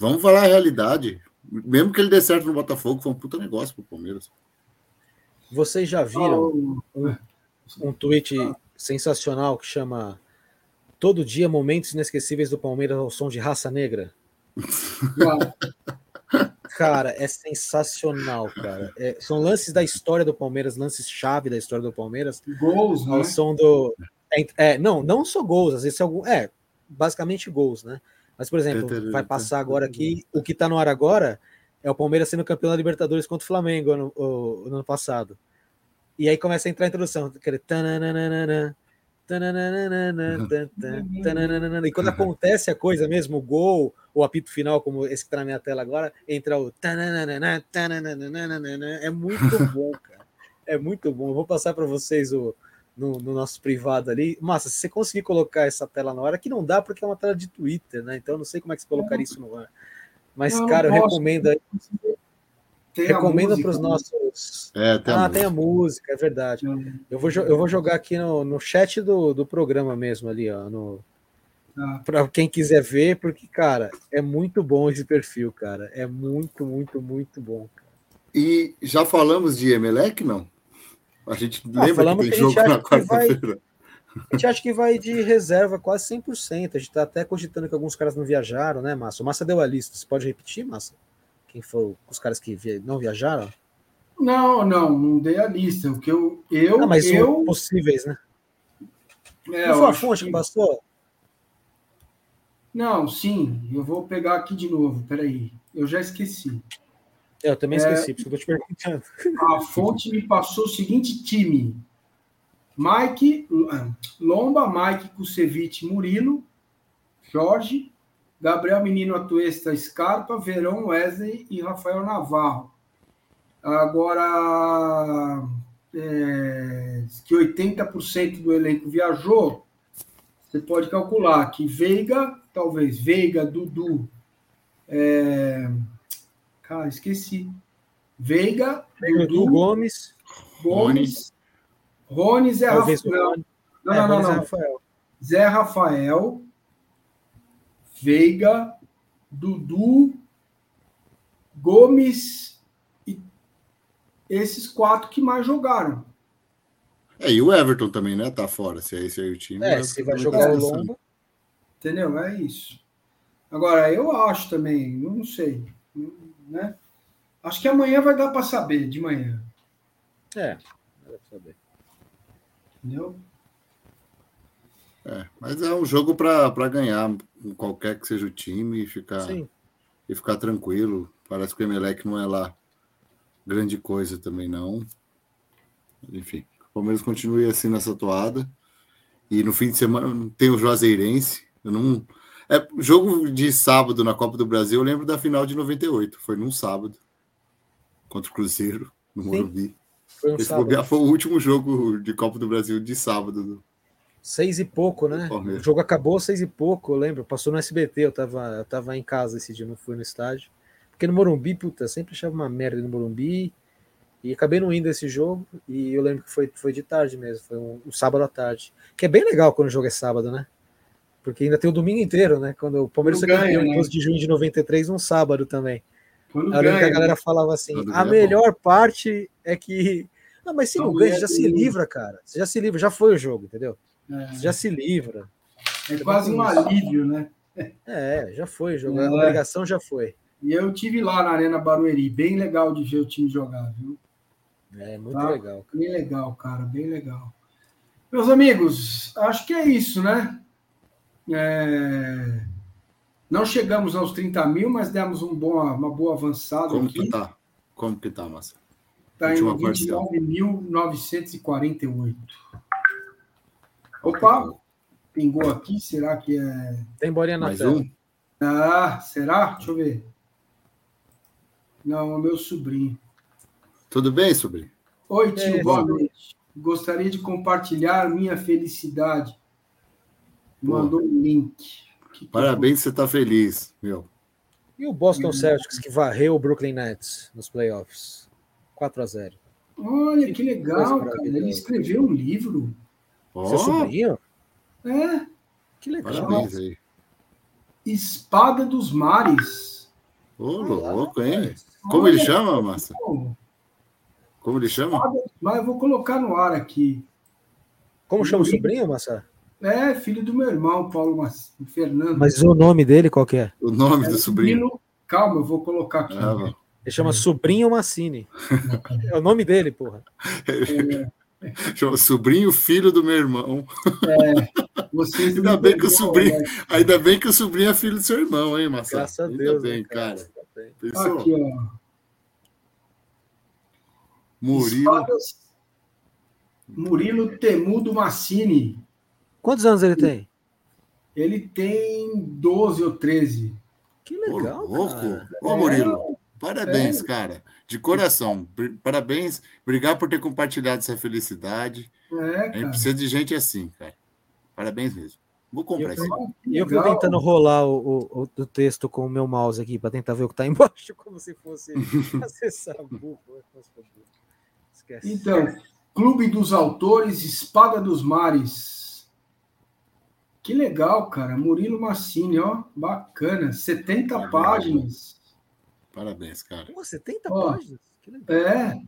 Vamos falar a realidade. Mesmo que ele dê certo no Botafogo, foi um puta negócio pro Palmeiras. Vocês já viram um, um tweet sensacional que chama Todo dia momentos inesquecíveis do Palmeiras ao som de raça negra? cara, é sensacional, cara. É, são lances da história do Palmeiras, lances chave da história do Palmeiras. Gols, ao né? som do é, é, não, não só gols, às vezes é algum, é, basicamente gols, né? Mas, por exemplo, vai passar agora aqui, o que está no ar agora é o Palmeiras sendo campeão da Libertadores contra o Flamengo no, no, no ano passado. E aí começa a entrar a introdução, aquele e quando acontece a coisa mesmo, o gol, o apito final, como esse que tá na minha tela agora, entra o. É muito bom, cara. É muito bom. Eu vou passar para vocês o, no, no, nosso privado ali. Massa, se você conseguir colocar essa tela na hora, que não dá porque é uma tela de Twitter, né? Então eu não sei como é que você colocaria isso no ar. Mas, não, cara, eu recomendo aí. Tem Recomenda para os nossos. É, tem ah, tem a música, é verdade. Eu vou, eu vou jogar aqui no, no chat do, do programa mesmo, ali, ó. No, ah. Para quem quiser ver, porque, cara, é muito bom esse perfil, cara. É muito, muito, muito bom. Cara. E já falamos de Emelec, não? A gente ah, lembra que tem que jogo na quarta-feira. A gente acha que vai de reserva quase 100%. A gente está até cogitando que alguns caras não viajaram, né, Massa? O Massa deu a lista. Você pode repetir, Massa? Quem foram os caras que não viajaram? Não, não, não dei a lista. O que eu. eu ah, mas eu... possíveis, né? É, não foi a fonte que passou? Não, sim. Eu vou pegar aqui de novo. Peraí. Eu já esqueci. Eu também esqueci, é, porque eu te perguntando. A fonte me passou o seguinte time: Mike, Lomba, Mike Kusevich Murilo, Jorge, Gabriel Menino Atuesta Scarpa, Verão Wesley e Rafael Navarro. Agora, é, que 80% do elenco viajou, você pode calcular que Veiga, talvez Veiga, Dudu, é, cara, esqueci. Veiga, Dudu, Gomes, Gomes, Rony, Zé Rafael. Não, não, não, não. Zé Rafael, Veiga, Dudu, Gomes e esses quatro que mais jogaram. É, e o Everton também, né? Tá fora. Se é esse aí o time. É, se vai jogar o longo. Entendeu? É isso. Agora, eu acho também, não sei, né? Acho que amanhã vai dar para saber, de manhã. É, para saber. Entendeu? É, mas é um jogo para ganhar, qualquer que seja o time, e ficar, e ficar tranquilo. Parece que o Emelec não é lá grande coisa também, não. Enfim, o Palmeiras continue assim nessa toada. E no fim de semana tem o Juazeirense. Eu não. É, jogo de sábado na Copa do Brasil, eu lembro da final de 98. Foi num sábado. Contra o Cruzeiro, no Morumbi. Foi, um Esse foi o último jogo de Copa do Brasil de sábado Seis e pouco, né? O jogo acabou seis e pouco, eu lembro. Passou no SBT, eu tava, eu tava em casa esse dia, não fui no estádio. Porque no Morumbi, puta, sempre achava uma merda no Morumbi. E acabei não indo esse jogo. E eu lembro que foi, foi de tarde mesmo, foi um, um, sábado à tarde. Que é bem legal quando o jogo é sábado, né? Porque ainda tem o domingo inteiro, né? Quando o Palmeiras foi campeão em 12 de junho de 93, um sábado também. Quando lembro que a galera falava assim: a melhor parte é que. Não, mas se não ganha, já se livra, cara. Você já se livra, já foi o jogo, entendeu? É. Já se livra. É quase um alívio, né? É, já foi, jogar. É. a obrigação já foi. E eu tive lá na Arena Barueri, bem legal de ver o time jogar, viu? É, muito tá? legal. Cara. Bem legal, cara, bem legal. Meus amigos, acho que é isso, né? É... Não chegamos aos 30 mil, mas demos um bom, uma boa avançada Como aqui. que tá? Como que tá, Massa? Está em 29.948. Opa, pingou aqui, será que é. Tem bolinha na Mais tela. Um? Ah, será? Deixa eu ver. Não, é meu sobrinho. Tudo bem, sobrinho? Oi, tio, é, boa noite. Gostaria de compartilhar minha felicidade. Mandou um link. Que Parabéns, que... você está feliz, meu. E o Boston Celtics que varreu o Brooklyn Nets nos playoffs? 4 a 0 Olha que, que legal, cara. Ele escreveu um livro. Oh. Seu sobrinho? É. Que legal. Parabéns aí. Espada dos Mares. Ô, oh, louco, hein? Como Olha, ele chama, Márcio? Como ele chama? Mas eu vou colocar no ar aqui. Como chama o sobrinho, Massa? É, filho do meu irmão, Paulo Mas... Fernando. Mas o nome dele qual que é? O nome é, do sobrinho. Calma, eu vou colocar aqui. Ah, ele chama Sobrinho Massini. é o nome dele, porra. É. Chama sobrinho filho do meu irmão. É. Vocês ainda bem que o sobrinho, né? ainda bem que o sobrinho é filho do seu irmão, hein, Marcelo? Graças a Deus, ainda bem, cara. cara. Aqui, ó. Murilo. Espadas... Murilo Temudo Massini. Quantos anos ele tem? Ele tem 12 ou 13. Que legal, Ô, cara. Ô, Murilo, é, parabéns, é. cara. De coração. Parabéns. Obrigado por ter compartilhado essa felicidade. É, cara. A gente precisa de gente assim, cara. Parabéns mesmo. Vou comprar isso. Eu fui tentando rolar o, o, o, texto com o meu mouse aqui para tentar ver o que está embaixo, como se fosse acessar o Esquece. Então, Clube dos Autores, Espada dos Mares. Que legal, cara. Murilo Massini, ó. Bacana. 70 Parabéns. páginas. Parabéns, cara. Pô, 70 ó, páginas? Que legal. É.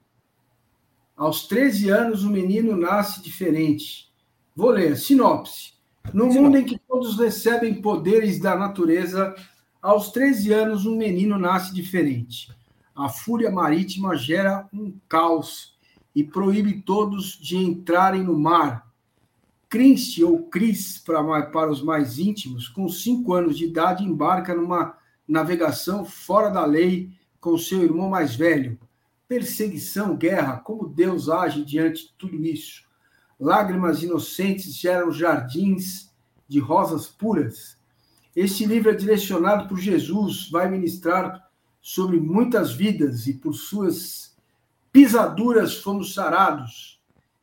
Aos 13 anos, o menino nasce diferente. Vou ler. Sinopse. No mundo em que todos recebem poderes da natureza, aos 13 anos, um menino nasce diferente. A fúria marítima gera um caos e proíbe todos de entrarem no mar. Christ, ou Cris, para, para os mais íntimos, com cinco anos de idade, embarca numa navegação fora da lei com seu irmão mais velho. Perseguição, guerra, como Deus age diante de tudo isso? Lágrimas inocentes geram jardins de rosas puras. Este livro é direcionado por Jesus, vai ministrar sobre muitas vidas e por suas pisaduras fomos sarados.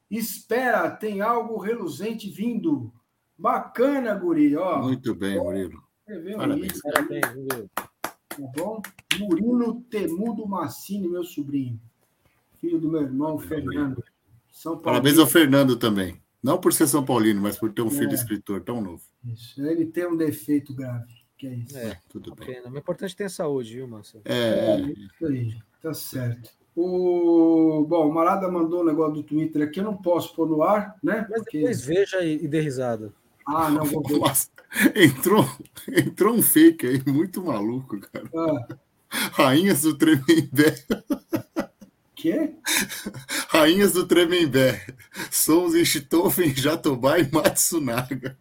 Espera, tem algo reluzente vindo. Bacana, guri, ó. Muito bem, Murilo. Parabéns. Parabéns, Murilo. Tá bom? Murilo Temudo Massini, meu sobrinho. Filho do meu irmão, Fernando. São Parabéns ao Fernando também. Não por ser São Paulino, mas por ter um filho é. escritor tão novo. Isso. Ele tem um defeito grave, que é isso. É, tudo bem. O importante é ter saúde, viu, Márcio? É, é, isso aí. Tá certo. O, bom, o Marada mandou um negócio do Twitter aqui, eu não posso pôr no ar, né? Mas Porque... depois veja e, e dê risada. Ah, não, vou entrou, entrou um fake aí, muito maluco, cara. Ah. Rainhas do Tremembé. Quê? Rainhas do Tremembé. Somos em Chitofen, Jatobá e Matsunaga.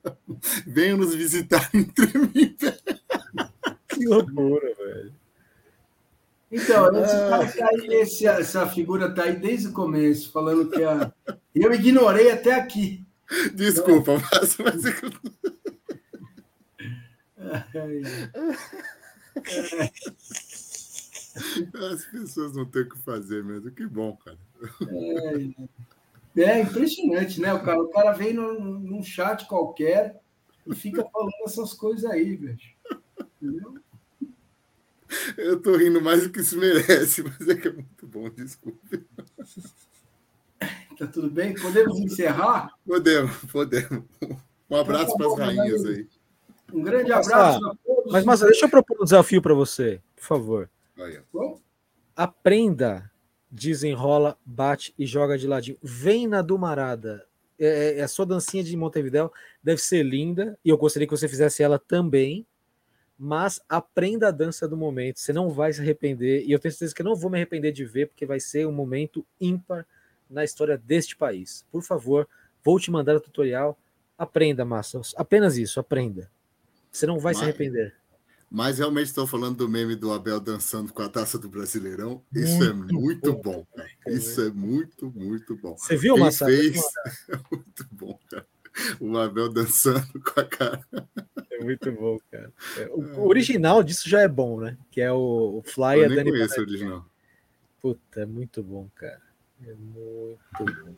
Venham nos visitar em Tremembé. Que loucura, velho. Então, esse cara tá aí, esse, essa figura tá aí desde o começo, falando que a. Eu ignorei até aqui. Desculpa, então... mas. mas... As pessoas não têm o que fazer mesmo. Que bom, cara. É, é impressionante, né? O cara, o cara vem num, num chat qualquer e fica falando essas coisas aí, velho. Entendeu? Eu tô rindo mais do que isso merece, mas é que é muito bom, desculpe. Tá tudo bem? Podemos encerrar? Podemos, podemos. Um abraço então, tá para as rainhas aí. Um grande abraço a todos. Mas, mas deixa eu propor um desafio para você, por favor. Aprenda, desenrola, bate e joga de ladinho. Vem na Dumarada. É, é, a sua dancinha de Montevidéu deve ser linda e eu gostaria que você fizesse ela também mas aprenda a dança do momento, você não vai se arrepender, e eu tenho certeza que eu não vou me arrepender de ver, porque vai ser um momento ímpar na história deste país. Por favor, vou te mandar o tutorial, aprenda, Massa, apenas isso, aprenda. Você não vai mas, se arrepender. Mas realmente estou falando do meme do Abel dançando com a taça do Brasileirão. Isso é muito é muito bom, bom Isso é muito, muito bom. Você viu, Massa? Fez... É muito bom, cara. O Abel dançando com a cara. É muito bom, cara. É, o, o, original disso já é bom, né? Que é o, o Fly. Eu nem Dani conheço o original. Puta, é muito bom, cara. É muito bom.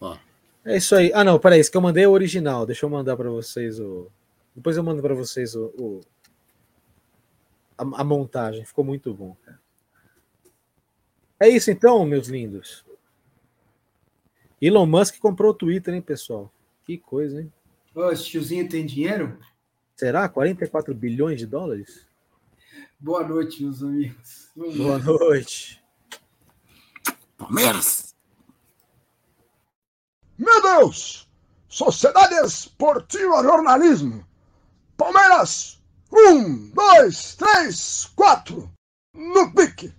Ó. É isso aí. Ah, não, peraí. Isso que eu mandei é o original. Deixa eu mandar para vocês o. Depois eu mando para vocês o, o... A, a, montagem. Ficou muito bom, cara. É isso então, meus lindos. Elon Musk comprou o Twitter, hein, pessoal? Que coisa, hein? Oh, esse tiozinho tem dinheiro? Será? 44 bilhões de dólares? Boa noite, meus amigos. Boa noite. Palmeiras! Meu Deus! Sociedade Esportiva Jornalismo. Palmeiras! Um, dois, três, quatro. No pique!